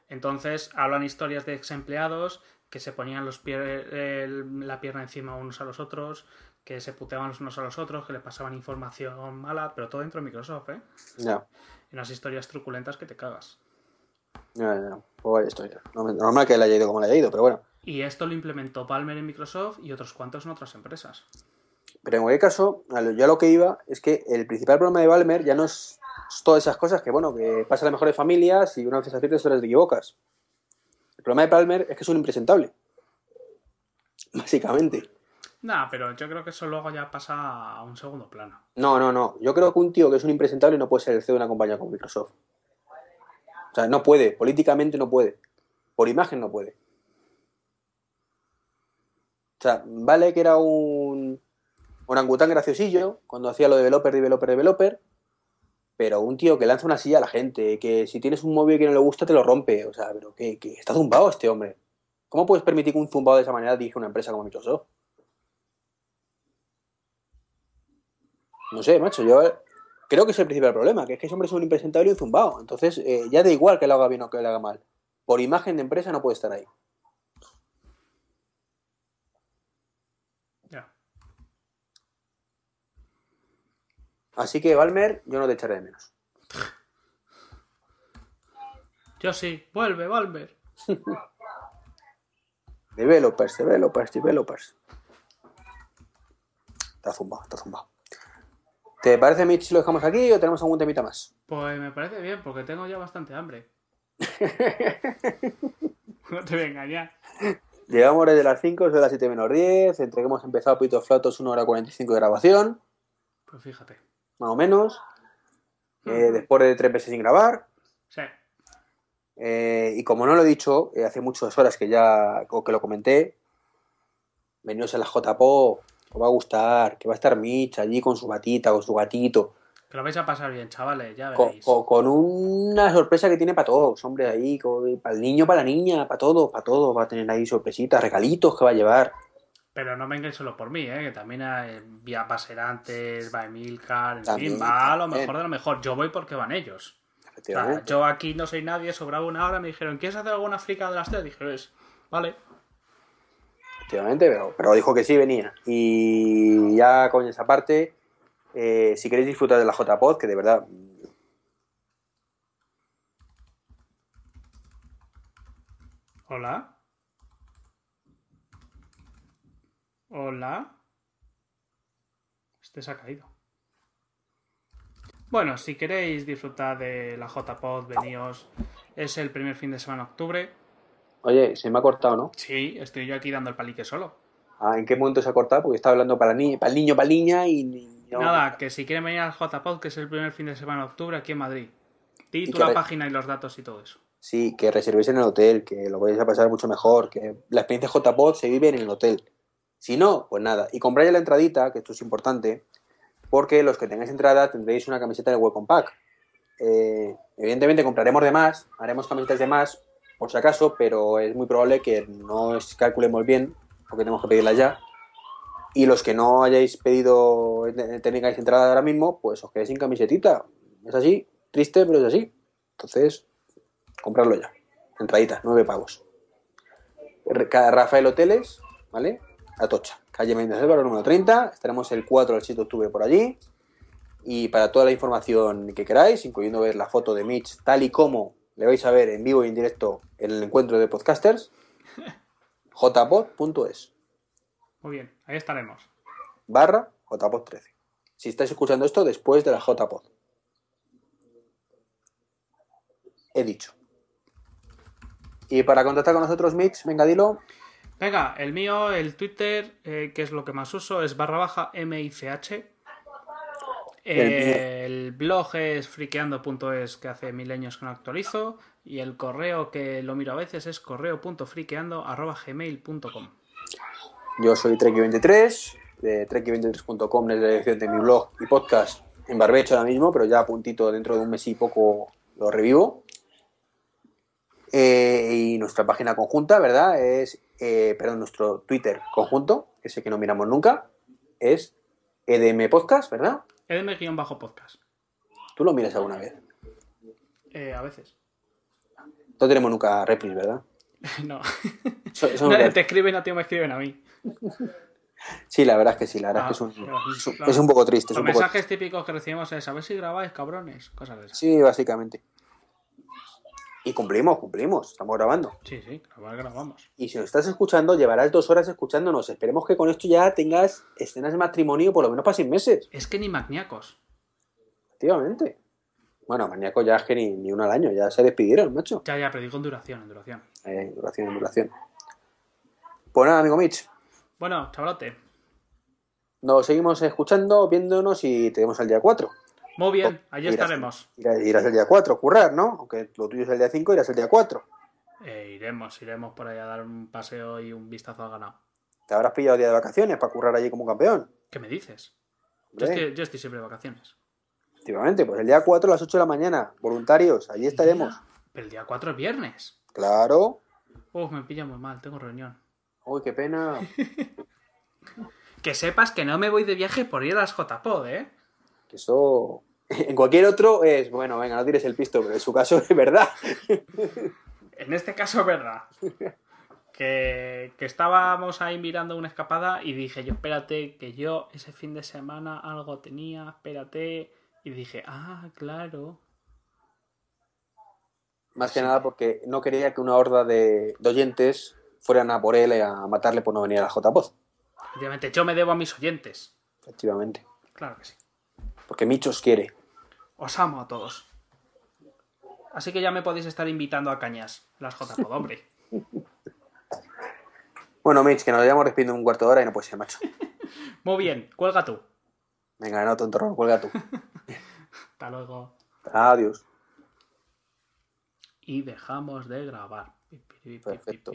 Entonces hablan historias de ex empleados que se ponían los el- la pierna encima unos a los otros, que se puteaban los unos a los otros, que le pasaban información mala, pero todo dentro de Microsoft, ¿eh? Y unas historias truculentas que te cagas. Ya, ya. Pues vaya historia. No- Normal que le haya ido como le haya ido, pero bueno. Y esto lo implementó Palmer en Microsoft y otros cuantos en otras empresas. Pero en cualquier caso, a yo a lo que iba es que el principal problema de Balmer ya no es todas esas cosas que, bueno, que pasa en las mejores familias y una vez aciertas, otras te equivocas. El problema de Palmer es que es un impresentable. (laughs) Básicamente. Nah, pero yo creo que eso luego ya pasa a un segundo plano. No, no, no. Yo creo que un tío que es un impresentable no puede ser el CEO de una compañía como Microsoft. O sea, no puede. Políticamente no puede. Por imagen no puede. O sea, vale que era un orangután graciosillo cuando hacía lo de developer, developer, developer. Pero un tío que lanza una silla a la gente, que si tienes un móvil que no le gusta te lo rompe. O sea, pero que, está zumbado este hombre. ¿Cómo puedes permitir que un zumbado de esa manera dirija una empresa como Microsoft? No sé, macho, yo creo que es el principal problema, que es que ese hombre es un impresentable y un zumbado. Entonces, eh, ya da igual que lo haga bien o que lo haga mal. Por imagen de empresa no puede estar ahí. Ya. Así que, Valmer, yo no te echaré de menos. Yo sí, vuelve, Valmer. (laughs) Developers, developers, developers. Está zumbado, está zumbado. ¿Te parece, Mitch, si lo dejamos aquí o tenemos algún temita más? Pues me parece bien, porque tengo ya bastante hambre. (laughs) no te voy a engañar. Llegamos desde las 5, son las 7 menos 10. Entre que hemos empezado Pito Flatos, 1 hora 45 de grabación, Pues fíjate. más o menos. Eh, después de tres meses sin grabar. Sí. Eh, y como no lo he dicho, eh, hace muchas horas que ya o que lo comenté, venidos a la JPO, os va a gustar, que va a estar Mitch allí con su batita, con su gatito. Que lo vais a pasar bien, chavales, ya veréis. con- con una sorpresa que tiene para todos, hombre, ahí, con- para el niño, para la niña, para todo, para todo, va a tener ahí sorpresitas, regalitos que va a llevar. Pero no vengáis solo por mí, ¿eh? que también hay vía Paserantes, va Emilcar, en También, fin, va a lo también. mejor de lo mejor. Yo voy porque van ellos. O sea, Efectivamente. yo aquí no soy nadie, sobraba una hora, me dijeron, ¿quieres hacer alguna frica de las tres? Dije, "Es, vale. Efectivamente, pero, dijo que sí venía. Y ya con esa parte, eh, si queréis disfrutar de la JPod, que de verdad. Hola. Hola. Este se ha caído. Bueno, si queréis disfrutar de la JPod, veníos. Es el primer fin de semana de octubre. Oye, se me ha cortado, ¿no? Sí, estoy yo aquí dando el palique solo. Ah, ¿En qué momento se ha cortado? Porque estaba hablando para, ni- para el niño, para la niña y. Nada, que si quieren venir al JPod, que es el primer fin de semana de octubre aquí en Madrid. Di tú la página y los datos y todo eso. Sí, que reservéis en el hotel, que lo vais a pasar mucho mejor, que la experiencia JPod se vive en el hotel. Si no, pues nada. Y compráis la entradita, que esto es importante, porque los que tengáis entrada tendréis una camiseta de Welcome Pack. Eh, evidentemente compraremos de más, haremos camisetas de más, por si acaso, pero es muy probable que no os calculemos bien, porque tenemos que pedirlas ya. Y los que no hayáis pedido, eh, tengáis entrada ahora mismo, pues os quedéis sin camisetita. Es así, triste, pero es así. Entonces, comprarlo ya. Entradita, nueve Ca- Rafael Hoteles, ¿vale? Atocha, calle Méndez Álvaro, número 30. Estaremos el 4 al 7 de octubre por allí. Y para toda la información que queráis, incluyendo ver la foto de Mitch, tal y como le vais a ver en vivo y en directo en el encuentro de podcasters, (laughs) jpod.es Muy bien, ahí estaremos. barra jpod13. Si estáis escuchando esto después de la jpod. He dicho. Y para contactar con nosotros, Mitch, venga, dilo. Venga, el mío, el Twitter, eh, que es lo que más uso, es barra baja MICH. El Eh, el blog es friqueando.es, que hace mil años que no actualizo. Y el correo que lo miro a veces es correo.friqueando.gmail.com. Yo soy Treki23, de treki23.com es la dirección de mi blog y podcast en barbecho ahora mismo, pero ya a puntito dentro de un mes y poco lo revivo. Eh, y nuestra página conjunta, ¿verdad? Es, eh, perdón, nuestro Twitter conjunto, ese que no miramos nunca, es EDM Podcast, ¿verdad? Edm-podcast. Tú lo miras alguna vez. Eh, a veces. No tenemos nunca replis, ¿verdad? (laughs) (laughs) no. Te escriben a ti o me escriben a mí. Sí, la verdad es que sí, la verdad Ah, es que es un, pero- es un- claro. es un poco triste. Los un poco mensajes típicos que recibimos es a ver si grabáis, cabrones. Cosas de esas. Sí, básicamente. Y cumplimos, cumplimos, estamos grabando. Sí, sí, grabar grabamos. Y si nos estás escuchando, llevarás dos horas escuchándonos. Esperemos que con esto ya tengas escenas de matrimonio por lo menos para seis meses. Es que ni magníacos. Efectivamente. Bueno, maníaco ya es que ni, ni uno al año, ya se despidieron, macho. Ya, ya, pero digo en duración, en duración. Eh, duración, en duración. Pues nada, amigo Mitch. Bueno, chavalote. Nos seguimos escuchando, viéndonos y te vemos el día 4. Muy bien, allí Irás- estaremos. Irás, irás el día 4 a currar, ¿no? Aunque lo tuyo es el día 5, irás el día 4. Eh, iremos, iremos por ahí a dar un paseo y un vistazo al ganado. Te habrás pillado día de vacaciones para currar allí como campeón. ¿Qué me dices? Yo Hombre. estoy, yo estoy siempre de vacaciones. Efectivamente, pues el día 4 a las 8 de la mañana, voluntarios, allí estaremos. Pero el día 4 es viernes. Claro. Uf, me pilla muy mal, tengo reunión. Uy, qué pena. (laughs) Que sepas que no me voy de viaje por ir a las JPod, ¿eh? Eso. (laughs) En cualquier otro es, bueno, venga, no tires el pisto, pero en su caso (laughs) es verdad. En este caso es verdad. Que, que estábamos ahí mirando una escapada y dije yo, espérate, que yo ese fin de semana algo tenía, espérate. Y dije, ah, claro. Más que nada porque no quería que una horda de, de oyentes fueran a por él y a matarle por no venir a la JPOZ. Obviamente, yo me debo a mis oyentes. Efectivamente. Claro que sí. Porque Michos quiere. Os amo a todos. Así que ya me podéis estar invitando a cañas, las JPod, (laughs) hombre. Bueno, Mitch, que nos vayamos despidiendo un cuarto de hora y no puede ser, macho. (laughs) Muy bien, cuelga tú. Venga, no, tonto, cuelga tú. (laughs) Hasta luego. Adiós. Y dejamos de grabar. Perfecto.